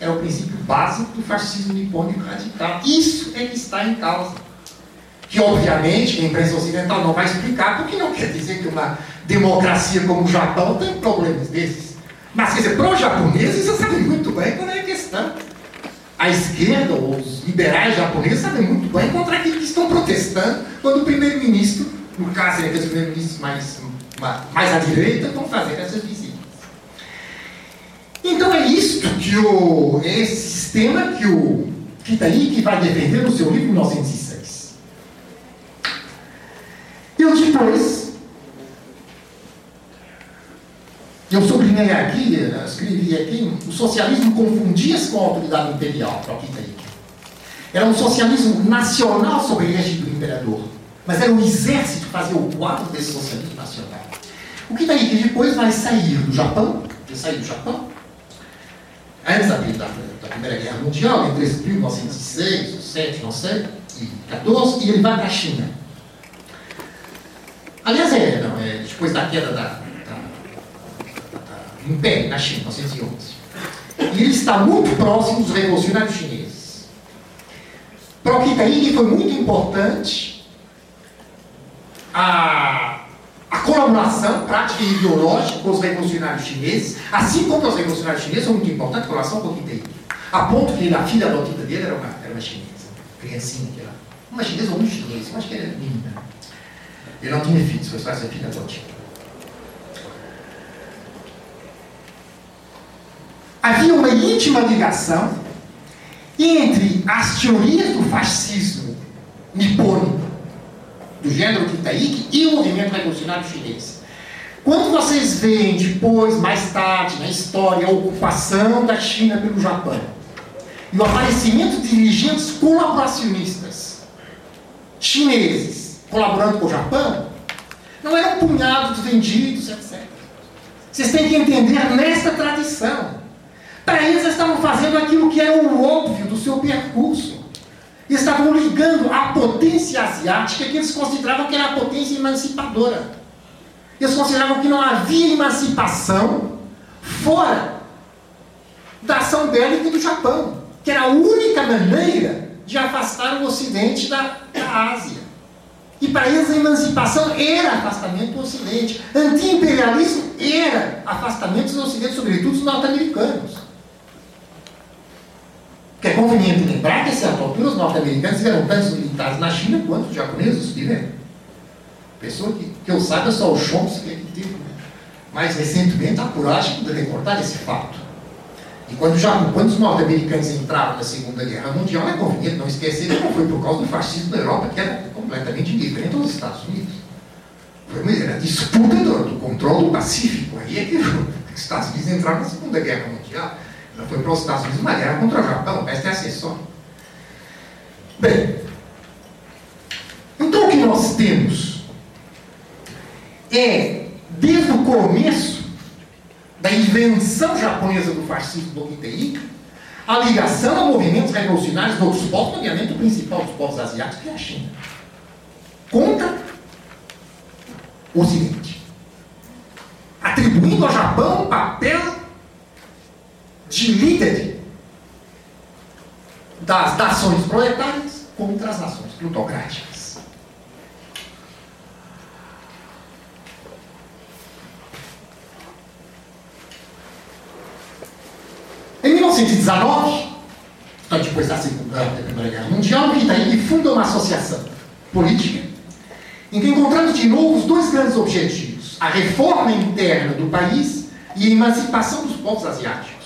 É o princípio básico do fascismo nipônico radical. Isso é que está em causa. Que, obviamente, a imprensa ocidental não vai explicar, porque não quer dizer que uma democracia como o Japão tem problemas desses. Mas, quer dizer, para os japoneses, você sabe muito bem qual é a questão. A esquerda, os liberais japoneses, sabem muito bem contra aqueles que estão protestando quando o primeiro-ministro, no caso, aqueles primeiros-ministros mais, mais à direita, vão fazer essas visitas. Então é isto que o, é esse sistema que o Kitayiki vai defender no seu livro 1906. Eu depois, eu sublinhei aqui, escrevi aqui, o socialismo confundia-se com a autoridade imperial para o Kitayiki. Era um socialismo nacional sob a égide do imperador. Mas era o exército que fazia o quadro desse socialismo nacional. O Kitayiki depois vai sair do Japão, vai sair do Japão, antes da, da, da, Primeira Guerra Mundial, entre 1906, 7, não sei, e 14, e ele vai para a China. Aliás, é, não, é depois da queda da, do Império na China, 1911. E ele está muito próximo dos revolucionários chineses. Para o Kitaíri foi muito importante a a colaboração prática e ideológica com os revolucionários chineses, assim como os revolucionários chineses, são muito importantes com relação ao Quintei. A ponto que a filha adotida dele era uma, era uma chinesa, criancinha que era. Uma chinesa ou um chinês, eu acho que era menina. Ele não tinha filhos, foi só essa filha adotiva. Havia uma íntima ligação entre as teorias do fascismo nipônico do gênero Kitaiki e o movimento revolucionário chinês. Quando vocês veem depois, mais tarde, na história, a ocupação da China pelo Japão e o aparecimento de dirigentes colaboracionistas chineses colaborando com o Japão, não eram punhados vendidos, etc. Vocês têm que entender nessa tradição. Para eles, eles estavam fazendo aquilo que era o óbvio do seu percurso estavam ligando a potência asiática que eles consideravam que era a potência emancipadora. Eles consideravam que não havia emancipação fora da ação bélica do Japão, que era a única maneira de afastar o Ocidente da, da Ásia. E para eles a emancipação era afastamento do Ocidente. Anti-imperialismo era afastamento dos Ocidentes, sobretudo dos norte-americanos. Porque é conveniente lembrar que, a certa altura, os norte-americanos tiveram tantos militares na China quanto os japoneses tiveram. Pessoa que, que eu saiba, só o Chomsky que teve né? mais recentemente a coragem de reportar esse fato. E quando, já, quando os norte-americanos entraram na Segunda Guerra Mundial, é conveniente não esquecer que não foi por causa do fascismo da Europa, que era completamente indiferente aos Estados Unidos. Foi uma, a disputa do, do controle do Pacífico. Aí é que os Estados Unidos entraram na Segunda Guerra Mundial. Foi para os Estados Unidos uma guerra contra o Japão, esta é acessório. Bem, então o que nós temos é, desde o começo da invenção japonesa do fascismo do Okiteika, a ligação a movimentos revolucionários outros povos, obviamente o principal dos povos asiáticos é a China, contra o Ocidente, atribuindo ao Japão um papel de líder das nações proletárias contra as nações plutocráticas. Em 1919, então depois da Segunda Guerra Mundial, Itaí funda uma associação política em que encontramos de novo os dois grandes objetivos: a reforma interna do país e a emancipação dos povos asiáticos.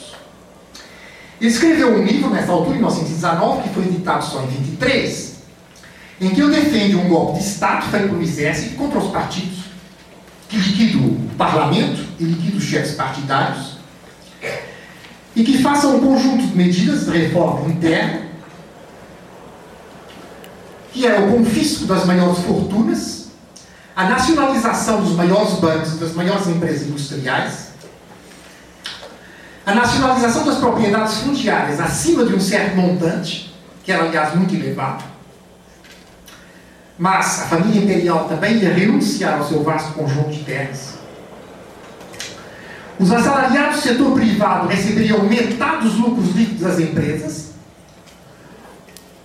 Ele escreveu um livro nessa altura, em 1919, que foi editado só em 23, em que ele defende um golpe de Estado feito pelo exército contra os partidos, que liquida o parlamento e liquida os chefes partidários, e que faça um conjunto de medidas de reforma interna, que é o confisco das maiores fortunas, a nacionalização dos maiores bancos e das maiores empresas industriais, a nacionalização das propriedades fundiárias acima de um certo montante, que era, aliás, muito elevado, mas a família imperial também ia renunciar ao seu vasto conjunto de terras. Os assalariados do setor privado receberiam metade dos lucros líquidos das empresas,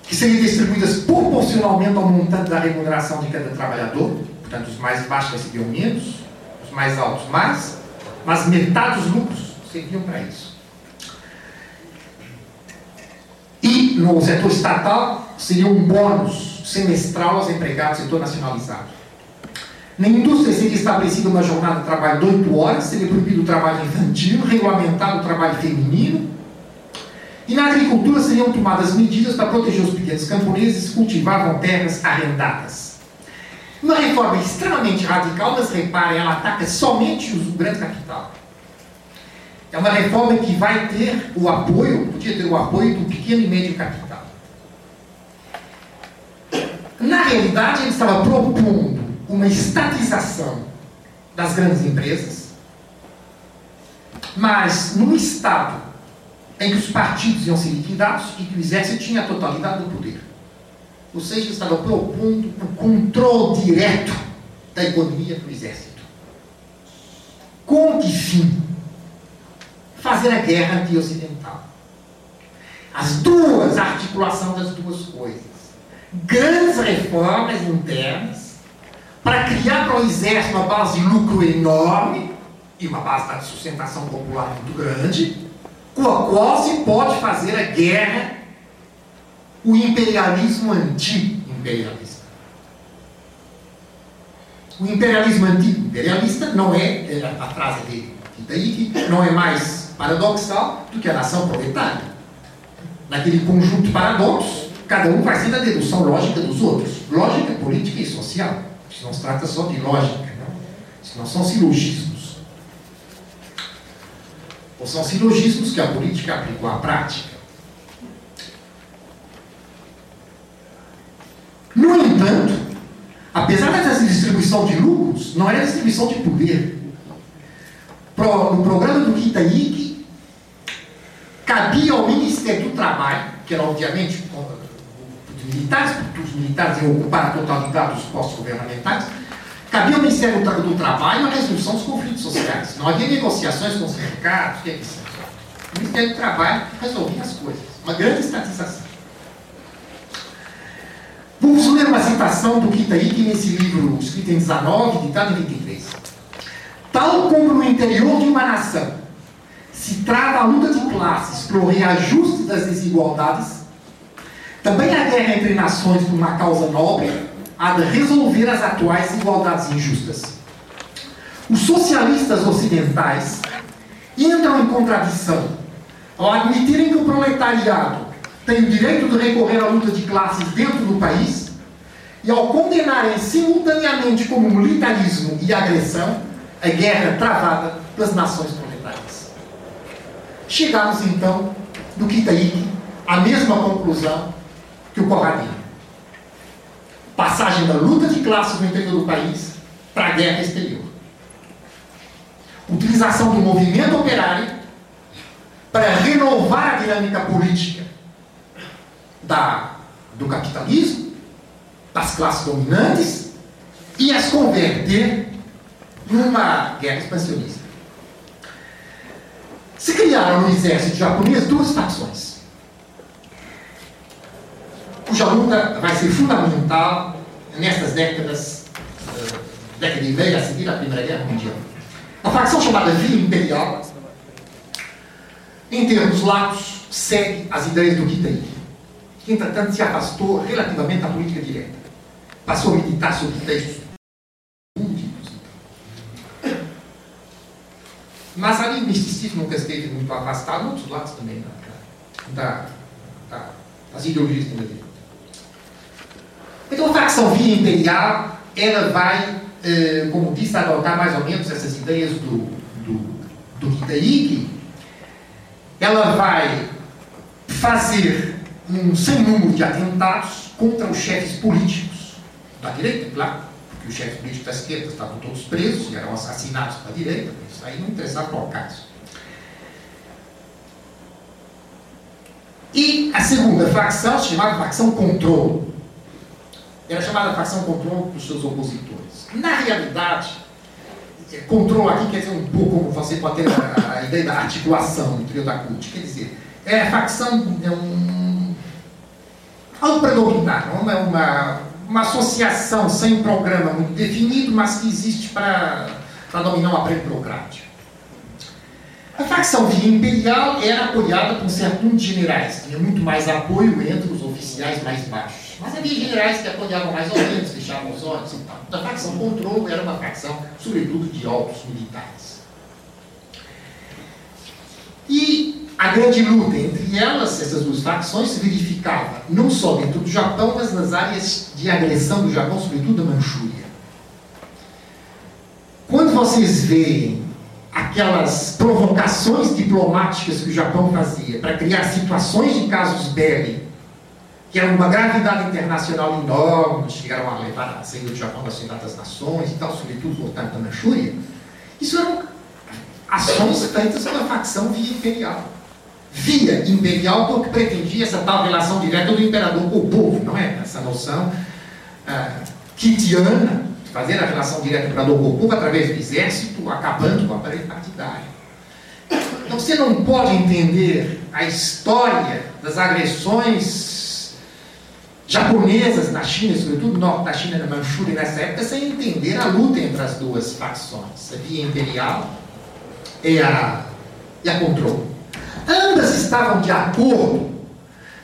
que seriam distribuídas proporcionalmente ao montante da remuneração de cada trabalhador. Portanto, os mais baixos recebiam menos, os mais altos mais, mas metade dos lucros serviam para isso. E no setor estatal seria um bônus semestral aos empregados do setor nacionalizado. Na indústria seria estabelecida uma jornada de trabalho de 8 horas, seria proibido o trabalho infantil, regulamentado o trabalho feminino. E na agricultura seriam tomadas medidas para proteger os pequenos camponeses que cultivavam terras arrendadas. Uma reforma extremamente radical, mas reparem, ela ataca somente o grande capital. É uma reforma que vai ter o apoio, podia ter o apoio do pequeno e médio capital. Na realidade, ele estava propondo uma estatização das grandes empresas, mas num Estado em que os partidos iam ser liquidados e que o exército tinha a totalidade do poder. Ou seja, estava propondo o controle direto da economia do exército. Com que fim? Fazer a guerra anti-ocidental. As duas, a articulação das duas coisas. Grandes reformas internas para criar para o exército uma base de lucro enorme e uma base de sustentação popular muito grande, com a qual se pode fazer a guerra, o imperialismo anti-imperialista. O imperialismo anti-imperialista não é, é, a frase dele, daí não é mais paradoxal do que a nação proletária. Naquele conjunto de paradoxos, cada um vai sendo a dedução lógica dos outros. Lógica política e social. Isso não se trata só de lógica, não. Isso não são silogismos. Ou são silogismos que a política aplicou à prática. No entanto, apesar dessa distribuição de lucros, não era distribuição de poder. No programa do Kitaique, cabia ao Ministério do Trabalho, que era obviamente dos militares, porque os militares iam ocupar a totalidade dos postos governamentais, cabia ao Ministério do Trabalho a resolução dos conflitos sociais. Não havia negociações com os mercados, o Ministério do Trabalho resolvia as coisas. Uma grande estatização. Vamos ler uma citação do Kitaíque nesse livro, escrito em 19, ditado em 23. Tal como no interior de uma nação se trata a luta de classes para o reajuste das desigualdades, também a guerra entre nações por uma causa nobre há de resolver as atuais desigualdades injustas. Os socialistas ocidentais entram em contradição ao admitirem que o proletariado tem o direito de recorrer à luta de classes dentro do país e ao condenarem simultaneamente como militarismo e agressão a guerra travada pelas nações proletárias. Chegamos então, no Kitaíque, à mesma conclusão que o Corradinho. Passagem da luta de classes no interior do país para a guerra exterior. Utilização do movimento operário para renovar a dinâmica política da, do capitalismo, das classes dominantes e as converter numa guerra expansionista. Se criaram no exército japonês duas facções, cuja luta vai ser fundamental nestas décadas, uh, década e meia a seguir à Primeira Guerra Mundial. A facção chamada Vila Imperial, em termos latos, segue as ideias do Kitaiki, que entretanto se afastou relativamente da política direta. Passou a meditar sobre textos mas ali o misticismo nunca esteve muito afastado, outros lados também não. da, da, das ideologias de direita. Então a facção via imperial, ela vai, eh, como disse, adotar mais ou menos essas ideias do, do, do Kitaiki. Ela vai fazer um sem número de atentados contra os chefes políticos da direita, claro, porque os chefes políticos da esquerda estavam todos presos eram assassinados pela direita, isso aí não interessava para o caso. E a segunda facção se chamava facção controle. Era chamada facção controle dos seus opositores. Na realidade, é, controle aqui quer dizer um pouco como você pode ter a, a ideia da articulação no trio da CUT. Quer dizer, é a facção, é um, algo predominado, não é uma, uma associação sem programa muito definido, mas que existe para dominar o aparelho burocrático. A facção via imperial era apoiada por um certo número de generais, tinha muito mais apoio entre os oficiais mais baixos. Mas havia generais que apoiavam mais ou menos, deixavam os olhos e tal. Então, a facção controle era uma facção, sobretudo, de altos militares. E a grande luta entre elas, essas duas facções, se verificava não só dentro do Japão, mas nas áreas de agressão do Japão, sobretudo da Manchúria. Quando vocês veem aquelas provocações diplomáticas que o Japão fazia para criar situações de casos belli, que eram uma gravidade internacional enorme, chegaram a levar a saída do Japão da Cidade das Nações e tal, sobretudo voltando da Manchúria, isso eram ações feitas pela facção via imperial. Via imperial porque pretendia essa tal relação direta do imperador com o povo, não é? Essa noção ah, kitiana fazer a relação direta para o povo através do exército, acabando com o aparelho partidário. Então você não pode entender a história das agressões japonesas na China, sobretudo no norte da China, na Manchúria, nessa época, sem entender a luta entre as duas facções, a via imperial e a, e a controle. Ambas estavam de acordo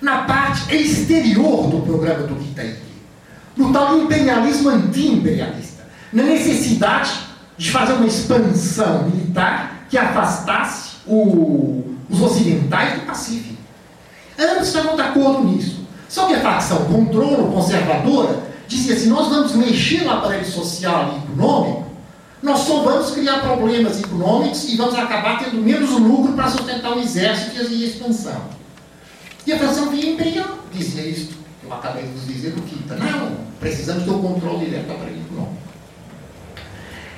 na parte exterior do programa do Kitaiki no tal imperialismo anti-imperialista, na necessidade de fazer uma expansão militar que afastasse o, os ocidentais do Pacífico. Ambos estavam de acordo nisso. Só que a facção controle conservadora dizia assim: nós vamos mexer no aparelho social e econômico, nós só vamos criar problemas econômicos e vamos acabar tendo menos lucro para sustentar o exército e a expansão. E a facção via imperial dizia isso eu acabei de nos dizer o quinta. Não, precisamos ter o controle direto do aparelho econômico.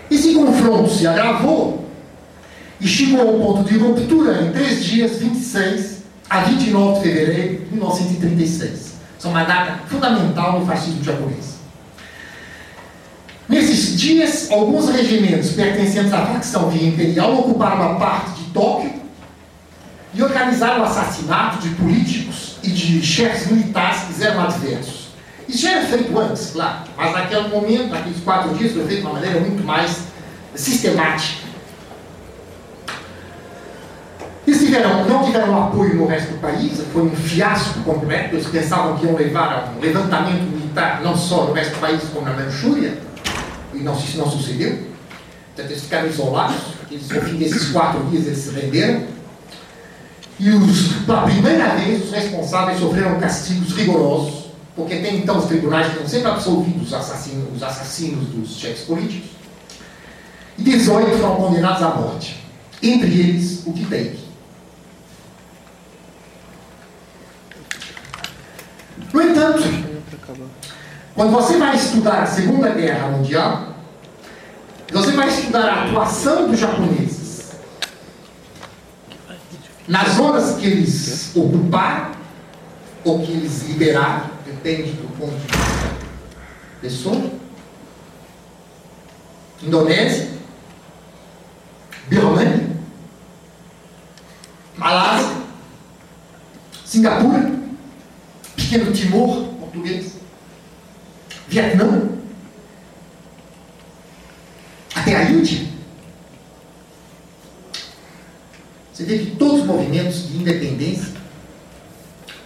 Esse confronto se agravou e chegou ao ponto de ruptura em três dias, 26 a 29 de fevereiro de 1936. São uma data fundamental no fascismo japonês. Nesses dias, alguns regimentos pertencentes à facção via imperial ocuparam a parte de Tóquio e organizaram o assassinato de políticos e de chefes militares que fizeram adversos. Isso já era feito antes, claro, mas naquele momento, naqueles quatro dias, foi feito de uma maneira muito mais sistemática. Eles tiveram, não tiveram apoio no resto do país, foi um fiasco completo. Eles pensavam que iam levar a um levantamento militar, não só no resto do país, como na Manchúria, e não, isso não sucedeu. Portanto, eles ficaram isolados. Eles, ao fim desses quatro dias, eles se renderam. E os, pela primeira vez os responsáveis sofreram castigos rigorosos, porque até então os tribunais tinham sempre absolvido os assassinos, os assassinos dos chefes políticos. E 18 foram condenados à morte. Entre eles, o Kitei. No entanto, quando você vai estudar a Segunda Guerra Mundial, você vai estudar a atuação dos japoneses. Nas zonas que eles ocuparam ou que eles liberaram, depende do ponto de vista pessoa. Indonésia, Birmania, Malásia, Singapura, Pequeno Timor, português, Vietnã, até a Índia. Você vê que todos os movimentos de independência,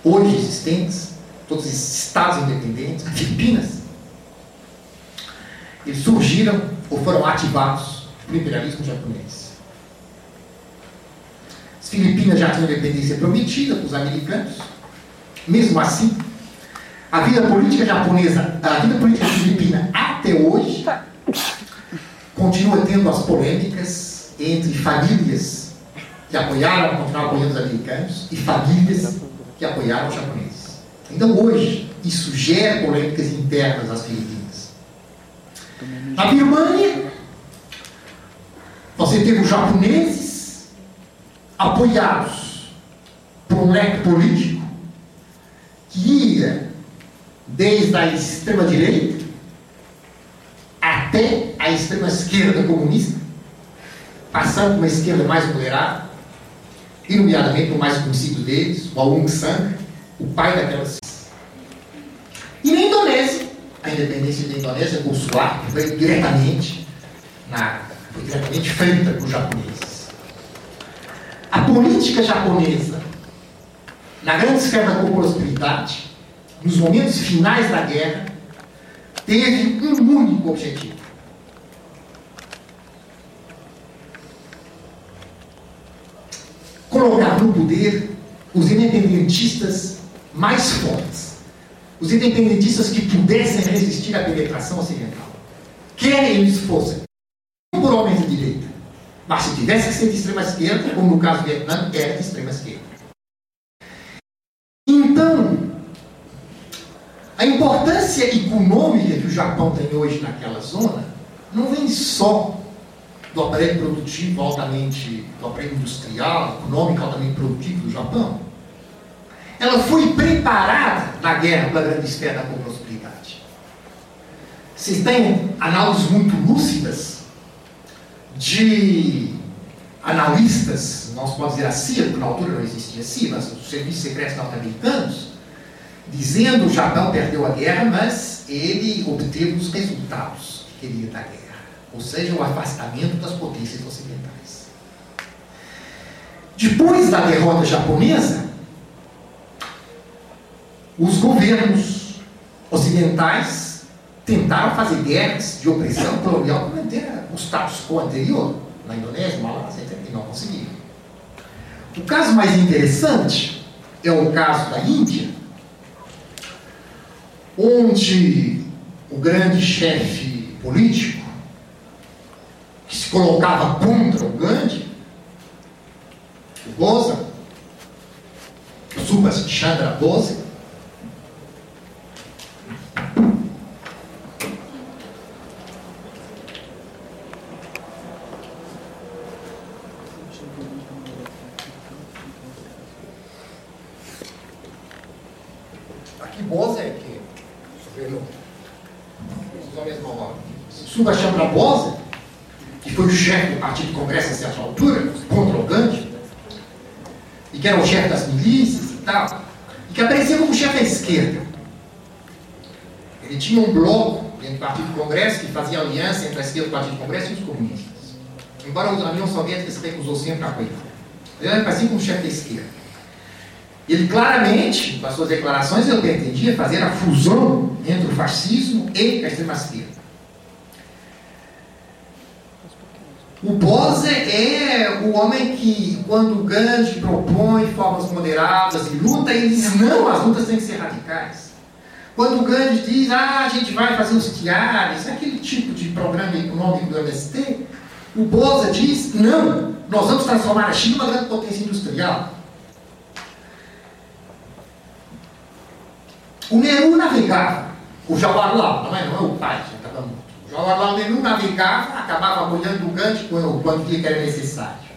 hoje existentes, todos esses estados independentes, Filipinas, eles surgiram ou foram ativados pelo imperialismo japonês. Filipinas já tinham independência prometida para os americanos. Mesmo assim, a vida política japonesa, a vida política filipina até hoje continua tendo as polêmicas entre famílias que apoiaram, continuaram apoiando os americanos e famílias que apoiaram os japoneses. Então hoje isso gera polêmicas internas às Filipinas. Na Birmania, você teve os japoneses apoiados por um leque político que ia desde a extrema-direita até a extrema-esquerda comunista, passando por uma esquerda mais moderada, e nomeadamente o mais conhecido deles, o Aung San, o pai daquelas. E na Indonésia, a independência da Indonésia, o veio diretamente, na, foi diretamente feita por japoneses. A política japonesa, na grande esfera da prosperidade, nos momentos finais da guerra, teve um único objetivo. Colocar no poder os independentistas mais fortes. Os independentistas que pudessem resistir à penetração ocidental. Quer eles fossem por homens de direita. Mas se tivesse que ser de extrema esquerda, como no caso do Vietnã, era de extrema esquerda. Então, a importância econômica que o Japão tem hoje naquela zona não vem só do aparelho produtivo altamente, do aparelho industrial, econômico altamente produtivo do Japão. Ela foi preparada na guerra pela grande esfera da prosperidade. Vocês têm análises muito lúcidas de analistas, nós podemos dizer a CIA, porque na altura não existia CIA, mas os serviços secretos norte-americanos, dizendo que o Japão perdeu a guerra, mas ele obteve os resultados que queria da guerra, ou seja, o afastamento das potências ocidentais. Depois da derrota japonesa, os governos ocidentais tentaram fazer guerras de opressão colonial para manter o status quo anterior, na Indonésia, Malásia, e não conseguiram. O caso mais interessante é o caso da Índia, onde o grande chefe político, que se colocava contra o Gandhi, o Boza, o Subhas Chandra Bose, Aqui Bose é que governo usou a mesma hora. Subhas Chandra Bose, que foi o chefe do Partido do Congresso a certa altura, contra o Gandhi, e que era o chefe das milícias e tal, e que aparecia como chefe da esquerda. Ele tinha um bloco dentro do Partido do Congresso que fazia aliança entre a esquerda do Partido do Congresso e os comunistas. Embora a União Soviética se recusou sempre a apoiar. Ele aparecia como chefe da esquerda. Ele claramente, com as suas declarações, ele pretendia fazer a fusão entre o fascismo e a extrema-esquerda. O Bose é o homem que, quando Gandhi propõe formas moderadas e luta, ele diz: não, as lutas têm que ser radicais. Quando o Gandhi diz: ah, a gente vai fazer os tiares, aquele tipo de programa econômico do MST, o Bose diz: não, nós vamos transformar a China numa grande potência industrial. O Nehru navegava, o Jawaharlal, não é, não é o pai, já estava morto. O Jawaharlal Nehru navegava, acabava apoiando o Gandhi quando, quando que era necessário.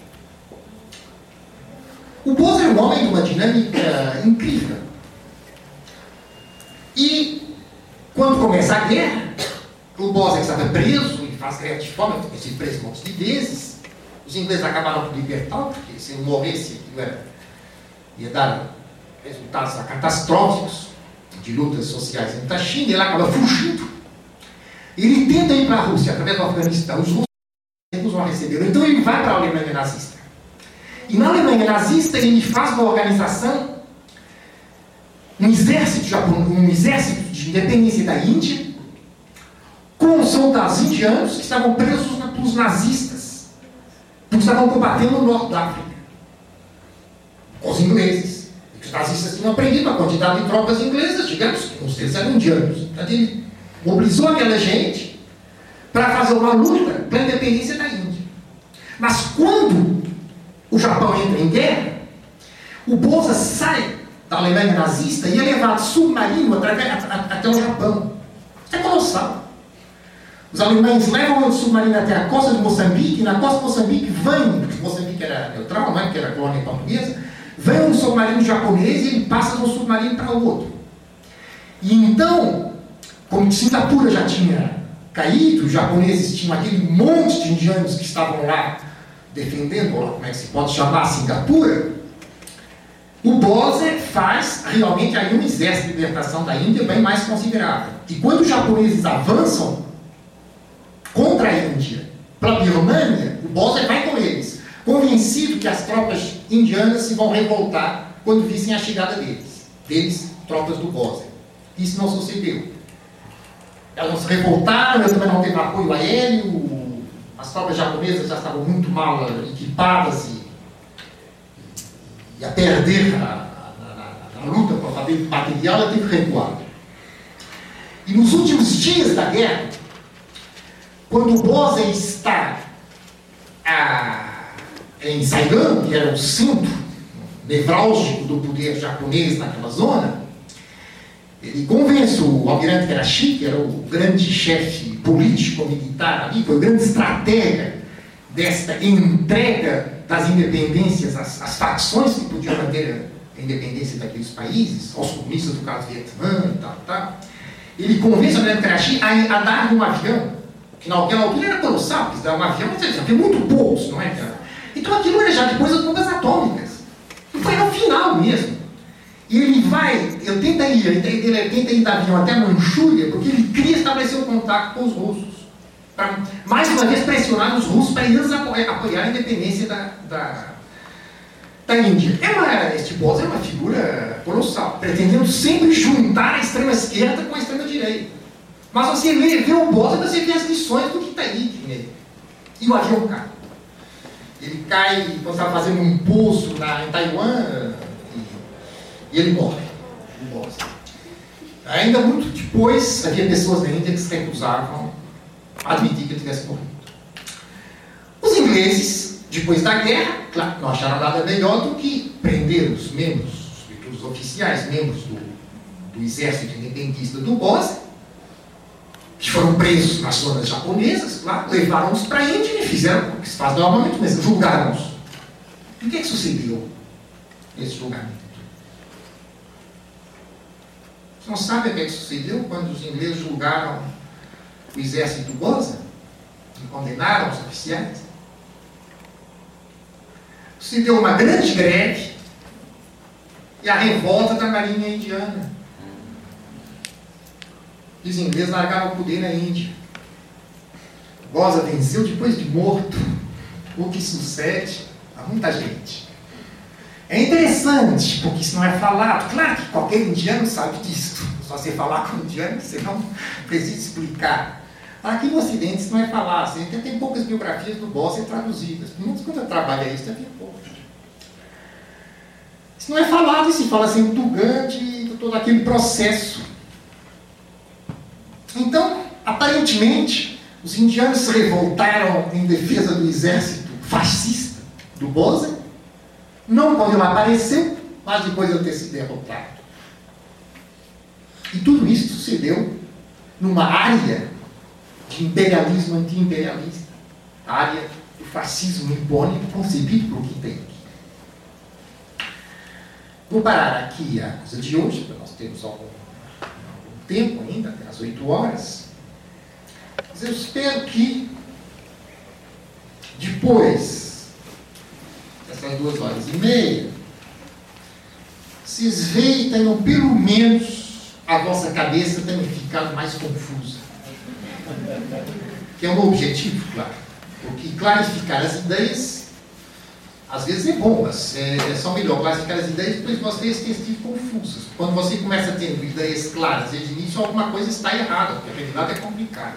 O Bose é um homem de uma dinâmica incrível. E, quando começa a guerra, o Bose estava preso e faz greve de fome, sido preso um monte de vezes. Os ingleses acabaram por libertar, porque se ele morresse, ia dar resultados catastróficos de lutas sociais dentro da China, ele acaba fugindo. Ele tenta ir para a Rússia, através do Afeganistão, os russos a recebê-lo. Então ele vai para a Alemanha nazista. E na Alemanha nazista ele faz uma organização, um exército, um exército de independência da Índia, com soldados indianos que estavam presos pelos nazistas, porque estavam combatendo no norte da África. os ingleses. Os nazistas tinham aprendido a quantidade de tropas inglesas, digamos, que uns deles eram indianos. Então ele mobilizou aquela gente para fazer uma luta pela independência da Índia. Mas quando o Japão entra em guerra, o Bolsa sai da Alemanha nazista e é levado submarino até o Japão. É colossal. Os alemães levam o submarino até a costa de Moçambique, e na costa de Moçambique vem, Moçambique era neutral, não é? porque era colônia portuguesa, vem um submarino japonês e ele passa de um submarino para o outro. E então, como Singapura já tinha caído, os japoneses tinham aquele monte de indianos que estavam lá defendendo, ou como é que se pode chamar, Singapura, o Bose faz realmente aí um exército de libertação da Índia bem mais considerável. E quando os japoneses avançam contra a Índia para a Birmania, o Bose vai com eles, convencido que as tropas indianas se vão revoltar quando vissem a chegada deles, deles, tropas do Bose. Isso não sucedeu. Elas se revoltaram, eu também não teve apoio aéreo, as tropas japonesas já estavam muito mal equipadas e a perder a, a, a luta para fazer material, ela teve que recuar. E nos últimos dias da guerra, quando o Bosa está a, em Saigon, que era o centro nevrálgico do poder japonês naquela zona, ele convence o almirante Karachi, que era o grande chefe político-militar ali, foi o grande estratega desta entrega das independências, as, as facções que podiam manter a independência daqueles países, aos comunistas do caso Vietnã e tal, tal. Ele convence o Almirante Karachi a, a dar um avião, que naquela altura era colossal, porque dar um avião, já tem muito poucos, não é? Então aquilo era já depois das bombas atômicas. E foi no final mesmo. E ele vai, ele tenta ir, ele tenta ir da avião até a Manchúria, porque ele queria estabelecer um contato com os russos para, mais uma vez, pressionar os russos para eles apoiar, a independência da, da, da Índia. É uma, este Boss é uma figura colossal, pretendendo sempre juntar a extrema-esquerda com a extrema-direita. Mas você vê o Boss e você vê as lições do que está aí nele. E o avião cai. Ele cai quando estava fazendo um impulso na, em Taiwan e, ele morre. O Boss. Ainda muito depois, havia pessoas na Índia que se recusavam admitir que ele tivesse morrido. Os ingleses, depois da guerra, claro, não acharam nada melhor do que prender os membros, os oficiais, membros do, do exército independentista do Bósnia, que foram presos nas zonas japonesas, claro, levaram-os para a Índia e fizeram o que se faz normalmente, mas julgaram-os. E o que, é que sucedeu nesse julgamento? Não sabe o que, é que sucedeu quando os ingleses julgaram o exército goza e condenaram os oficiais. Se deu uma grande greve e a revolta da marinha indiana. Os ingleses largaram o poder na Índia. Goza venceu depois de morto, o que sucede a muita gente. É interessante, porque isso não é falado. Claro que qualquer indiano sabe disso. Só você falar com indiano, você não precisa explicar. Aqui no Ocidente isso não é falar, assim, tem poucas biografias do Bosser traduzidas. Muitos quando trabalha isso, tem pouco. Isso não é falado, se fala assim do Gandhi, de todo aquele processo. Então, aparentemente, os indianos se revoltaram em defesa do exército fascista do Bose, não ele apareceu, mas depois de ter sido derrotado. E tudo isso sucedeu numa área de imperialismo anti-imperialista, área do fascismo nipônico concebido por Kitei. Vou parar aqui a coisa de hoje, porque nós temos algum, algum tempo ainda, até as 8 horas. Mas eu espero que depois dessas duas horas e meia, vocês vejam tenham pelo menos a vossa cabeça também ficado mais confusa que é um objetivo, claro. Porque clarificar as ideias, às vezes é bom, mas é, é só melhor clarificar as ideias depois vocês têm sido confusas. Quando você começa a ter ideias claras desde o início, alguma coisa está errada, porque a realidade é complicada.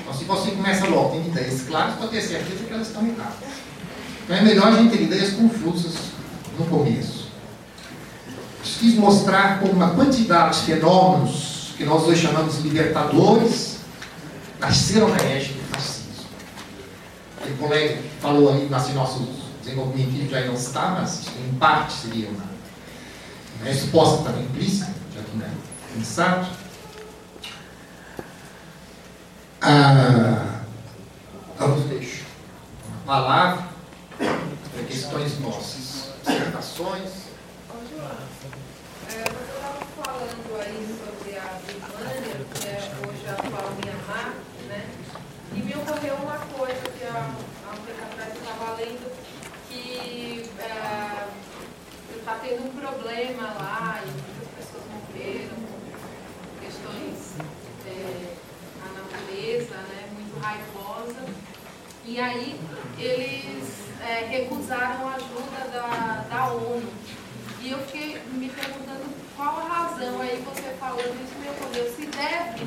Então, se você começa logo tendo ideias claras, pode ter certeza que elas estão erradas. Então, é melhor a gente ter ideias confusas no começo. Quis mostrar como uma quantidade de fenômenos que nós hoje chamamos de libertadores nasceram na égide do fascismo. O colega falou ali nasce nosso desenvolvimento já não está, mas em parte seria uma, uma resposta também implícita, já que não é pensado. Ah, vamos deixar uma palavra para questões nossas, observações. É, você estava falando aí sobre a Birmania, que é hoje a atual Mianmar, né? E me ocorreu uma coisa que há, há um tempo atrás eu estava lendo, que está tendo um problema lá e muitas pessoas morreram por questões é, a natureza, né? Muito raivosa. E aí eles é, recusaram a ajuda da, da ONU. E eu fiquei me perguntando qual a razão aí você falando isso me ocorreu. Se deve,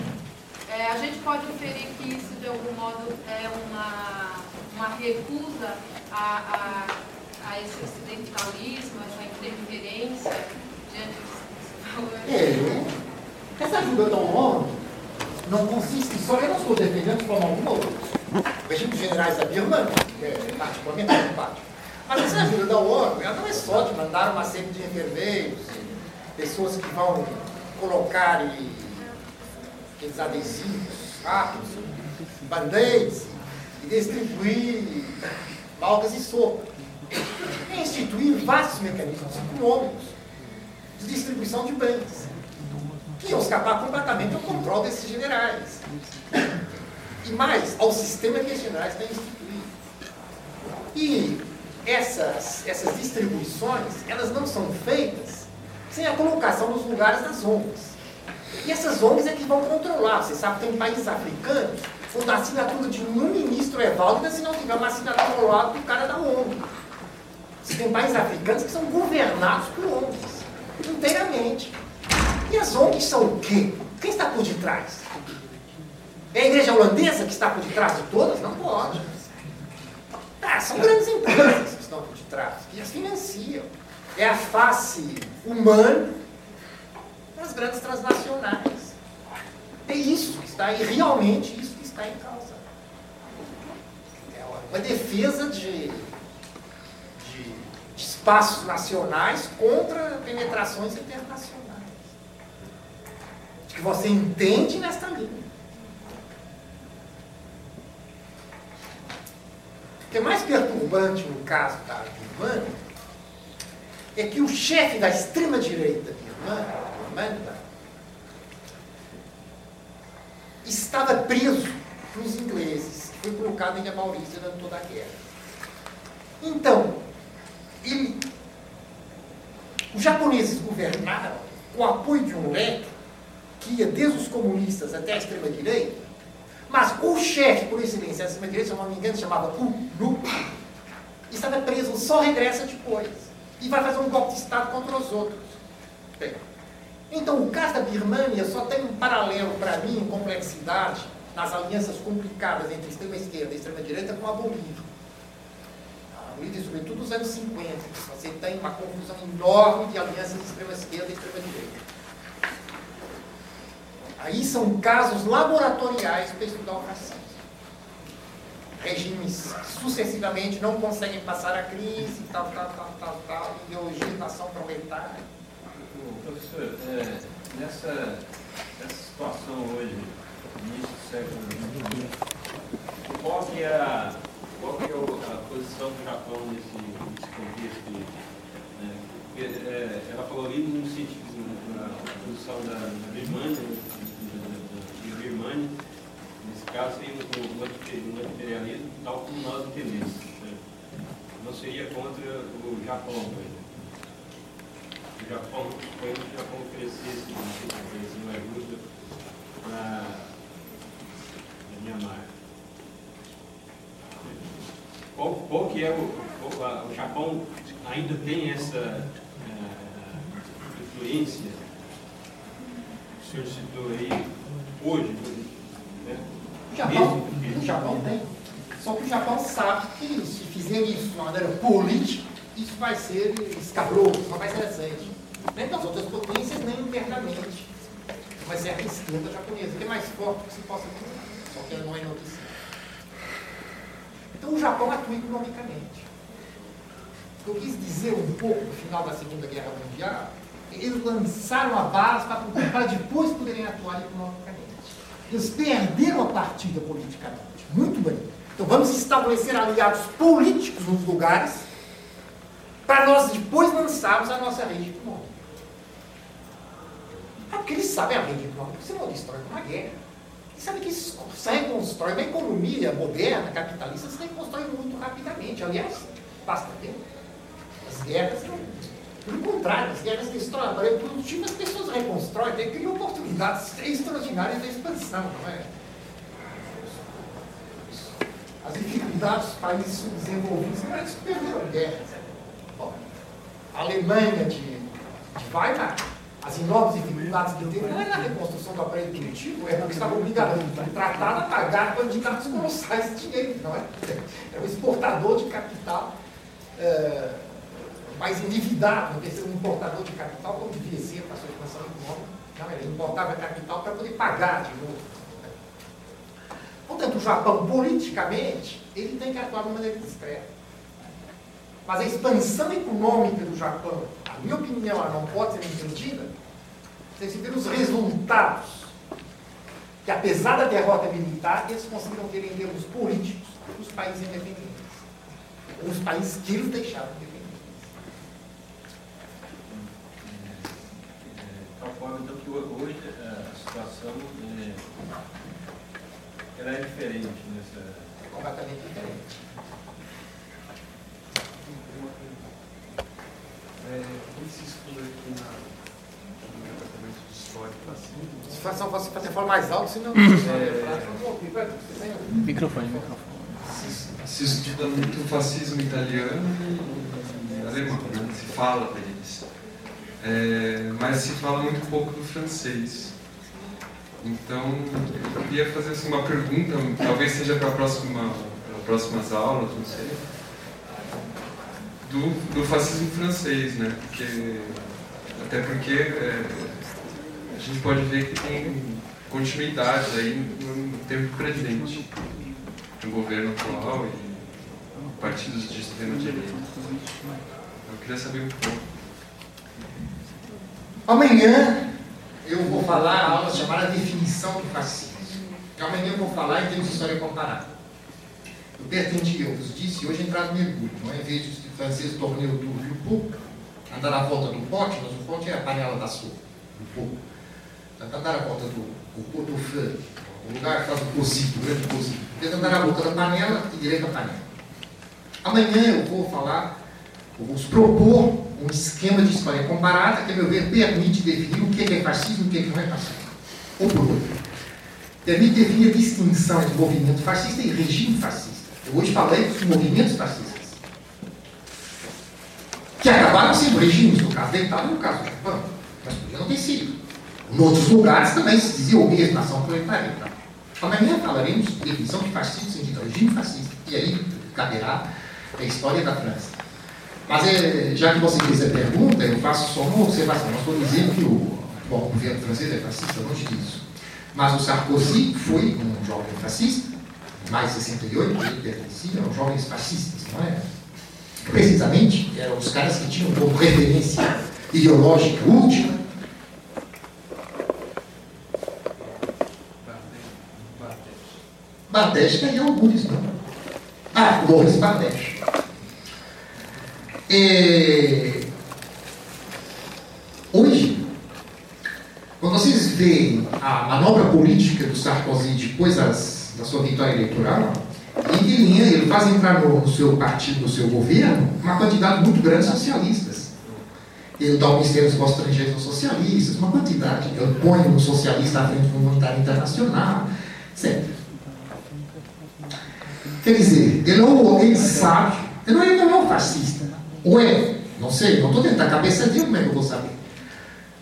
é, a gente pode inferir que isso de algum modo é uma, uma recusa a, a, a esse ocidentalismo, essa interferência diante disso que você falou. Essa ajuda da ONU não consiste só, eu não estou defendendo de forma alguma. O regime dos generais da que é particularmente simpático. Mas essa ajuda da ONU, ela não é só de mandar uma série de enfermeiros, pessoas que vão colocar e, aqueles adesivos rápidos, band-aids, e distribuir malgas e sopa. E instituir vastos mecanismos econômicos de distribuição de bens que iam escapar completamente ao controle desses generais. E mais, ao sistema que os generais têm instituído. E essas, essas distribuições, elas não são feitas sem a colocação nos lugares das ONGs. E essas ONGs é que vão controlar. Você sabe que tem países africanos onde a assinatura de um ministro é válida se não tiver uma assinatura ao lado do cara da ONG. Você tem países africanos que são governados por ONGs, inteiramente. E as ONGs são o quê? Quem está por detrás? É a igreja holandesa que está por detrás de todas? Não pode. Ah, são grandes empresas que estão por detrás, que as financiam. É a face humana das grandes transnacionais. É isso que está aí, realmente isso que está em causa. É uma defesa de, de, de espaços nacionais contra penetrações internacionais que você entende nesta linha. O que é mais perturbante no caso da Birmania é que o chefe da extrema-direita birmana estava preso pelos ingleses, foi colocado em Maurícia durante toda a guerra. Então, ele, os japoneses governaram com o apoio de um leque que ia desde os comunistas até a extrema-direita, mas o chefe, por excelência, da extrema-direita, se não me engano, chamava Ulu, estava preso, só regressa depois. E vai fazer um golpe de Estado contra os outros. Bem, então, o caso da Birmania só tem um paralelo, para mim, em complexidade, nas alianças complicadas entre extrema esquerda e extrema direita com a Bolívia. A Bolívia, sobretudo nos anos 50, você tem uma confusão enorme de alianças de extrema esquerda e extrema direita. Aí são casos laboratoriais para estudar o racismo. Regimes sucessivamente não conseguem passar a crise, tal, tal, tal, tal, tal, ideologia nação proletária. Professor, é, nessa, nessa situação hoje, início do século XXI, qual que é a, qual que é a posição do Japão nesse, nesse contexto? Né? Porque, é, ela falou ali no sentido, na posição da, da Birmania, Birmania, nesse caso seria o antiimperialismo tal como nós entendemos. Né? Não seria contra o Japão. O Japão, que o Japão oferecesse, oferecesse uma ajuda para Myanmar. Qual, qual que é o, qual, o Japão ainda tem essa uh, influência o senhor citou aí hoje. Né? O Japão, o Japão tem. Só que o Japão sabe que se fizer isso de uma maneira política, isso vai ser escabroso, não vai ser recente. Nem das outras potências, nem internamente. Vai ser a esquerda japonesa, que é mais forte que se possa ter, só que ela não é notícia. Então o Japão atua economicamente. Eu quis dizer um pouco no final da Segunda Guerra Mundial, eles lançaram a base para, para depois poderem atuar economicamente. Eles perderam a partida politicamente. Muito bem. Então vamos estabelecer aliados políticos nos lugares para nós depois lançarmos a nossa rede econômica. Ah, porque eles sabem a rede econômica, você não destrói uma guerra. Eles sabem que se reconstrói uma economia moderna, capitalista, se reconstrói muito rapidamente. Aliás, basta tempo. As guerras não. Pelo contrário, as guerras destroem o aparelho produtivo, as pessoas reconstroem, tem criam oportunidades extraordinárias de expansão, não é? As dificuldades dos países subdesenvolvidos não perderam guerras. Bom, a Alemanha de, de Weimar, as enormes dificuldades que teve, não é na reconstrução do aparelho produtivo, é porque estava obrigado o tratado a pagar candidatos colossais de dinheiro, não é? É um exportador de capital. É, mais endividado do que ser um importador de capital, como devia ser para a sua expansão econômica. Não, ele importava capital para poder pagar de novo. Portanto, o Japão, politicamente, ele tem que atuar de maneira discreta. Mas a expansão econômica do Japão, a minha opinião, ela não pode ser entendida sem se ver os resultados que, apesar da derrota militar, eles conseguiram ter em termos políticos os países independentes. Os países que eles deixaram de forma então que hoje é, a situação é, ela é diferente nessa. É completamente diferente. É, esse estudo aqui na, no departamento de história está assim. Se faça, você fazer falar mais alto, senão. é... Microfone, microfone. Se estuda muito o fascismo italiano e alemão, né? se fala deles. É, mas se fala muito pouco do francês. Então, eu queria fazer assim, uma pergunta, talvez seja para próxima, próximas aulas, não sei, do, do fascismo francês, né? Porque, até porque é, a gente pode ver que tem continuidade aí no tempo presente, no governo atual e partidos de extrema direita. Eu queria saber um pouco. Amanhã eu vou falar a aula chamada Definição do Fascismo. Amanhã eu vou falar em termos de história comparada. Eu pretendi, eu vos disse, hoje entrar no mergulho. Não é em vez de os franceses torneio do Rio Pouco, andar à volta do pote, mas o pote é a panela da sopa, do fogo. Andar à volta do, do, o lugar que faz o cozido, o grande cozido. Tenta andar à volta da panela e direita da panela. Amanhã eu vou falar, vou propor um esquema de história comparada que, a meu ver, permite definir o que é fascismo e o que não é fascismo. Ou por outro, permite definir a distinção entre movimento fascista e regime fascista. Eu hoje falei dos movimentos fascistas. Que acabaram sendo regimes, no caso da Itália e no caso do Japão. Mas podiam ter sido. Em outros lugares também se dizia o mesmo, nação proletária. Amanhã falaremos de definição de fascismo sentido regime fascista. E aí caberá a história da França. Mas é, já que você fez a pergunta, eu faço só uma observação. Não estou dizendo que o, bom, o governo francês é fascista, longe disso. Mas o Sarkozy foi um jovem fascista, mais de 68, ele pertencia aos jovens fascistas, não é? Precisamente, eram os caras que tinham como referência ideológica última Bardesca e alguns, não. Ah, Morris Bardesca. É... Hoje, quando vocês veem a manobra política do Sarkozy depois das, da sua vitória eleitoral, ele, ele faz entrar no, no, seu partido, no seu governo, uma quantidade muito grande de socialistas. Ele dá o Ministério dos Negócios Estrangeiros aos socialistas, uma quantidade. Ele põe um socialista à frente do Monetário Internacional, etc. Quer dizer, ele, ele sabe, ele não é um fascista. Ou é? Não sei, não estou dentro da cabeça dele, como é que eu vou saber?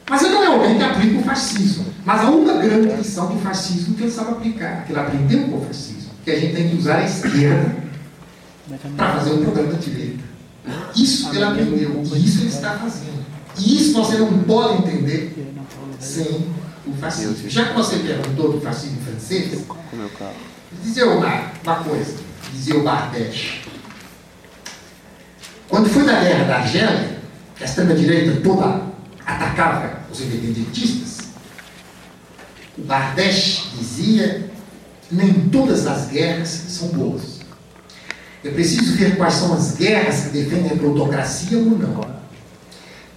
Mas ele não é alguém que aplica o fascismo. Mas há uma grande lição do fascismo que ele sabe aplicar, que ele aprendeu com o fascismo, que a gente tem que usar a esquerda para fazer o programa da direita. Isso ele aprendeu, e isso ele está fazendo. E isso você não pode entender sem o fascismo. Já que você perguntou do fascismo francês, dizer uma, uma coisa, dizia o Bardèche. Quando foi da guerra da Argélia, a extrema-direita toda atacava os independentistas, o Bardèche dizia nem todas as guerras são boas. É preciso ver quais são as guerras que defendem a plutocracia ou não.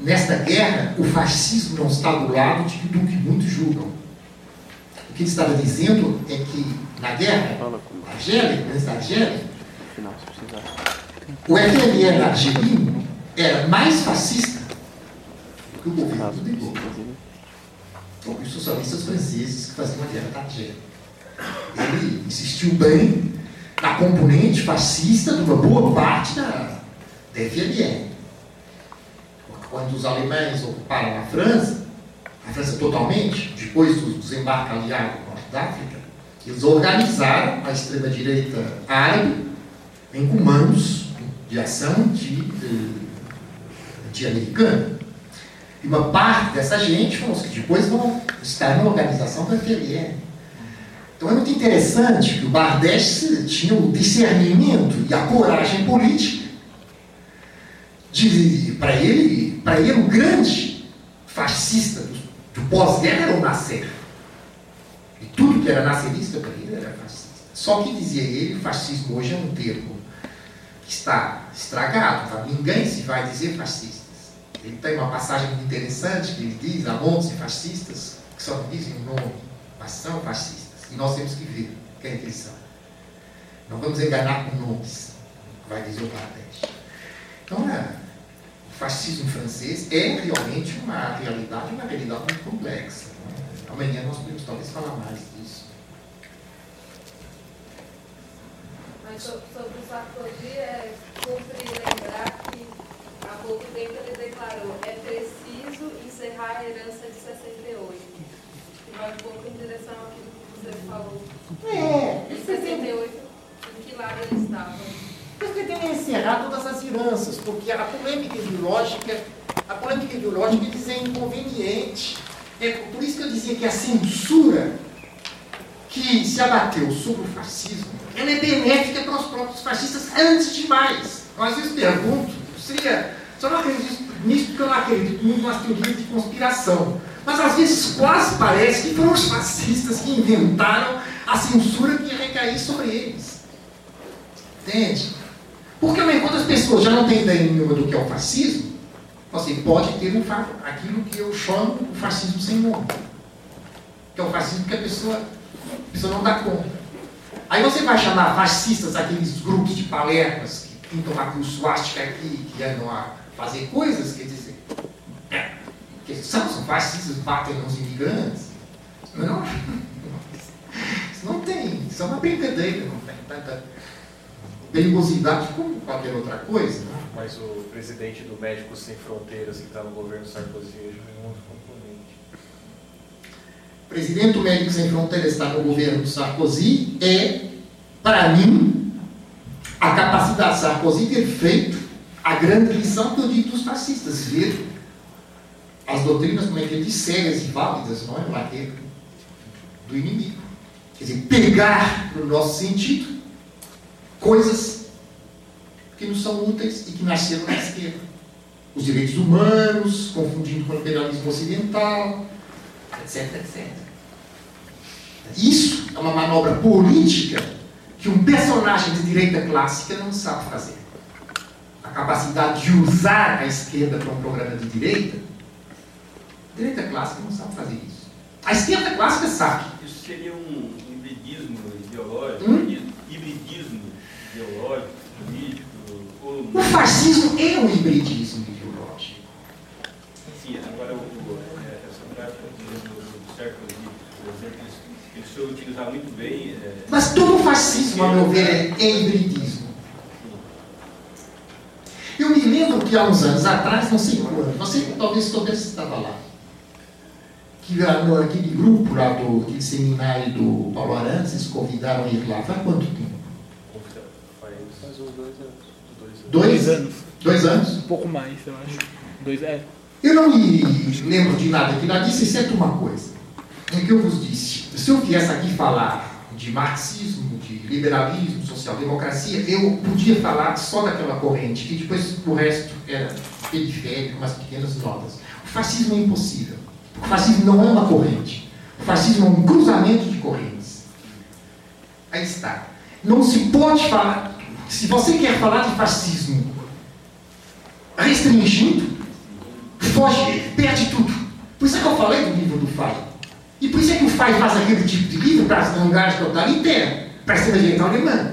Nesta guerra, o fascismo não está do lado de, do que muitos julgam. O que ele estava dizendo é que na guerra, Argélia, antes da Argélia, o FLN argelino era mais fascista que o governo do De Gaulle. Ou os socialistas franceses que faziam a guerra da Argélia. Ele insistiu bem na componente fascista de uma boa parte da, da FLN quando os alemães ocuparam a França, a França totalmente, depois do desembarque aliado no Norte da África, eles organizaram a extrema-direita árabe em comandos de ação de, de, americano. E uma parte dessa gente foram os que depois vão estar na organização da FLN. Então é muito interessante que o Bardèche tinha o discernimento e a coragem política de, para ele, para ele o grande fascista do, do pós-guerra era o Nasser. E tudo que era nascerista para ele era fascista. Só que dizia ele, fascismo hoje é um termo que está estragado, tá? ninguém se vai dizer fascistas. Ele tem uma passagem interessante que ele diz, há montes de fascistas que só dizem o nome, mas são fascistas. E nós temos que ver quem eles são. Não vamos enganar com nomes, vai dizer o Bardèche. Então, é, o fascismo francês é realmente uma realidade, uma realidade muito complexa. Né? Amanhã nós podemos talvez falar mais disso. Mas sobre o Sarkozy, é cumpre lembrar que há pouco tempo ele declarou é preciso encerrar a herança de 68. Que vai um pouco em direção àquilo que você falou. É, Em 68, em que lado ele estava? Porque tem que encerrar todas as heranças, porque a polêmica ideológica, a polêmica ideológica diz é inconveniente. É por isso que eu dizia que a censura que se abateu sobre o fascismo, ela é benéfica para os próprios fascistas antes de mais. Às vezes pergunto, seria, só não acredito nisso porque eu não acredito muito nas teorias de conspiração. Mas às vezes quase parece que foram os fascistas que inventaram a censura que ia recair sobre eles. Entende? Porque enquanto as pessoas já não têm ideia nenhuma do que é o fascismo, você pode ter um, aquilo que eu chamo o fascismo sem nome. Que é o fascismo que a pessoa, a pessoa não dá conta. Aí você vai chamar fascistas aqueles grupos de palermas que pintam uma cruz suástica aqui, que andam a fazer coisas, quer dizer, é, que são, são fascistas, batem nos imigrantes. Não, isso não tem, isso é uma brincadeira, não tem tanta perigosidade como qualquer outra coisa. Né? Mas o presidente do Médicos Sem Fronteiras, que está no governo Sarkozy, é um presidente do Médicos Sem Fronteiras está no governo Sarkozy é, para mim, a capacidade de Sarkozy ter feito a grande lição que eu digo dos fascistas, ver as doutrinas, como é que ele diz, cegas e válidas, não é? Lá do inimigo. Quer dizer, pegar no nosso sentido coisas que não são úteis e que nasceram na esquerda. Os direitos humanos, confundindo com o imperialismo ocidental, etc, etc. Isso é uma manobra política que um personagem de direita clássica não sabe fazer. A capacidade de usar a esquerda para um programa de direita, a direita clássica não sabe fazer isso. A esquerda clássica sabe. Isso seria um hibridismo ideológico, hum? hibridismo ideológico, político? Ou... O fascismo é um hibridismo ideológico. Sim, agora o, essa prática do, do Sarkozy, por exemplo, soube utilizar muito bem. É, Mas todo fascismo, a meu ver, é hibridismo. Eu me lembro que há uns anos atrás, não sei quando, você talvez talvez estava lá, que aquele grupo lá do aquele seminário do Paulo Arantes, eles convidaram a ir lá. Faz quanto tempo? Faz uns dois anos. Dois anos. Dois anos? Um pouco mais, eu acho. Dois, é. Eu não me lembro de nada que lá disse, exceto uma coisa. É que eu vos disse. Se eu viesse aqui falar de marxismo, de liberalismo, social-democracia, eu podia falar só daquela corrente, que depois o resto era periférico, umas pequenas notas. O fascismo é impossível. O fascismo não é uma corrente. O fascismo é um cruzamento de correntes. Aí está. Não se pode falar. Se você quer falar de fascismo restringindo, foge, perde tudo. Por isso é que eu falei do livro do Fay. E por isso é que o faz aquele tipo de livro para as vanguardas totalitárias, para a extrema-direita alemã.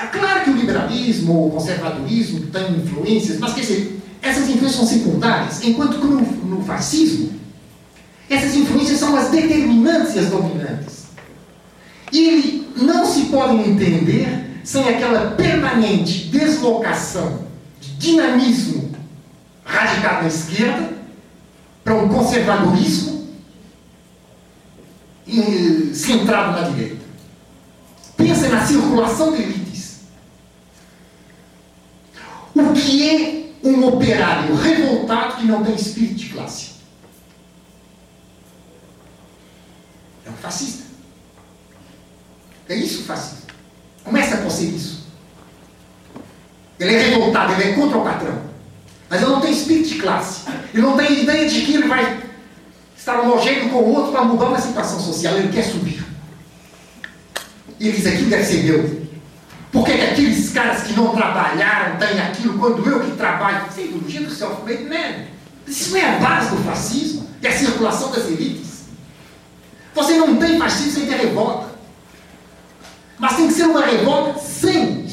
É claro que o liberalismo, o conservadorismo tem influências, mas quer dizer, essas influências são secundárias, enquanto que no, no fascismo, essas influências são as determinantes e as dominantes. E não se podem entender sem aquela permanente deslocação de dinamismo radicado na esquerda para um conservadorismo centrado na direita. Pensa na circulação de elites. O que é um operário revoltado que não tem espírito de classe? É um fascista. É isso o fascismo. Começa a ser isso. Ele é revoltado, ele é contra o patrão. Mas ele não tem espírito de classe. Ele não tem ideia de que ele vai homogêneo com o outro para mudar uma situação social. Ele quer subir. E diz: aquilo deve ser meu. Por que, que aqueles caras que não trabalharam têm aquilo quando eu que trabalho? Isso é ideologia do self-made man. Isso não é a base do fascismo. É a circulação das elites. Você não tem fascismo sem ter revolta. Mas tem que ser uma revolta sem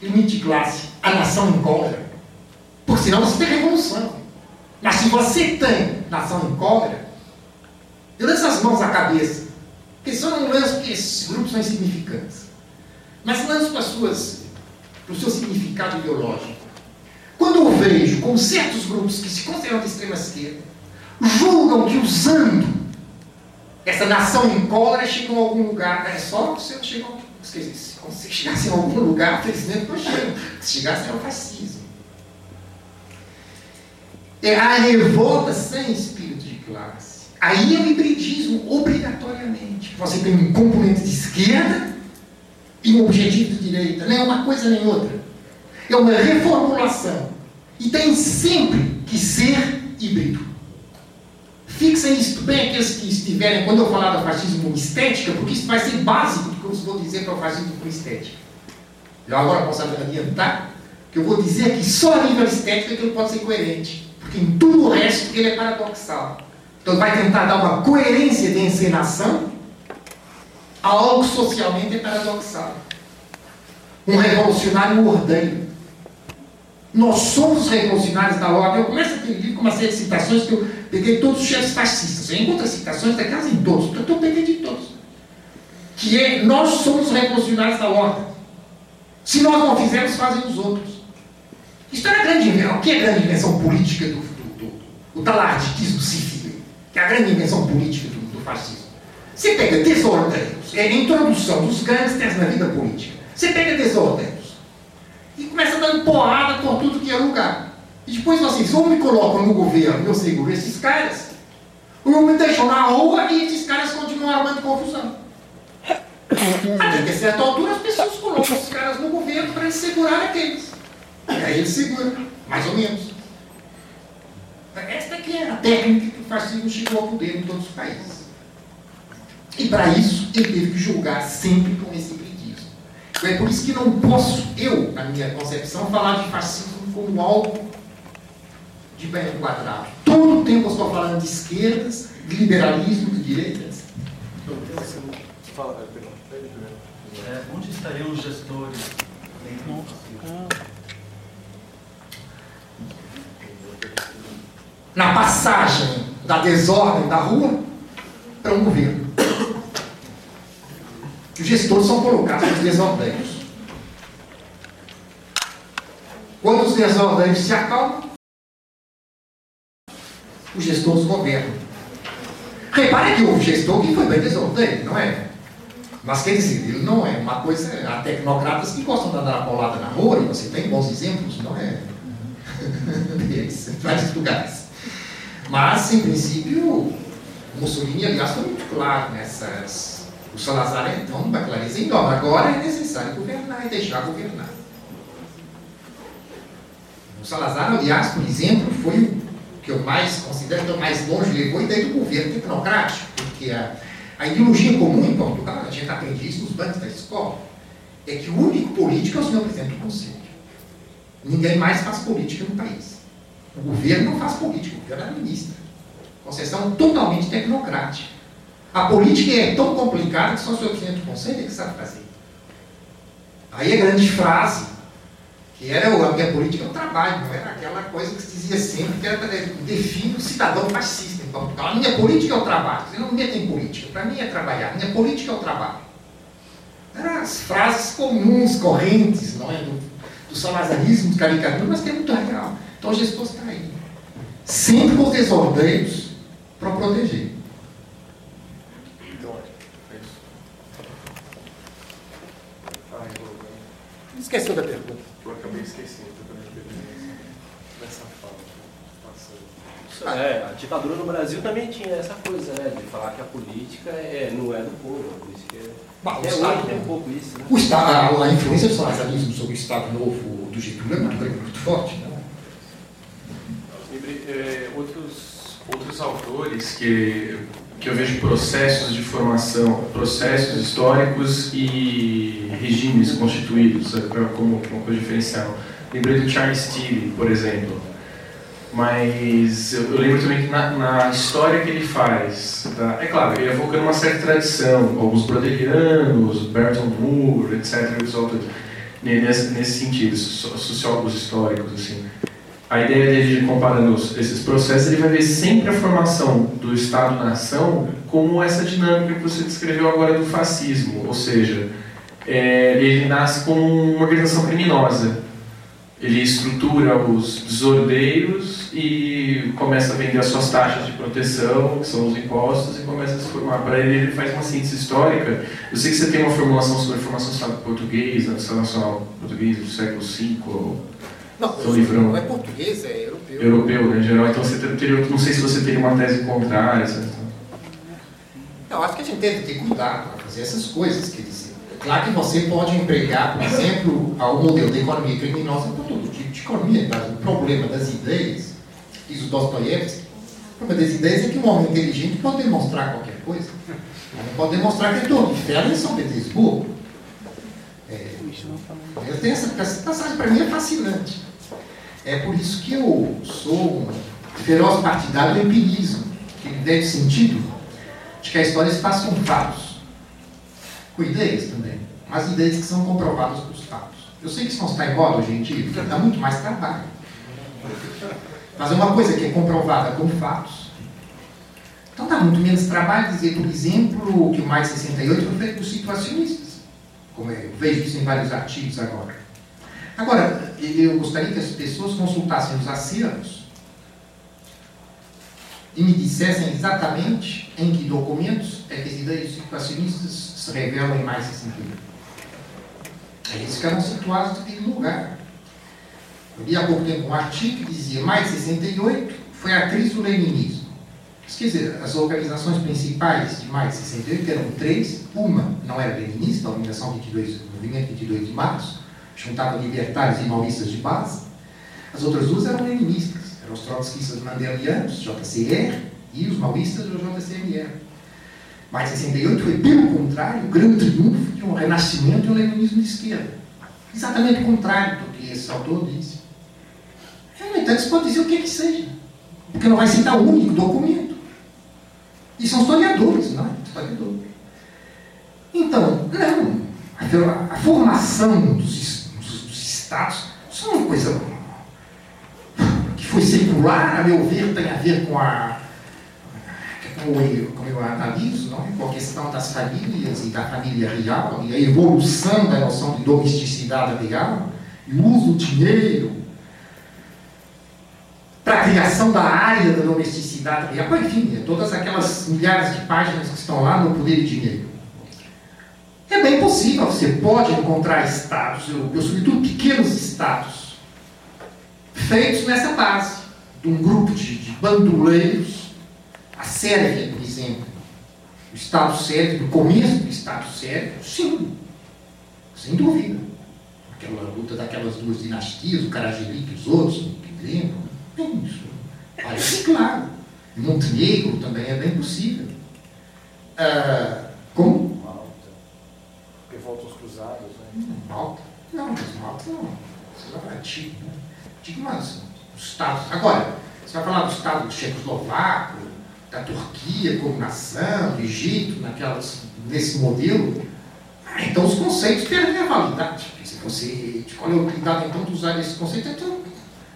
limite de classe. A nação cólera. Porque senão você tem revolução. Mas se você tem nação em eu lanço as mãos à cabeça. Porque só não lanço porque esses grupos são insignificantes. Mas lanço para, suas, para o seu significado ideológico. Quando eu vejo como certos grupos que se consideram de extrema esquerda julgam que usando essa nação em cólera chegam a algum lugar. É só se eu chegar, se você chegasse em algum lugar, felizmente não chegam. Se chegasse ao fascismo. É a revolta sem espírito de classe. Aí é o hibridismo, obrigatoriamente. Você tem um componente de esquerda e um objetivo de direita. Não é uma coisa nem outra. É uma reformulação. E tem sempre que ser híbrido. Fixem isto bem, aqueles que estiverem, quando eu falar do fascismo estética, porque isso vai ser básico do que eu vou dizer para o fascismo com estética. Eu agora posso adiantar que eu vou dizer que só a nível estético é que ele pode ser coerente. Porque em tudo o resto ele é paradoxal. Então vai tentar dar uma coerência de encenação a algo socialmente paradoxal. Um revolucionário ordeiro. Nós somos revolucionários da ordem. Eu começo aquele livro com uma série de citações que eu peguei todos os chefes fascistas. Eu encontro citações daquelas em todos. Eu peguei de todos. Que é, nós somos revolucionários da ordem. Se nós não fizermos, fazem os outros. Isto era a grande invenção. O que é a grande invenção política do, do, do, civil? Que é a grande invenção política do, do fascismo. Você pega desordeiros, é a introdução dos gangsters na vida política. Você pega desordeiros e começa dando porrada por tudo que é lugar. E depois vocês ou me colocam no governo, eu seguro esses caras, ou me deixam na rua e esses caras continuam armando confusão. Até que certa altura as pessoas colocam esses caras no governo para eles segurarem aqueles. E aí ele segura, mais ou menos. Esta aqui é a técnica que o fascismo chegou ao poder em todos os países. E para isso ele teve que julgar sempre com esse. Então, é por isso que não posso, eu, na minha concepção, falar de fascismo como algo de bem quadrado. Todo o tempo eu estou falando de esquerdas, de liberalismo, de direitas. É, onde estariam os gestores? Na passagem da desordem da rua para um governo. Os gestores são colocados os desordeiros. Quando os desordeiros se acalmam, os gestores governam. Repare que houve gestor que foi bem desordeiro, não é? Mas quer dizer, ele não é uma coisa. Há tecnocratas que gostam de andar paulada na rua, e você tem bons exemplos, não é? Deles, vários lugares. Mas, em princípio, Mussolini, aliás, foi muito claro nessas. O Salazar, então, vai clarear dizendo: agora é necessário governar e deixar governar. O Salazar, aliás, por exemplo, foi o que eu mais considero, que eu mais longe levou a ideia do governo tecnocrático, porque a, a ideologia comum em Portugal, a gente aprende isso nos bancos da escola, é que o único político é o senhor presidente do Conselho. Ninguém mais faz política no país. O governo não faz política, o governo administra. Concessão totalmente tecnocrática. A política é tão complicada que só o senhor presidente do Conselho é que sabe fazer. Aí a grande frase que era a minha política é o trabalho, não era aquela coisa que se dizia sempre que era define o cidadão fascista Portugal. A minha política é o trabalho. Você não meta em política. Para mim é trabalhar. A minha política é o trabalho. Eram as frases comuns, correntes, não é? Do, do salazarismo, do caricatura, mas que é muito real. Então o gestor está aí. Sempre com os desordeiros para proteger. Então, é. Esqueceu da pergunta. Eu acabei esquecendo dessa fala. Isso é, a ditadura no Brasil também tinha essa coisa, né? De falar que a política é, não é do povo, a política é. Bah, o Até Estado- hoje tem um pouco isso, né? O Estado, a, a influência do salazarismo sobre o Estado Novo do Getúlio é muito, grande, muito forte. Não? É, outros, outros autores que, que eu vejo processos de formação, processos históricos e regimes constituídos como uma coisa diferencial. Lembrei do Charles Steele, por exemplo. Mas eu, eu lembro também que na, na história que ele faz, tá? é claro, ele evocando uma certa tradição, os broderianos, Bertolt Moore, etc., autores, ne- nesse, nesse sentido, so- sociólogos históricos, assim a ideia dele de comparando esses processos, ele vai ver sempre a formação do Estado-nação como essa dinâmica que você descreveu agora do fascismo, ou seja, é, ele nasce como uma organização criminosa. Ele estrutura os desordeiros e começa a vender as suas taxas de proteção, que são os impostos, e começa a se formar. Para ele, ele faz uma síntese histórica. Eu sei que você tem uma formulação sobre a formação do Estado português, Estado Nacional Português do século V, Não, seu livrão não é português, é europeu. europeu, né, em geral. Então, você teria, não sei se você teria uma tese contrária. Etc. Eu acho que a gente tem que ter cuidado para fazer essas coisas. Quer dizer, é claro que você pode empregar, por exemplo, o modelo de economia criminosa para todo tipo de economia. Mas o problema das ideias, diz o Dostoiévski, o problema das ideias é que um homem inteligente pode demonstrar qualquer coisa. Ele pode demonstrar que é dono de ferro em São Petersburgo. É, eu tenho essa, essa passagem para mim é fascinante. É por isso que eu sou um feroz partidário do empirismo, que deve sentido de que a história se faz com fatos, com ideias também, mas ideias que são comprovadas pelos fatos. Eu sei que isso não está em hoje em dia, dá muito mais trabalho. Fazer uma coisa que é comprovada com fatos, então dá muito menos trabalho dizer, por exemplo, que o mais 68 foi feito por situacionistas, como eu vejo isso em vários artigos agora. Agora, eu gostaria que as pessoas consultassem os acervos e me dissessem exatamente em que documentos é que as ideias situacionistas se revelam em mais 61. Eles ficaram situados naquele lugar. Eu li há pouco tempo um artigo que dizia mais 68 foi a crise do leninismo. Quer dizer, as organizações principais de mais 68 eram três. Uma não era leninista, a Organização 22, o Movimento 22 de Março, juntava libertários e maoístas de base. As outras duas eram leninistas, eram os trotskistas mandelianos, JCR, e os maoístas do JCMR. Mas 68 foi, pelo contrário, o grande triunfo de um renascimento e um leninismo de esquerda. Exatamente o contrário do que esse autor disse. É, no entanto, você pode dizer o que que seja, porque não vai citar o único documento. E são historiadores, não é? Historiadores. Então, não. A, a formação dos, Estados não é uma coisa que foi secular, a meu ver, tem a ver com a. Como eu, como eu analiso, não é? com a questão das famílias e da família real, e a evolução da noção de domesticidade real, e o uso do dinheiro para a criação da área da domesticidade real, enfim, é todas aquelas milhares de páginas que estão lá no Poder e Dinheiro. Também possível, você pode encontrar estados europeus, sobretudo pequenos estados, feitos nessa base, de um grupo de, de bandoleiros, a Sérvia, por exemplo, o Estado sérvio, no começo do Estado sérvio, sim, sem dúvida. Aquela luta daquelas duas dinastias, o Karagelik e os outros, que lembram, tem isso. Parece claro. Em Montenegro também é bem possível. Ah, como? Porque voltam os cruzados, né? Malta? Não, mas Malta não. Isso é antigo, né? Antigo, mas os estados. Agora, você vai falar do estado tchecoslovaco, da Turquia como nação, do Egito, naquelas, nesse modelo, ah, então os conceitos perdem a validade. Se você, é a utilidade então de usar esse conceito? Então,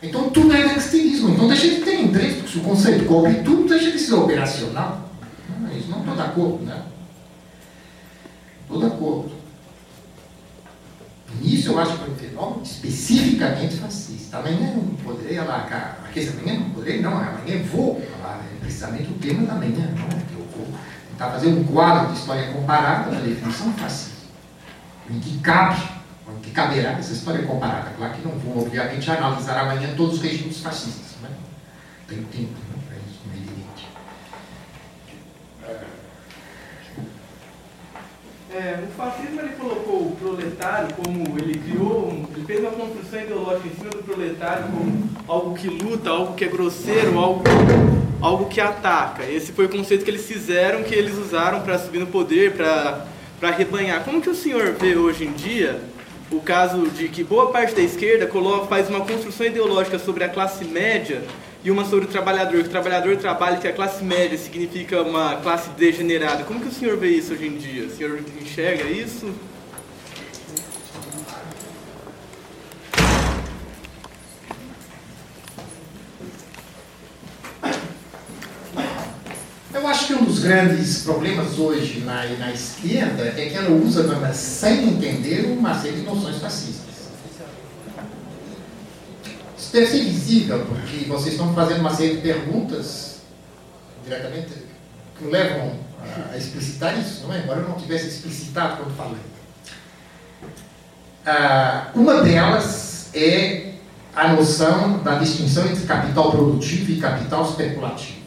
então tudo é gangsterismo. Então deixa de ter interesse, porque se o conceito cobre tudo, deixa de ser operacional. Não, isso não estou de acordo, né? Estou de acordo. Nisso eu acho que é um fenômeno especificamente fascista. Amanhã não poderei alargar. Aqui amanhã não poderei, não, amanhã vou falar é precisamente o tema da manhã, não é? Eu vou tentar fazer um quadro de história comparada da definição fascista. Em que cabe, em que caberá essa história comparada. Claro que não vou, obviamente, analisar amanhã todos os regimes fascistas. Né? Tem tempo né, para isso, não é evidente. É, o fascismo ele colocou o proletário como ele criou, um, ele fez uma construção ideológica em cima do proletário como algo que luta, algo que é grosseiro, algo, algo que ataca. Esse foi o conceito que eles fizeram, que eles usaram para subir no poder, para arrebanhar. Como que o senhor vê hoje em dia o caso de que boa parte da esquerda coloca, faz uma construção ideológica sobre a classe média e uma sobre o trabalhador, que o trabalhador trabalha, que a classe média significa uma classe degenerada. Como que o senhor vê isso hoje em dia? O senhor enxerga isso? Eu acho que um dos grandes problemas hoje na, na esquerda é que ela usa, sem entender, uma série de noções fascistas. Visível, porque vocês estão fazendo uma série de perguntas diretamente que levam a, explicitar isso, não é? Embora eu não tivesse explicitado quando falei. Ah, uma delas é a noção da distinção entre capital produtivo e capital especulativo.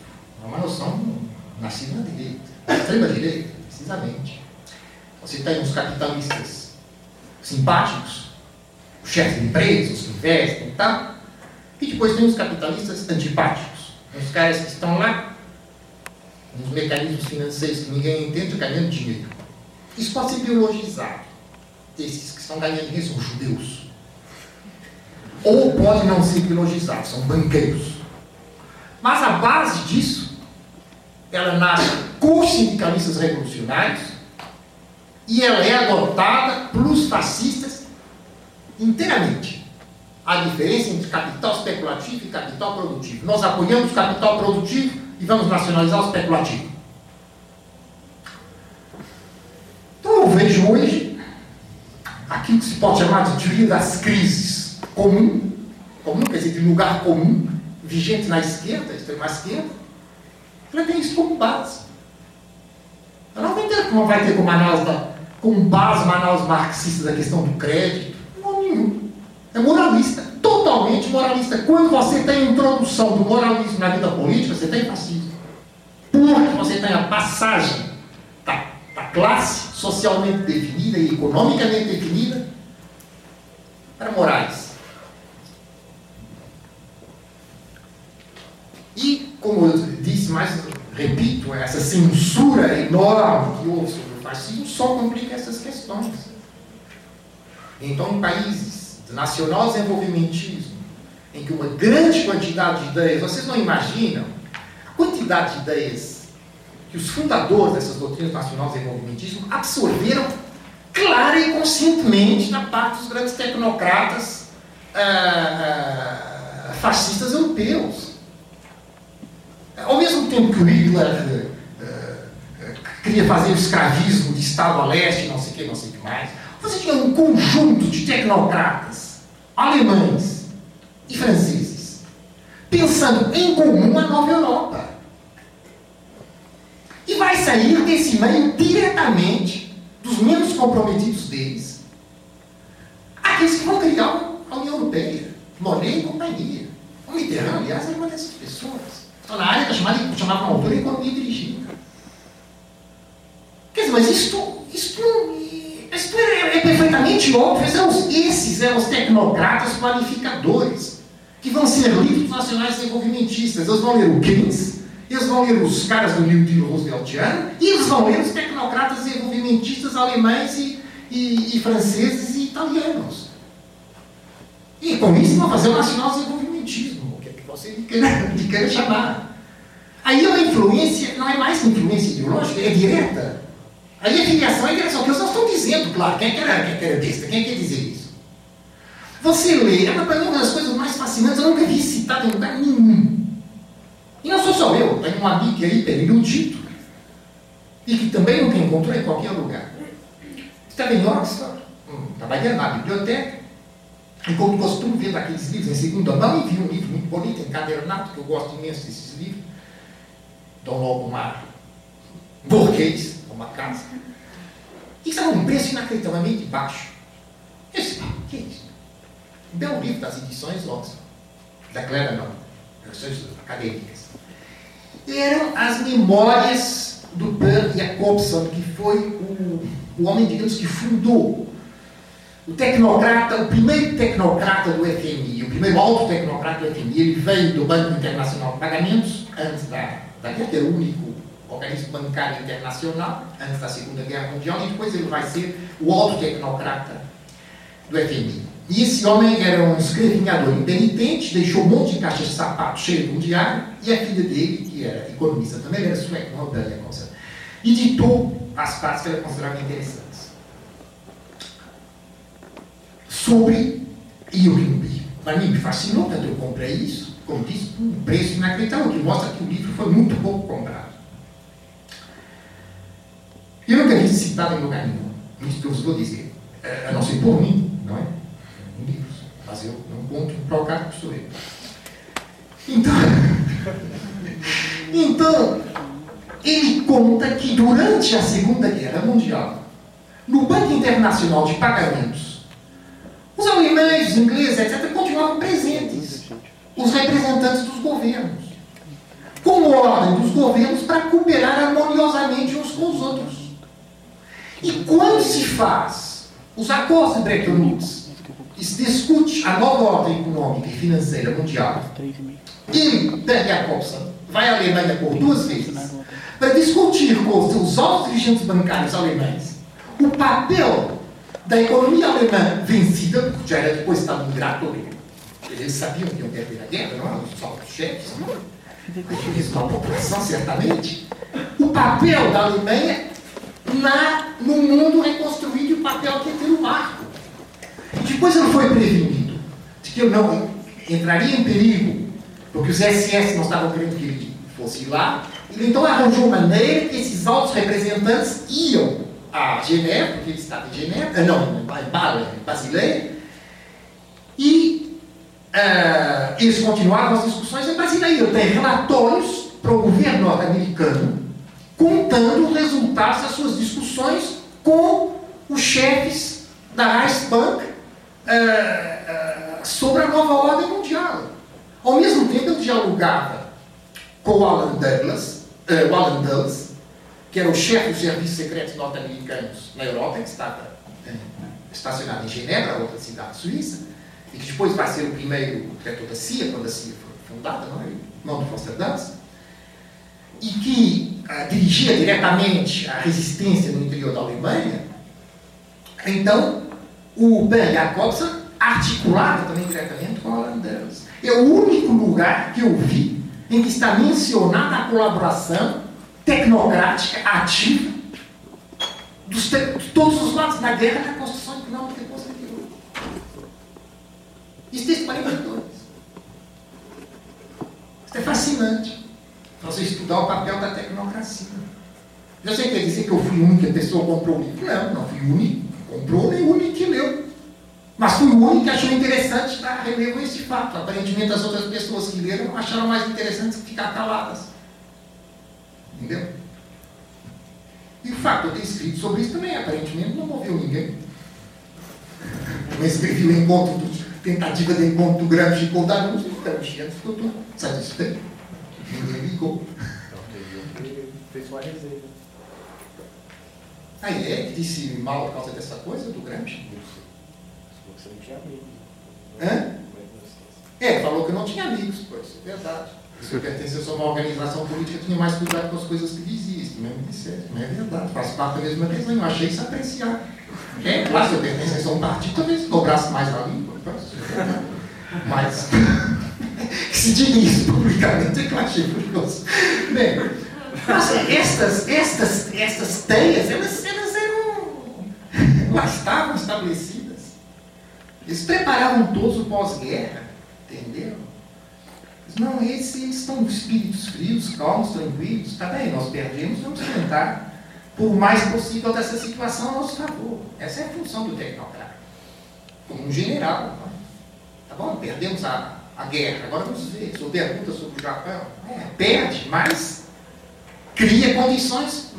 É uma noção nascida na direita, na extrema direita, precisamente. Você tem os capitalistas simpáticos, os chefes de empresas, os que investem e tal, e depois tem os capitalistas antipáticos, os caras que estão lá nos mecanismos financeiros que ninguém entende, ganhando dinheiro. Isso pode ser biologizado. Esses que estão ganhando dinheiro são judeus. Ou pode não ser biologizado, são banqueiros. Mas a base disso, ela nasce com os sindicalistas revolucionários e ela é adotada pelos fascistas inteiramente. A diferença entre capital especulativo e capital produtivo. Nós apoiamos o capital produtivo e vamos nacionalizar o especulativo. Então eu vejo hoje aquilo que se pode chamar de teoria das crises comum, comum quer dizer de lugar comum, vigente na esquerda, extrema esquerda, ela tem isso como base. Ela não vai ter, não vai ter como, análise como base uma análise marxista da questão do crédito. Não, nenhum. É moralista, totalmente moralista. Quando você tem a introdução do moralismo na vida política, você tem fascismo. Porque você tem a passagem da, da classe socialmente definida e economicamente definida para morais. E, como eu disse, mais repito, essa censura enorme que houve sobre o fascismo só complica essas questões. Então, países de nacional desenvolvimentismo, em que uma grande quantidade de ideias, vocês não imaginam a quantidade de ideias que os fundadores dessas doutrinas nacional desenvolvimentismo absorveram clara e conscientemente da parte dos grandes tecnocratas ah, ah, fascistas europeus. Ao mesmo tempo que o Hitler uh, queria fazer o escravismo de Estado a leste, não sei o que, não sei o que mais, você tinha um conjunto de tecnocratas alemães e franceses pensando em comum a nova Europa. E vai sair desse meio diretamente dos menos comprometidos deles, aqueles que vão criar a União Europeia, Monet e companhia. O Mitterrand, aliás, era uma dessas pessoas. Está na área chamada, chamava na altura economia dirigida. Quer dizer, mas isto, isto, é, é perfeitamente óbvio. São esses eram os tecnocratas planificadores que vão ser livros nacionais desenvolvimentistas. Eles vão ler o Keynes, eles vão ler os caras do New Deal Rooseveltiano e eles vão ler os tecnocratas desenvolvimentistas alemães e, e, e franceses e italianos. E com isso vão fazer o nacional desenvolvimentismo, o que é que você queira, queira chamar. Aí a influência não é mais influência ideológica, é direta. Aí a filiação é direção, que eu só estou dizendo, claro, quem é que era, quem é que era besta, quem quer dizer isso? Você lê, é uma das coisas mais fascinantes, eu nunca vi citado em lugar nenhum. E não sou só eu, tem um amigo que é hiper erudito e que também nunca encontrou em qualquer lugar. Estava em Oxford, hum, trabalhando na biblioteca, e como costumo ver daqueles livros em segunda mão, e vi um livro muito bonito, encadernado, que eu gosto imenso desses livros, Dom Lobo Mar, burguês, uma casa, e estava um preço inacreditavelmente baixo. Eu disse, ah, que é isso? Então, um livro das edições Oxford, da Clarendon, versões acadêmicas. Eram as memórias do Per Jacobson, que foi o, o homem, digamos, que fundou o tecnocrata, o primeiro tecnocrata do FMI, o primeiro alto tecnocrata do FMI, ele veio do Banco Internacional de Pagamentos, antes da, da guerra, o único organismo bancário internacional, antes da Segunda Guerra Mundial, e depois ele vai ser o alto tecnocrata do FMI. E esse homem era um escrevinhador impenitente, deixou um monte de caixas de sapato cheio de um diário, e a filha dele, que era economista também, era sueco, uma Bélia editou as partes que ela considerava interessantes. Sobre Yurimbi. Para mim me fascinou, tanto eu comprei isso, como disse, um preço inacreditável, que mostra que o livro foi muito pouco comprado. Eu nunca vi citado em lugar nenhum. Isso que eu vou dizer. A não ser por mim, não é? Em livros. Mas eu não conto para o cara que sou eu. Então, então, ele conta que durante a Segunda Guerra Mundial, no Banco Internacional de Pagamentos, os alemães, os ingleses, etc., continuavam presentes. Os representantes dos governos. Com ordem dos governos para cooperar harmoniosamente uns com os outros. E quando se faz os acordos de Bretton Woods e se discute a nova ordem econômica e financeira mundial, ele, Per Jacobson, vai à Alemanha por duas vezes para discutir com os seus altos dirigentes bancários alemães o papel da economia alemã vencida, porque já era depois estava ingrato eles sabiam que iam perder a guerra, não eram só os chefes, eles uma população, certamente. O papel da Alemanha na, no mundo reconstruído e o papel que ter no marco. E depois ele foi prevenido de que eu não entraria em perigo, porque os SS não estavam querendo que ele fosse lá. Ele então arranjou maneira que esses altos representantes iam a Genebra, porque ele estava em Genebra, não, em Basileia, e uh, eles continuavam as discussões em Basileia. Eu tenho relatórios para o governo norte-americano contando os resultados das suas discussões com os chefes da Reichsbank uh, uh, sobre a nova ordem mundial. Ao mesmo tempo, ele dialogava com o Alan Douglas, uh, o Alan Dulles, que era o chefe dos serviços secretos norte-americanos na Europa, que estava estacionado em Genebra, outra cidade suíça, e que depois vai ser o primeiro diretor da CIA, quando a CIA foi fundada, não é? Não do Foster Dulles, e que uh, dirigia diretamente a resistência no interior da Alemanha, então o Ben Jacobson articulava também diretamente com a holandesa. É o único lugar que eu vi em que está mencionada a colaboração tecnocrática ativa dos de todos os lados da guerra na construção econômica depois daquilo. Isso desde 42. Isso é fascinante você estudar o papel da tecnocracia. Eu sei que quer dizer que eu fui a pessoa que comprou o livro. Não, não fui o único que comprou, nem o único que leu. Mas fui o único que achou interessante dar relevo a esse fato. Aparentemente as outras pessoas que leram acharam mais interessante ficar caladas. Entendeu? E o fato de eu ter escrito sobre isso também, aparentemente, não moveu ninguém. Também escrevi o encontro, tentativa de encontro do Gramsci com o Danúcio, o Gramsci antes ficou todo satisfeito. Ninguém ligou. Fez uma resenha. Aí é que disse mal por causa dessa coisa do Gramsci? Você não tinha amigo. Hã? É, falou que não tinha amigos, pois, é verdade. Se eu pertencesse a uma organização política, eu tinha mais cuidado com as coisas que dizia. Isso também me disseram. Não é verdade, faz parte da mesma resenha. Eu achei isso apreciar. É claro, se eu pertencesse a um partido, talvez dobrasse mais a língua. é verdade. Mas, que se diga isso publicamente, é curioso. Bem, mas estas, estas, estas teias, elas, elas eram. lá estavam estabelecidas. Eles preparavam todos o pós-guerra, entendeu? Não, esses estão espíritos frios, calmos, tranquilos. Tá bem, nós perdemos, vamos tentar, por mais possível, dessa situação a nosso favor. Essa é a função do tecnocrata. Como um general. Tá bom, perdemos a, a guerra, agora vamos ver. Se houver pergunta sobre o Japão, é, perde, mas cria condições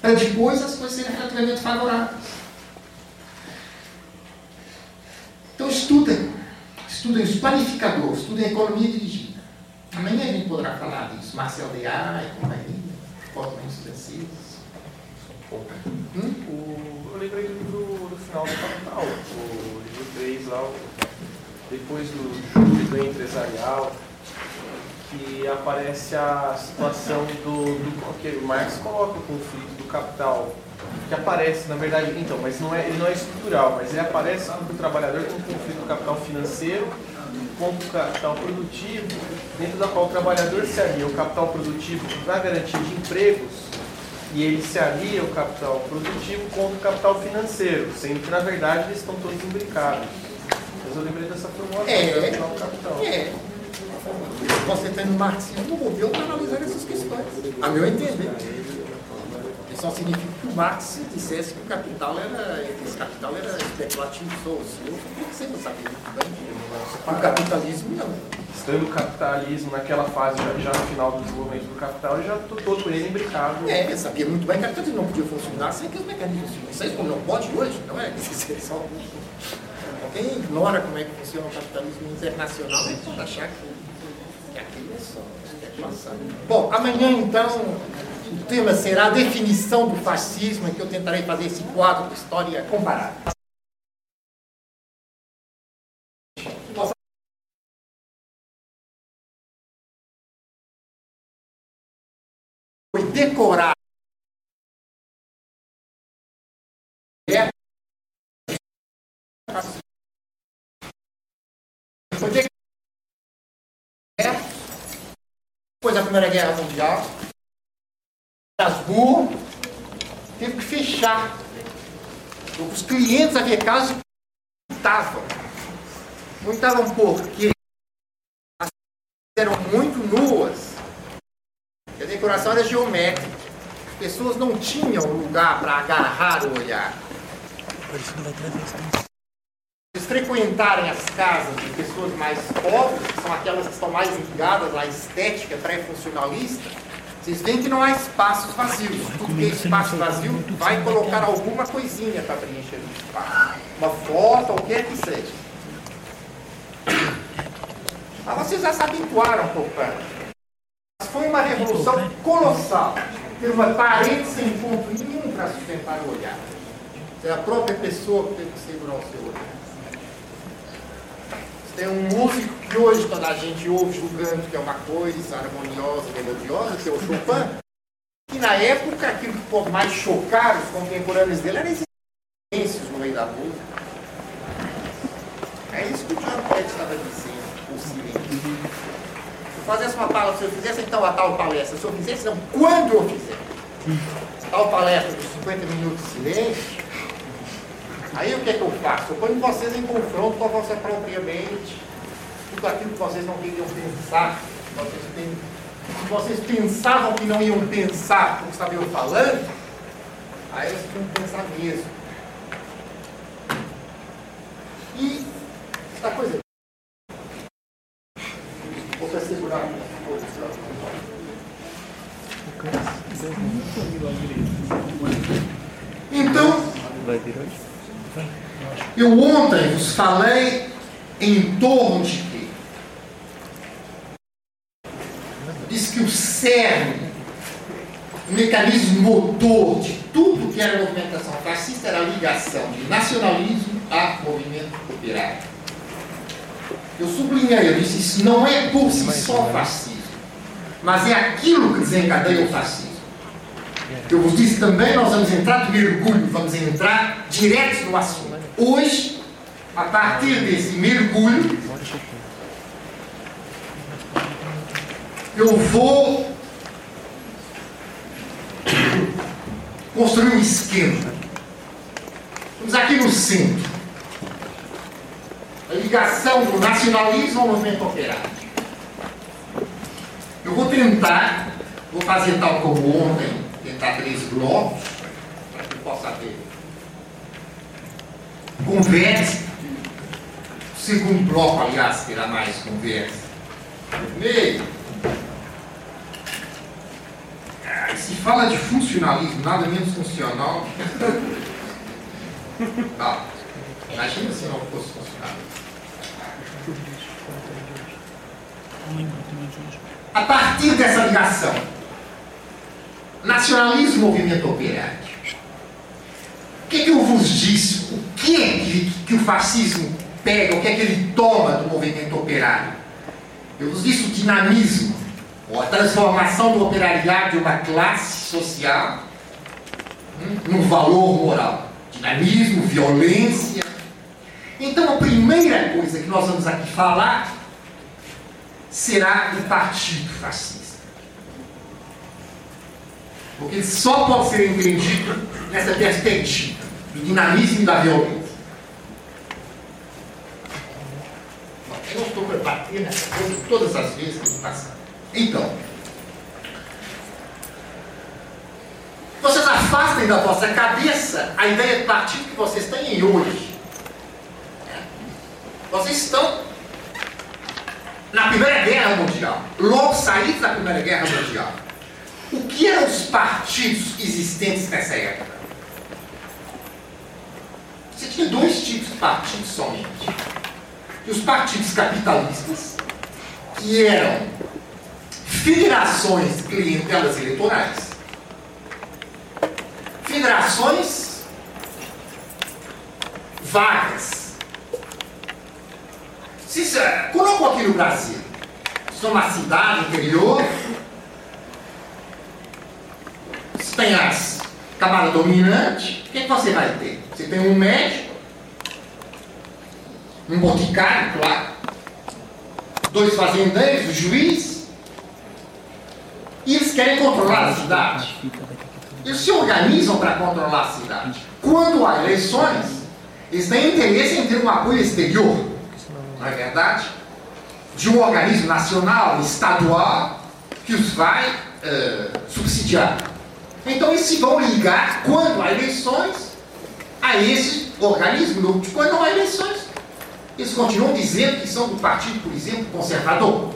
para depois as coisas serem relativamente favoráveis. Então estudem, estudem os planificadores, estudem a economia dirigida. Amanhã a gente poderá falar disso, Marcel Deá e companhia, fortemente franceses. Hum? O, eu lembrei do livro do final do Capital, o livro 3 lá, o- depois do de ganho empresarial, que aparece a situação do, do que o Marx coloca o conflito do capital, que aparece, na verdade, então, mas não é, ele não é estrutural, mas ele aparece quando o trabalhador tem um conflito do capital financeiro contra o capital produtivo, dentro da qual o trabalhador se alia ao capital produtivo para garantia de empregos e ele se alia ao capital produtivo contra o capital financeiro, sendo que na verdade eles estão todos imbricados. Mas eu lembrei dessa formulação É. do capital. É. Você tem no marxismo modelo para analisar essas questões, a meu entender. Isso só significa que o Marx dissesse que o capital era, esse capital era especulativo, só o senhor, você não sabia muito bem. O capitalismo não. Estando o capitalismo naquela fase, já, já no final do desenvolvimento do capital, já todo ele imbricado. É, eu sabia muito bem que o capitalismo não podia funcionar sem que os mecanismos financeiros, como não pode hoje, não é? Só- Quem ignora como é que funciona o capitalismo internacional é pode achar que, que aquilo é só especulação. Bom, amanhã então o tema será a definição do fascismo, em que eu tentarei fazer esse quadro de história comparada. Foi decorar Foi decorar depois da Primeira Guerra Mundial, Strasbourg teve que fechar. Os clientes casos que estavam. Não estavam porque as eram muito nuas. E a decoração era geométrica. As pessoas não tinham lugar para agarrar o olhar. Vocês frequentarem as casas de pessoas mais pobres, que são aquelas que estão mais ligadas à estética pré-funcionalista, vocês veem que não há espaços vazios. Tudo que é espaço vazio vai colocar alguma coisinha para preencher o espaço. Uma foto, o que quer que seja. Mas vocês já se habituaram, portanto. Mas foi uma revolução colossal. Ter uma parede sem ponto nenhum para sustentar o olhar. É a própria pessoa que teve que segurar o seu olhar. Tem um músico que hoje toda a gente ouve julgando que é uma coisa harmoniosa, melodiosa, que é o Chopin. E na época, aquilo que pode mais chocar os contemporâneos dele era esses silêncios no meio da música. É isso que o John Pett estava dizendo, o silêncio. Se eu fizesse uma palestra, se eu fizesse então a tal palestra, se eu fizesse, não, quando eu fizer, tal palestra de 50 minutos de silêncio, Aí o que é que eu faço? Eu ponho vocês em confronto com a vossa própria mente, tudo aquilo que vocês não queriam pensar, vocês, que vocês pensavam que não iam pensar saber eu falando, aí vocês têm que pensar mesmo. E esta coisa. Vou para segurar pouco. Então, Vai vir hoje? Eu ontem vos falei em torno de quê? Disse que o cerne, o mecanismo motor de tudo que era movimentação fascista era a ligação de nacionalismo a movimento operário. Eu sublinhei, eu disse, isso não é por si só fascismo, mas é aquilo que desencadeia o fascismo. Eu vos disse também, nós vamos entrar de mergulho, vamos entrar direto no assunto. Hoje, a partir desse mergulho, eu vou construir um esquema. Vamos aqui no centro. A ligação do nacionalismo ao movimento operário. Eu vou tentar, vou fazer tal como ontem, tentar três blocos, para que possa ter conversa. O segundo bloco, aliás, terá mais conversa. Primeiro, ah, se fala de funcionalismo, nada menos funcional. Ah, imagina se não fosse funcional. A partir dessa ligação, nacionalismo movimento operário. O que, que eu vos disse? O que é que, que o fascismo pega? O que é que ele toma do movimento operário? Eu vos disse o dinamismo, ou a transformação do operariado de uma classe social hum, num valor moral. Dinamismo, violência. Então a primeira coisa que nós vamos aqui falar será do partido fascista. Porque ele só pode ser entendido nessa perspectiva do dinamismo da violência. Eu não estou para bater nessa coisa todas as vezes que eu passar. Então, vocês afastem da vossa cabeça a ideia de partido que vocês têm hoje. Vocês estão na Primeira Guerra Mundial, logo saídos da Primeira Guerra Mundial. O que eram os partidos existentes nessa época? Você tinha dois tipos de partidos somente. Os partidos capitalistas, que eram federações de clientelas eleitorais, federações vagas. Se, colocam aqui no Brasil, são uma cidade interior, se tem as camada dominante, o que, é que você vai ter? Você tem um médico, um boticário, claro, dois fazendeiros, o juiz, e eles querem controlar a cidade. Eles se organizam para controlar a cidade. Quando há eleições, eles têm interesse em ter um apoio exterior, não é verdade? De um organismo nacional, estadual, que os vai uh, subsidiar. Então eles se vão ligar, quando há eleições, a esse organismo. Quando não há eleições, eles continuam dizendo que são do partido, por exemplo, conservador.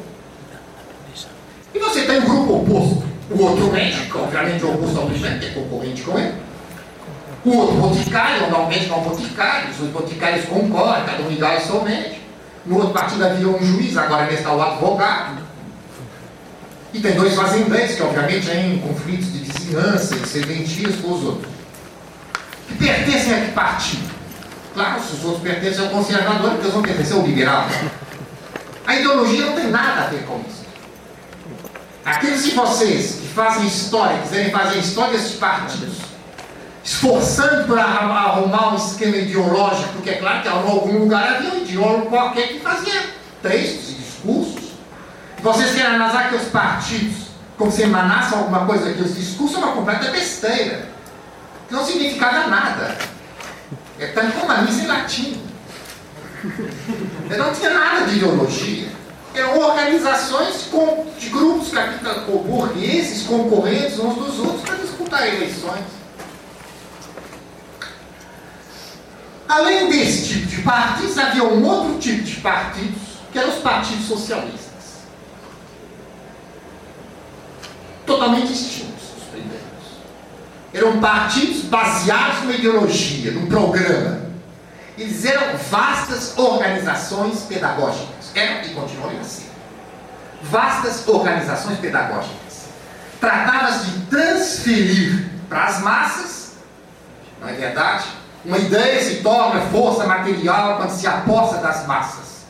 E você tem um grupo oposto. O outro médico, obviamente oposto ao presidente, que é concorrente com ele. O outro boticário, normalmente não boticário, os boticários concordam, cada um igual ao seu médico. No outro partido havia um juiz, agora está o advogado. E tem dois fazendeiros, que obviamente têm conflitos de vizinhança e serventias com os outros. Que pertencem a que partido? Claro, se os outros pertencem ao conservador, porque eles vão pertencer ao liberal. A ideologia não tem nada a ver com isso. Aqueles de vocês que fazem história, quiserem fazer história desses partidos, esforçando para arrumar um esquema ideológico, porque é claro que em algum lugar havia um ideólogo qualquer que fazia textos e discursos. Vocês querem analisar que os partidos, como se emanassem alguma coisa que os discursos, é uma completa besteira. Que não significava nada. É tanto como a missa em latim. Não tinha nada de ideologia. Eram organizações de grupos burgueses concorrentes uns dos outros para disputar eleições. Além desse tipo de partidos, havia um outro tipo de partidos, que eram os partidos socialistas. Totalmente extintos, os primeiros. Eram partidos baseados numa ideologia, num programa. Eles eram vastas organizações pedagógicas. Eram e continuam a ser. Vastas organizações pedagógicas. Tratava-se de transferir para as massas, não é verdade? Uma ideia se torna força material quando se aposta das massas.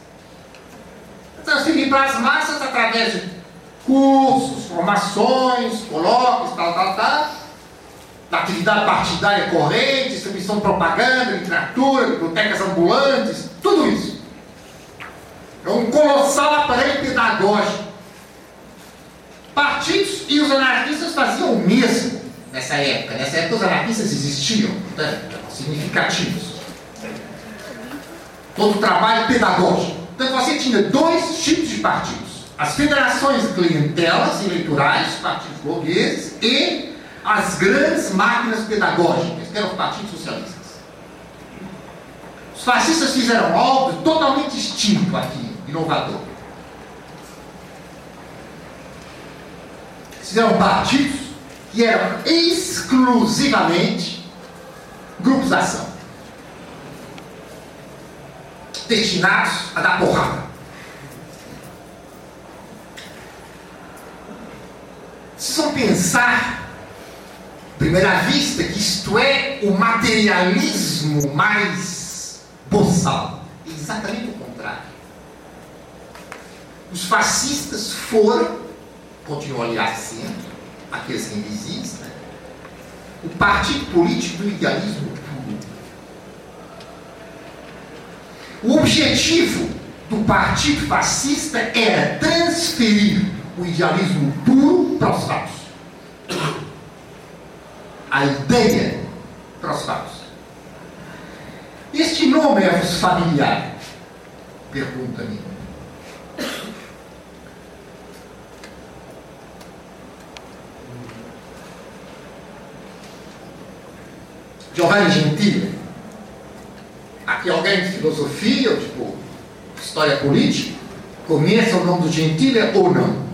Transferir para as massas através de cursos, formações, colóquios, tal, tal, tal, da atividade partidária corrente, distribuição de propaganda, literatura, bibliotecas ambulantes, tudo isso. É um colossal aparelho pedagógico. Partidos e os anarquistas faziam o mesmo nessa época. Nessa época os anarquistas existiam, né? significativos. Todo o trabalho pedagógico. Então você tinha dois tipos de partidos. As federações de clientelas eleitorais, partidos burgueses, e as grandes máquinas pedagógicas, que eram os partidos socialistas. Os fascistas fizeram algo totalmente distinto aqui, inovador. Fizeram partidos que eram exclusivamente grupos de ação. Destinados a dar porrada. Vocês vão pensar, à primeira vista, que isto é o materialismo mais boçal. Exatamente o contrário. Os fascistas foram, continuam aliás sendo, aqueles que ainda existem, o partido político do idealismo puro. O objetivo do partido fascista era transferir o idealismo puro para os fatos. A ideia para os fatos. Este nome é-vos familiar? Pergunta-me. Giovanni Gentile. Aqui alguém de filosofia, tipo, história política, conhece o nome do Gentile ou não?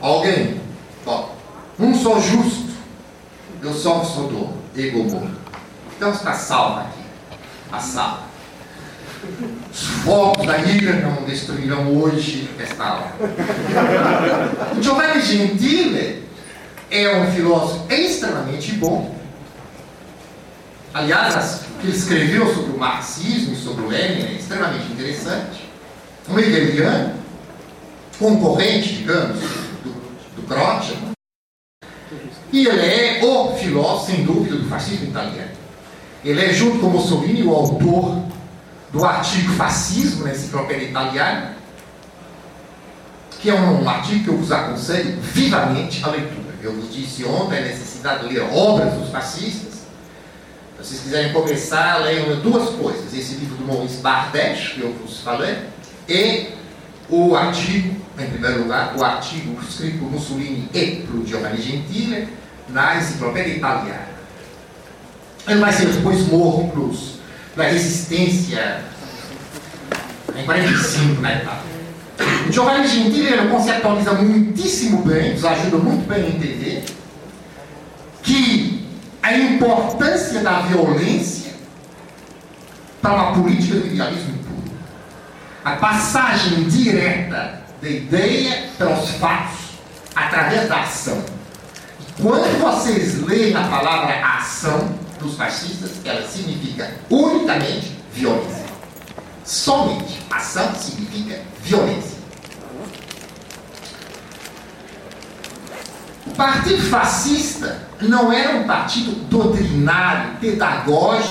Alguém? Bom, um só justo, eu sou do ego morto. Então está salva aqui, a salva. Os fogos da ira não destruirão hoje esta aula. Giovanni Gentile é um filósofo extremamente bom. Aliás, o que ele escreveu sobre o marxismo e sobre o Lenin é extremamente interessante. Um hegeliano, concorrente, digamos, do, Croce. E ele é o filósofo, sem dúvida, do fascismo italiano. Ele é, junto com Mussolini, o autor do artigo Fascismo na Enciclopédia Italiana, que é um artigo que eu vos aconselho vivamente a leitura. Eu vos disse ontem a necessidade de ler obras dos fascistas. Se vocês quiserem começar, leiam duas coisas. Esse livro do Maurice Bardesh, que eu vos falei, e o artigo, em primeiro lugar, o artigo escrito por Mussolini e por Giovanni Gentile na Enciclopédia Italiana. Ele vai ser depois morto pela resistência em 45 na Itália. O Giovanni Gentile ele conceptualiza muitíssimo bem, nos ajuda muito bem a entender, que a importância da violência para uma política do idealismo puro. A passagem direta da ideia para os fatos através da ação. Quando vocês leem a palavra ação dos fascistas, ela significa unicamente violência. Somente ação significa violência. O Partido Fascista não era um partido doutrinário, pedagógico,